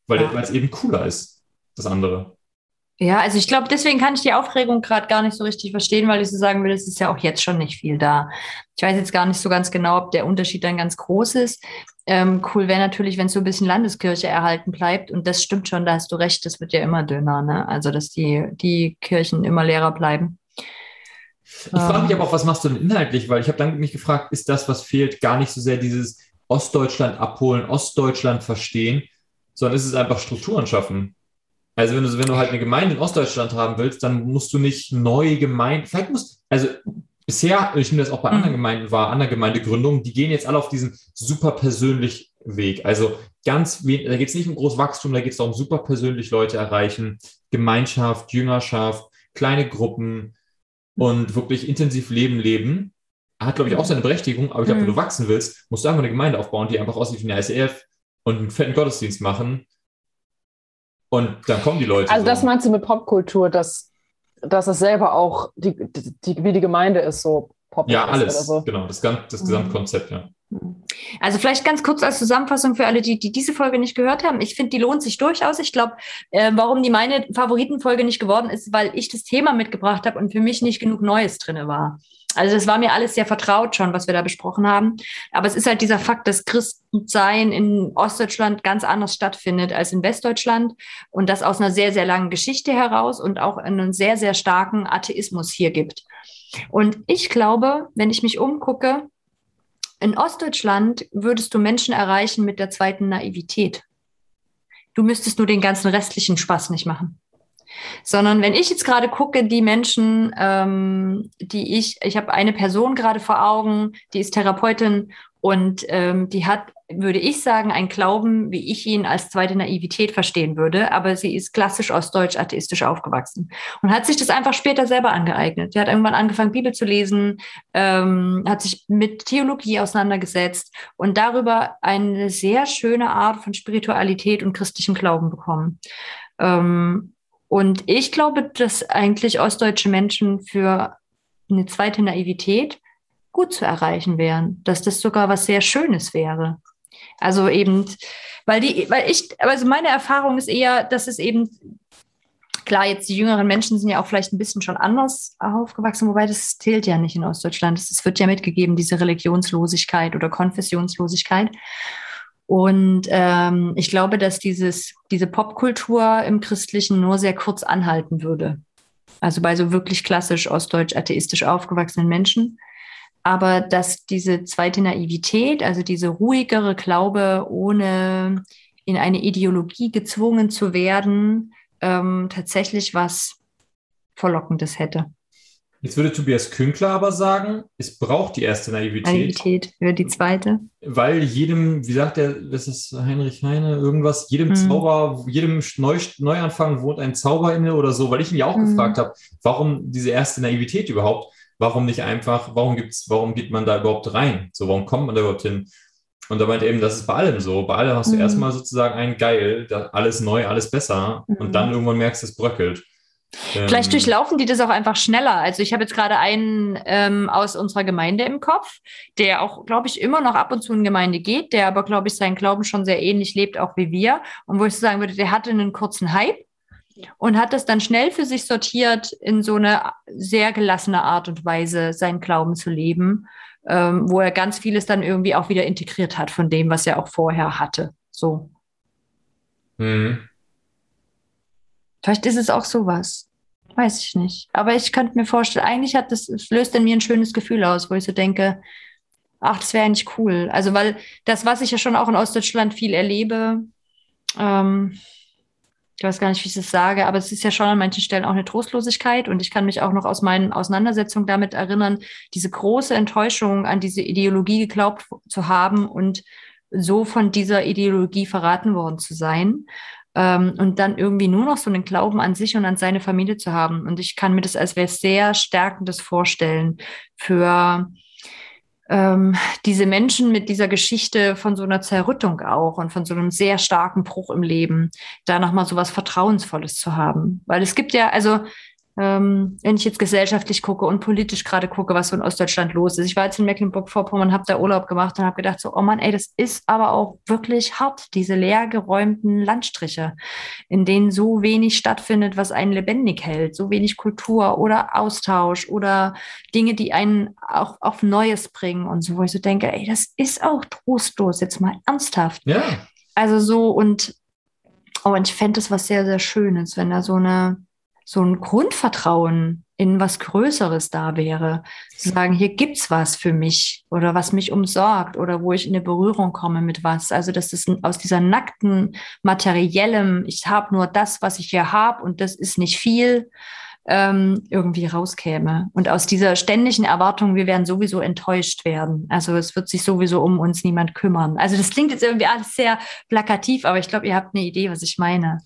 Weil Ja. es eben cooler ist, das andere. Ja, also ich glaube, deswegen kann ich die Aufregung gerade gar nicht so richtig verstehen, weil ich so sagen will, es ist ja auch jetzt schon nicht viel da. Ich weiß jetzt gar nicht so ganz genau, ob der Unterschied dann ganz groß ist. Ähm, cool wäre natürlich, wenn so ein bisschen Landeskirche erhalten bleibt. Und das stimmt schon, da hast du recht, das wird ja immer dünner, ne? Also, dass die, die Kirchen immer leerer bleiben. Ich frage mich Ähm. aber auch, was machst du denn inhaltlich? Weil ich habe dann mich gefragt, ist das, was fehlt, gar nicht so sehr dieses Ostdeutschland abholen, Ostdeutschland verstehen, sondern ist es einfach Strukturen schaffen? Also wenn du, wenn du halt eine Gemeinde in Ostdeutschland haben willst, dann musst du nicht neue Gemeinden, vielleicht musst, also bisher, ich nehme das auch bei anderen Gemeinden wahr, anderen Gemeindegründungen, die gehen jetzt alle auf diesen super persönlich Weg. Also ganz wenig, da geht es nicht um Großwachstum, da geht es darum, super persönlich Leute erreichen, Gemeinschaft, Jüngerschaft, kleine Gruppen und wirklich intensiv Leben leben. Hat, glaube ich, auch seine Berechtigung, aber ich glaube, wenn du wachsen willst, musst du einfach eine Gemeinde aufbauen, die einfach aussieht wie eine ICF und einen fetten Gottesdienst machen. Und dann kommen die Leute. Also so. das meinst du mit Popkultur, dass, dass es selber auch, die, die, wie die Gemeinde ist, so Pop Ja, ist alles. oder so. Genau, das, das Gesamtkonzept, ja. Also vielleicht ganz kurz als Zusammenfassung für alle, die, die diese Folge nicht gehört haben. Ich finde, die lohnt sich durchaus. Ich glaube, äh, warum die meine Favoritenfolge nicht geworden ist, weil ich das Thema mitgebracht habe und für mich nicht genug Neues drinne war. Also das war mir alles sehr vertraut schon, was wir da besprochen haben. Aber es ist halt dieser Fakt, dass Christensein in Ostdeutschland ganz anders stattfindet als in Westdeutschland und das aus einer sehr, sehr langen Geschichte heraus und auch einen sehr, sehr starken Atheismus hier gibt. Und ich glaube, wenn ich mich umgucke, in Ostdeutschland würdest du Menschen erreichen mit der zweiten Naivität. Du müsstest nur den ganzen restlichen Spaß nicht machen. Sondern wenn ich jetzt gerade gucke, die Menschen, ähm, die ich, ich habe eine Person gerade vor Augen, die ist Therapeutin und ähm, die hat, würde ich sagen, einen Glauben, wie ich ihn als zweite Naivität verstehen würde, aber sie ist klassisch ostdeutsch atheistisch aufgewachsen und hat sich das einfach später selber angeeignet. Sie hat irgendwann angefangen, Bibel zu lesen, ähm, hat sich mit Theologie auseinandergesetzt und darüber eine sehr schöne Art von Spiritualität und christlichem Glauben bekommen. Ähm, und ich glaube, dass eigentlich ostdeutsche Menschen für eine zweite Naivität gut zu erreichen wären, dass das sogar was sehr Schönes wäre. Also eben, weil die, weil ich, also meine Erfahrung ist eher, dass es eben klar, jetzt die jüngeren Menschen sind ja auch vielleicht ein bisschen schon anders aufgewachsen, wobei das zählt ja nicht in Ostdeutschland. Es wird ja mitgegeben, diese Religionslosigkeit oder Konfessionslosigkeit. Und ähm, ich glaube, dass dieses, diese Popkultur im Christlichen nur sehr kurz anhalten würde. Also bei so wirklich klassisch ostdeutsch atheistisch aufgewachsenen Menschen. Aber dass diese zweite Naivität, also diese ruhigere Glaube, ohne in eine Ideologie gezwungen zu werden, ähm, tatsächlich was Verlockendes hätte. Jetzt würde Tobias Künkler aber sagen, es braucht die erste Naivität, Naivität für die zweite. weil jedem, wie sagt er, das ist Heinrich Heine, irgendwas, jedem Mhm. Zauber, jedem Neu Neuanfang wohnt ein Zauber inne oder so, weil ich ihn ja auch Mhm. gefragt habe, warum diese erste Naivität überhaupt? Warum nicht einfach, warum gibt's, warum geht man da überhaupt rein? So, warum kommt man da überhaupt hin? Und da meint er eben, das ist bei allem so. Bei allem hast du Mhm. erstmal sozusagen ein Geil, da alles neu, alles besser. Mhm. Und dann irgendwann merkst du, es bröckelt. Vielleicht Ähm, durchlaufen die das auch einfach schneller. Also ich habe jetzt gerade einen ähm, aus unserer Gemeinde im Kopf, der auch, glaube ich, immer noch ab und zu in Gemeinde geht, der aber, glaube ich, seinen Glauben schon sehr ähnlich lebt, auch wie wir. Und wo ich so sagen würde, der hatte einen kurzen Hype und hat das dann schnell für sich sortiert, in so eine sehr gelassene Art und Weise seinen Glauben zu leben, ähm, wo er ganz vieles dann irgendwie auch wieder integriert hat von dem, was er auch vorher hatte. So. Mhm. Vielleicht ist es auch sowas. Weiß ich nicht. Aber ich könnte mir vorstellen, eigentlich hat das, es löst in mir ein schönes Gefühl aus, wo ich so denke, ach, das wäre eigentlich cool. Also, weil das, was ich ja schon auch in Ostdeutschland viel erlebe, ähm, ich weiß gar nicht, wie ich das sage, aber es ist ja schon an manchen Stellen auch eine Trostlosigkeit. Und ich kann mich auch noch aus meinen Auseinandersetzungen damit erinnern, diese große Enttäuschung an diese Ideologie geglaubt zu haben und so von dieser Ideologie verraten worden zu sein ähm, und dann irgendwie nur noch so einen Glauben an sich und an seine Familie zu haben. Und ich kann mir das als was sehr Stärkendes vorstellen für ähm, diese Menschen mit dieser Geschichte von so einer Zerrüttung auch und von so einem sehr starken Bruch im Leben, da nochmal so was Vertrauensvolles zu haben. Weil es gibt ja, also ähm, wenn ich jetzt gesellschaftlich gucke und politisch gerade gucke, was so in Ostdeutschland los ist. Ich war jetzt in Mecklenburg-Vorpommern, habe da Urlaub gemacht und habe gedacht, so, oh Mann, ey, das ist aber auch wirklich hart, diese leergeräumten Landstriche, in denen so wenig stattfindet, was einen lebendig hält, so wenig Kultur oder Austausch oder Dinge, die einen auch auf Neues bringen und so, wo ich so denke, ey, das ist auch trostlos, jetzt mal ernsthaft. Ja, Also so und, oh, und ich fände das was sehr, sehr Schönes, wenn da so eine, so ein Grundvertrauen in was Größeres da wäre. Zu sagen, hier gibt's was für mich oder was mich umsorgt oder wo ich in eine Berührung komme mit was. Also, dass das aus dieser nackten, materiellem, ich habe nur das, was ich hier habe und das ist nicht viel, ähm, irgendwie rauskäme. Und aus dieser ständigen Erwartung, wir werden sowieso enttäuscht werden. Also es wird sich sowieso um uns niemand kümmern. Also das klingt jetzt irgendwie alles sehr plakativ, aber ich glaube, ihr habt eine Idee, was ich meine.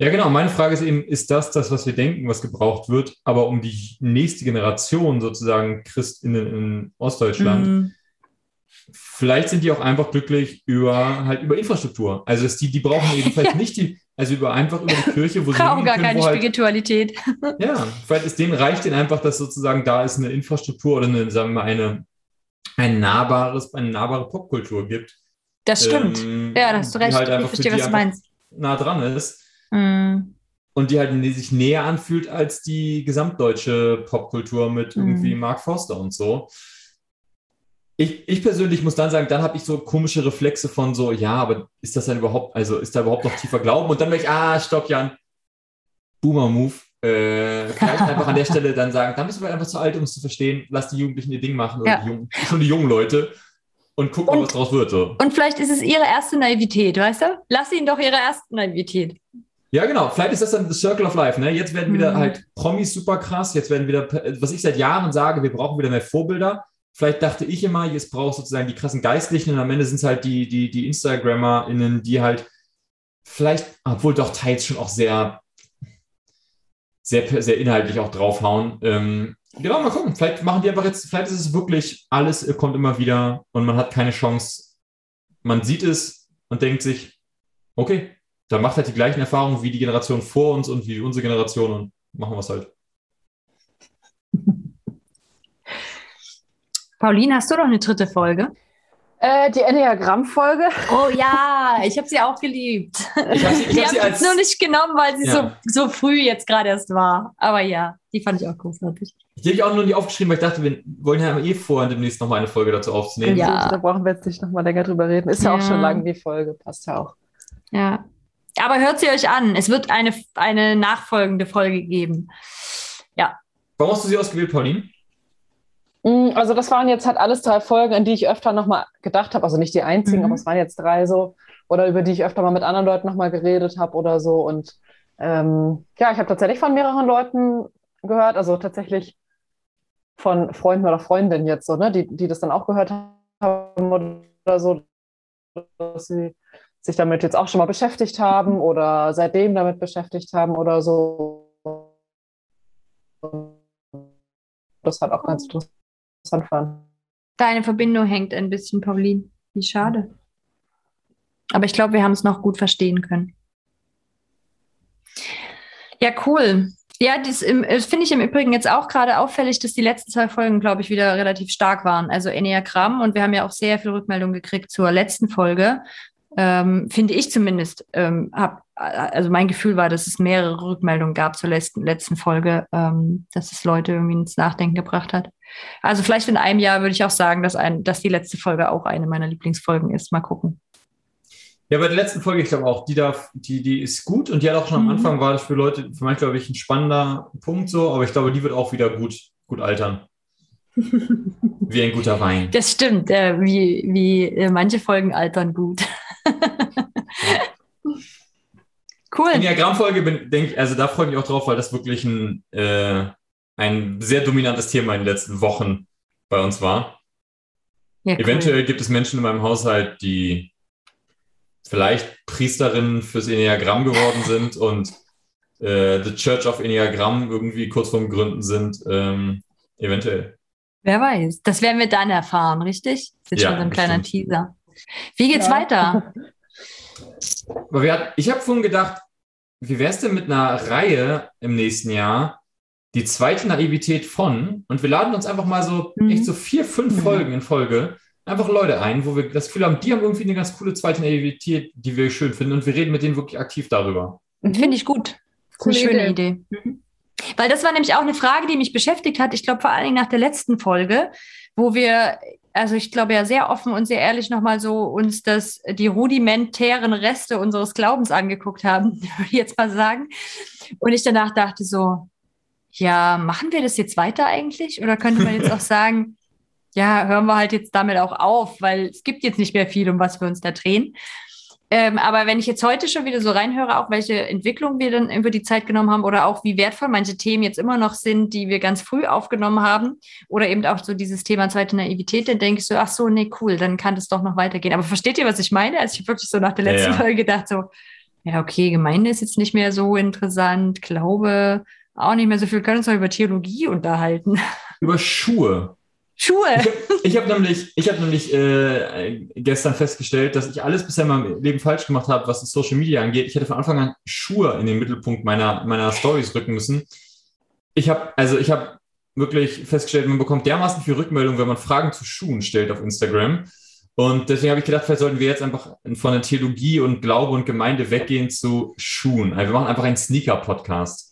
Ja, genau. Meine Frage ist eben, ist das das, was wir denken, was gebraucht wird, aber um die nächste Generation sozusagen Christinnen in Ostdeutschland, mhm. vielleicht sind die auch einfach glücklich über halt über Infrastruktur. Also dass die, die brauchen eben vielleicht nicht die, also über einfach über die Kirche, wo sie brauchen gar können, keine halt, Spiritualität. Ja, vielleicht ist denen reicht denen einfach, dass sozusagen da ist eine Infrastruktur oder eine, sagen wir mal, eine ein nahbares, eine nahbare Popkultur gibt. Das stimmt. Ähm, ja, da hast du recht. Halt ich verstehe, was du meinst. Nah dran ist. Mhm. Und die halt sich näher anfühlt als die gesamtdeutsche Popkultur mit mhm. irgendwie Mark Forster und so. Ich, ich persönlich muss dann sagen, dann habe ich so komische Reflexe von so, ja, aber ist das dann überhaupt, also ist da überhaupt noch tiefer Glauben? Und dann merke ich, ah, stopp, Jan, Boomer-Move. Äh, vielleicht einfach an der Stelle dann sagen, dann bist du einfach zu alt, um es zu verstehen, lass die Jugendlichen ihr Ding machen, oder ja. die Jungen, schon die jungen Leute und guck mal, was draus wird. So. Und vielleicht ist es ihre erste Naivität, weißt du? Lass ihnen doch ihre erste Naivität. Ja, genau. Vielleicht ist das dann the Circle of Life. Ne? Jetzt werden wieder mhm. halt Promis super krass. Jetzt werden wieder, was ich seit Jahren sage, wir brauchen wieder mehr Vorbilder. Vielleicht dachte ich immer, jetzt brauchst du sozusagen die krassen Geistlichen und am Ende sind es halt die, die, die InstagrammerInnen, die halt vielleicht, obwohl doch teils schon auch sehr, sehr, sehr inhaltlich auch draufhauen. Ähm, genau, mal gucken. Vielleicht machen die einfach jetzt, vielleicht ist es wirklich, alles kommt immer wieder und man hat keine Chance. Man sieht es und denkt sich, okay, da macht halt die gleichen Erfahrungen wie die Generation vor uns und wie unsere Generation und machen wir es halt. Pauline, hast du noch eine dritte Folge? Äh, die Enneagramm-Folge. Oh ja, ich habe sie auch geliebt. Ich habe sie, ich hab sie als... nur nicht genommen, weil sie ja. so, so früh jetzt gerade erst war. Aber ja, die fand ich auch großartig. Die habe ich auch nur nie aufgeschrieben, weil ich dachte, wir wollen ja eh vor, demnächst nochmal eine Folge dazu aufzunehmen. Ja. Da brauchen wir jetzt nicht nochmal länger drüber reden. Ist ja, ja auch schon lang die Folge, passt ja auch. Ja, aber hört sie euch an. Es wird eine, eine nachfolgende Folge geben. Ja. Warum hast du sie ausgewählt, Pauline? Mm, also das waren jetzt halt alles drei Folgen, an die ich öfter nochmal gedacht habe. Also nicht die einzigen, mhm. aber es waren jetzt drei so. Oder über die ich öfter mal mit anderen Leuten nochmal geredet habe oder so. Und ähm, ja, ich habe tatsächlich von mehreren Leuten gehört. Also tatsächlich von Freunden oder Freundinnen jetzt so, ne, die, die das dann auch gehört haben oder so, dass sie sich damit jetzt auch schon mal beschäftigt haben oder seitdem damit beschäftigt haben oder so. Das hat auch ganz interessant fand. Deine Verbindung hängt ein bisschen, Pauline. Wie schade. Aber ich glaube, wir haben es noch gut verstehen können. Ja, cool. Ja, das, das finde ich im Übrigen jetzt auch gerade auffällig, dass die letzten zwei Folgen, glaube ich, wieder relativ stark waren. Also Enneagramm und wir haben ja auch sehr viel Rückmeldung gekriegt zur letzten Folge ähm, finde ich zumindest, ähm, hab, also mein Gefühl war, dass es mehrere Rückmeldungen gab zur letzten, letzten Folge, ähm, dass es Leute irgendwie ins Nachdenken gebracht hat. Also vielleicht in einem Jahr würde ich auch sagen, dass, ein, dass die letzte Folge auch eine meiner Lieblingsfolgen ist. Mal gucken. Ja, bei der letzten Folge, ich glaube auch, die darf, die, die ist gut und die hat auch schon mhm. am Anfang war das für Leute, für manche, glaube ich, ein spannender Punkt so, aber ich glaube, die wird auch wieder gut, gut altern. wie ein guter Wein. Das stimmt, äh, wie, wie äh, manche Folgen altern gut. cool. In der Grammfolge denke ich, also da freue ich mich auch drauf, weil das wirklich ein, äh, ein sehr dominantes Thema in den letzten Wochen bei uns war. Ja, cool. Eventuell gibt es Menschen in meinem Haushalt, die vielleicht Priesterinnen fürs Enneagramm geworden sind und äh, The Church of Enneagramm irgendwie kurz vorm Gründen sind. Ähm, eventuell. Wer weiß. Das werden wir dann erfahren, richtig? Das ist ja, schon so ein kleiner Teaser. Wie geht's ja. weiter? Hat, ich habe vorhin gedacht, wie wäre es denn mit einer Reihe im nächsten Jahr? Die zweite Naivität von, und wir laden uns einfach mal so mhm. echt so vier, fünf mhm. Folgen in Folge einfach Leute ein, wo wir das Gefühl haben, die haben irgendwie eine ganz coole zweite Naivität, die wir schön finden, und wir reden mit denen wirklich aktiv darüber. Finde ich gut. Coole eine schöne Idee. Idee. Mhm. Weil das war nämlich auch eine Frage, die mich beschäftigt hat. Ich glaube, vor allen Dingen nach der letzten Folge, wo wir, also ich glaube ja sehr offen und sehr ehrlich nochmal so uns das, die rudimentären Reste unseres Glaubens angeguckt haben, würde ich jetzt mal sagen. Und ich danach dachte so, ja, machen wir das jetzt weiter eigentlich? Oder könnte man jetzt auch sagen, ja, hören wir halt jetzt damit auch auf, weil es gibt jetzt nicht mehr viel, um was wir uns da drehen. Ähm, aber wenn ich jetzt heute schon wieder so reinhöre, auch welche Entwicklung wir dann über die Zeit genommen haben oder auch wie wertvoll manche Themen jetzt immer noch sind, die wir ganz früh aufgenommen haben oder eben auch so dieses Thema zweite Naivität, dann denke ich so, ach so, nee, cool, dann kann das doch noch weitergehen. Aber versteht ihr, was ich meine? Also ich habe wirklich so nach der letzten Ja, ja. Folge gedacht so, ja, okay, Gemeinde ist jetzt nicht mehr so interessant, Glaube auch nicht mehr so viel, wir können uns doch über Theologie unterhalten. Über Schuhe. Schuhe. Ich habe nämlich, ich hab nämlich äh, gestern festgestellt, dass ich alles bisher in meinem Leben falsch gemacht habe, was Social Media angeht. Ich hätte von Anfang an Schuhe in den Mittelpunkt meiner, meiner Stories rücken müssen. Ich habe, also ich habe wirklich festgestellt, man bekommt dermaßen viel Rückmeldung, wenn man Fragen zu Schuhen stellt auf Instagram. Und deswegen habe ich gedacht, vielleicht sollten wir jetzt einfach von der Theologie und Glaube und Gemeinde weggehen zu Schuhen. Also wir machen einfach einen Sneaker-Podcast.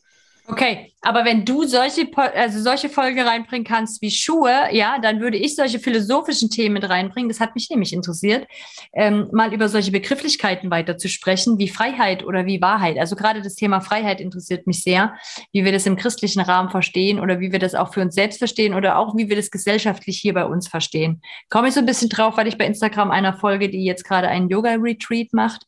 Okay, aber wenn du solche, also solche Folgen reinbringen kannst wie Schuhe, ja, dann würde ich solche philosophischen Themen mit reinbringen. Das hat mich nämlich interessiert, ähm, mal über solche Begrifflichkeiten weiter zu sprechen, wie Freiheit oder wie Wahrheit. Also gerade das Thema Freiheit interessiert mich sehr, wie wir das im christlichen Rahmen verstehen oder wie wir das auch für uns selbst verstehen oder auch wie wir das gesellschaftlich hier bei uns verstehen. Komme ich so ein bisschen drauf, weil ich bei Instagram einer folge, die jetzt gerade einen Yoga-Retreat macht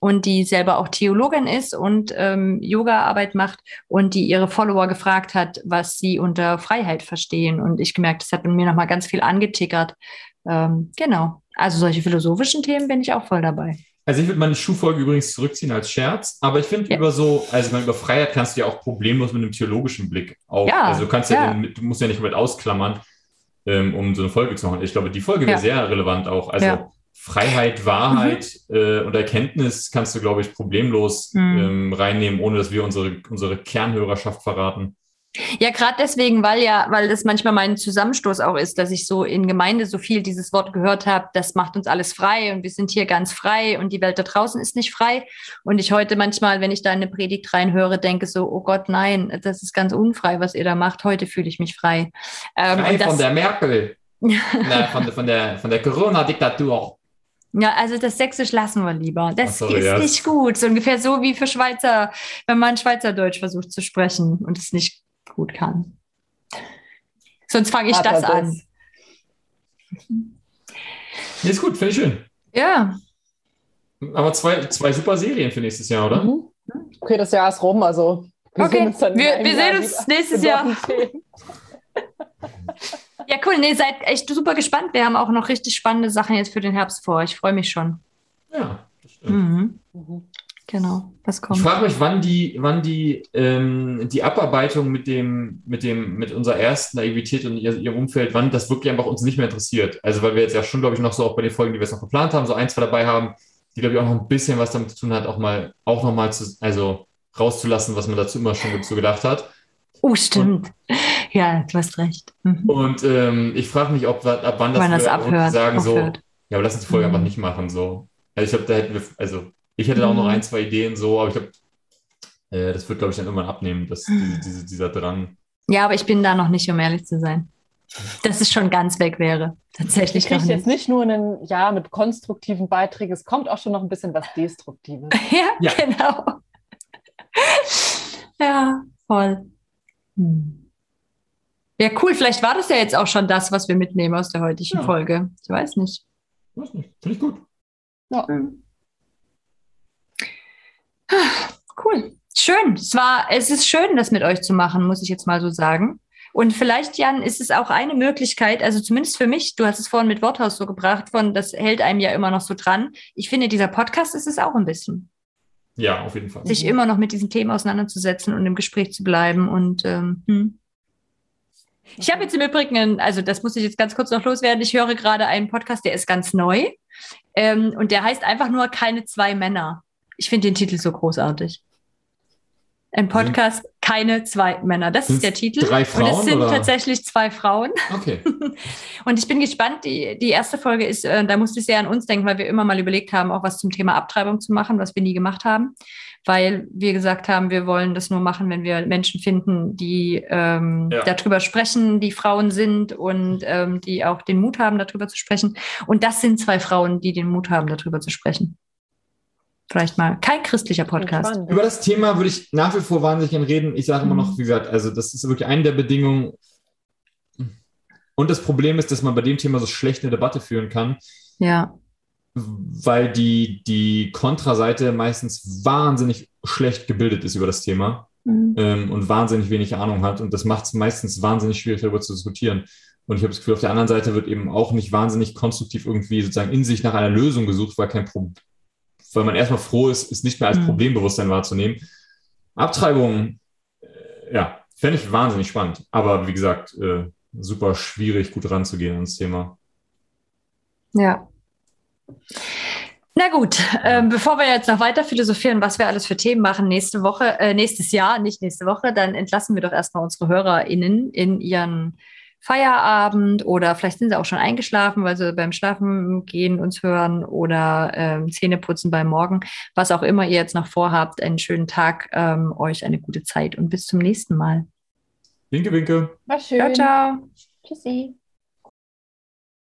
und die selber auch Theologin ist und ähm, Yoga-Arbeit macht und die ihre Follower gefragt hat, was sie unter Freiheit verstehen. Und ich gemerkt, das hat bei mir nochmal ganz viel angetickert. Ähm, genau. Also solche philosophischen Themen bin ich auch voll dabei. Also ich würde meine Schuhfolge übrigens zurückziehen als Scherz, aber ich finde Ja. über so, also über Freiheit kannst du ja auch problemlos mit einem theologischen Blick auch. Ja, also du kannst ja, ja. Den, du musst ja nicht komplett ausklammern, ähm, um so eine Folge zu machen. Ich glaube, die Folge wäre sehr relevant auch. Also Ja. Freiheit, Wahrheit äh, und Erkenntnis kannst du, glaube ich, problemlos Mhm. ähm, reinnehmen, ohne dass wir unsere, unsere Kernhörerschaft verraten. Ja, gerade deswegen, weil ja, weil das manchmal mein Zusammenstoß auch ist, dass ich so in Gemeinde so viel dieses Wort gehört habe, das macht uns alles frei und wir sind hier ganz frei und die Welt da draußen ist nicht frei. Und ich heute manchmal, wenn ich da in eine Predigt reinhöre, denke so, oh Gott, nein, das ist ganz unfrei, was ihr da macht. Heute fühle ich mich frei. Ähm, Frei und das- von der Merkel, Na, von, der- von der, von der Corona-Diktatur. Ja, also das Sächsisch lassen wir lieber. Das sorry, ist ja. nicht gut. So ungefähr so wie für Schweizer, wenn man Schweizerdeutsch versucht zu sprechen und es nicht gut kann. Sonst fange ich das das? an. Nee, ist gut, finde ich schön. Ja, Aber zwei, zwei super Serien für nächstes Jahr, oder? Mhm. Okay, das Jahr ist rum, also wir Okay, sehen uns dann in wir- wir sehen uns nächstes Jahr. Ja, cool. Nee, seid echt super gespannt. Wir haben auch noch richtig spannende Sachen jetzt für den Herbst vor. Ich freue mich schon. Ja, das stimmt. Mhm. Mhm. Genau, was Ich kommt. frage mich, wann die, wann die, ähm, die Abarbeitung mit dem, mit dem, mit unserer ersten Naivität und ihr, ihrem Umfeld, wann das wirklich einfach uns nicht mehr interessiert. Also weil wir jetzt ja schon, glaube ich, noch so auch bei den Folgen, die wir jetzt noch geplant haben, so ein, zwei dabei haben, die, glaube ich, auch noch ein bisschen was damit zu tun hat, auch mal, auch noch mal zu, also rauszulassen, was man dazu immer schon so gedacht hat. Oh, stimmt. Ja, du hast recht. Mhm. Und ähm, ich frage mich, ob ab wann das, Wann das abhört, sagen so, aufhört. ja, aber lass uns die Folge Mhm. einfach nicht machen, so. Also ich glaube, da hätten wir, also ich hätte da auch noch Mhm. ein, zwei Ideen so, aber ich glaube, äh, das wird, glaube ich, dann irgendwann abnehmen, dass diese, diese, dieser Drang. Ja, aber ich bin da noch nicht, um ehrlich zu sein. Dass es schon ganz weg wäre. Ich Tatsächlich noch kriege jetzt nicht nur ein Jahr mit konstruktiven Beiträgen, es kommt auch schon noch ein bisschen was Destruktives. Ja, Ja. genau. ja, voll. Hm. Ja, cool. Vielleicht war das ja jetzt auch schon das, was wir mitnehmen aus der heutigen Ja. Folge. Ich weiß nicht. Weiß nicht, finde ich gut. Hm. Cool. Schön. Es war, es ist schön, das mit euch zu machen, muss ich jetzt mal so sagen. Und vielleicht, Jan, ist es auch eine Möglichkeit, also zumindest für mich, du hast es vorhin mit Worthaus so gebracht, von das hält einem ja immer noch so dran. Ich finde, dieser Podcast ist es auch ein bisschen. Ja, auf jeden Fall. sich Mhm. immer noch mit diesen Themen auseinanderzusetzen und im Gespräch zu bleiben. Und ähm, hm. Ich habe jetzt im Übrigen, also das muss ich jetzt ganz kurz noch loswerden, ich höre gerade einen Podcast, der ist ganz neu ähm, und der heißt einfach nur Keine zwei Männer. Ich finde den Titel so großartig. Ein Podcast, keine zwei Männer. Das ist der Titel. drei und es Frauen, sind oder? tatsächlich zwei Frauen. Okay. Und ich bin gespannt. Die, die erste Folge ist, äh, da musste ich sehr an uns denken, weil wir immer mal überlegt haben, auch was zum Thema Abtreibung zu machen, was wir nie gemacht haben. Weil wir gesagt haben, wir wollen das nur machen, wenn wir Menschen finden, die ähm, Ja. darüber sprechen, die Frauen sind und ähm, die auch den Mut haben, darüber zu sprechen. Und das sind zwei Frauen, die den Mut haben, darüber zu sprechen. vielleicht mal kein christlicher Podcast. Spannend. Über das Thema würde ich nach wie vor wahnsinnig gerne reden. Ich sage immer Mhm. noch, wie gesagt, also das ist wirklich eine der Bedingungen. Und das Problem ist, dass man bei dem Thema so schlecht eine Debatte führen kann, Ja, weil die, die Kontraseite meistens wahnsinnig schlecht gebildet ist über das Thema Mhm. ähm, und wahnsinnig wenig Ahnung hat. Und das macht es meistens wahnsinnig schwierig, darüber zu diskutieren. Und ich habe das Gefühl, auf der anderen Seite wird eben auch nicht wahnsinnig konstruktiv irgendwie sozusagen in sich nach einer Lösung gesucht, weil kein Problem, weil man erstmal froh ist, es nicht mehr als Mhm. Problembewusstsein wahrzunehmen. Abtreibung, äh, ja, fände ich wahnsinnig spannend. Aber wie gesagt, äh, super schwierig, gut ranzugehen ans Thema. Ja. Na gut, ähm, bevor wir jetzt noch weiter philosophieren, was wir alles für Themen machen nächste Woche, äh, nächstes Jahr, nicht nächste Woche, dann entlassen wir doch erstmal unsere HörerInnen in ihren Feierabend oder vielleicht sind sie auch schon eingeschlafen, weil sie beim Schlafen gehen uns hören oder ähm, Zähneputzen beim Morgen. Was auch immer ihr jetzt noch vorhabt, einen schönen Tag, ähm, euch eine gute Zeit und bis zum nächsten Mal. Winke, winke. War schön. Ciao, ciao. Tschüssi.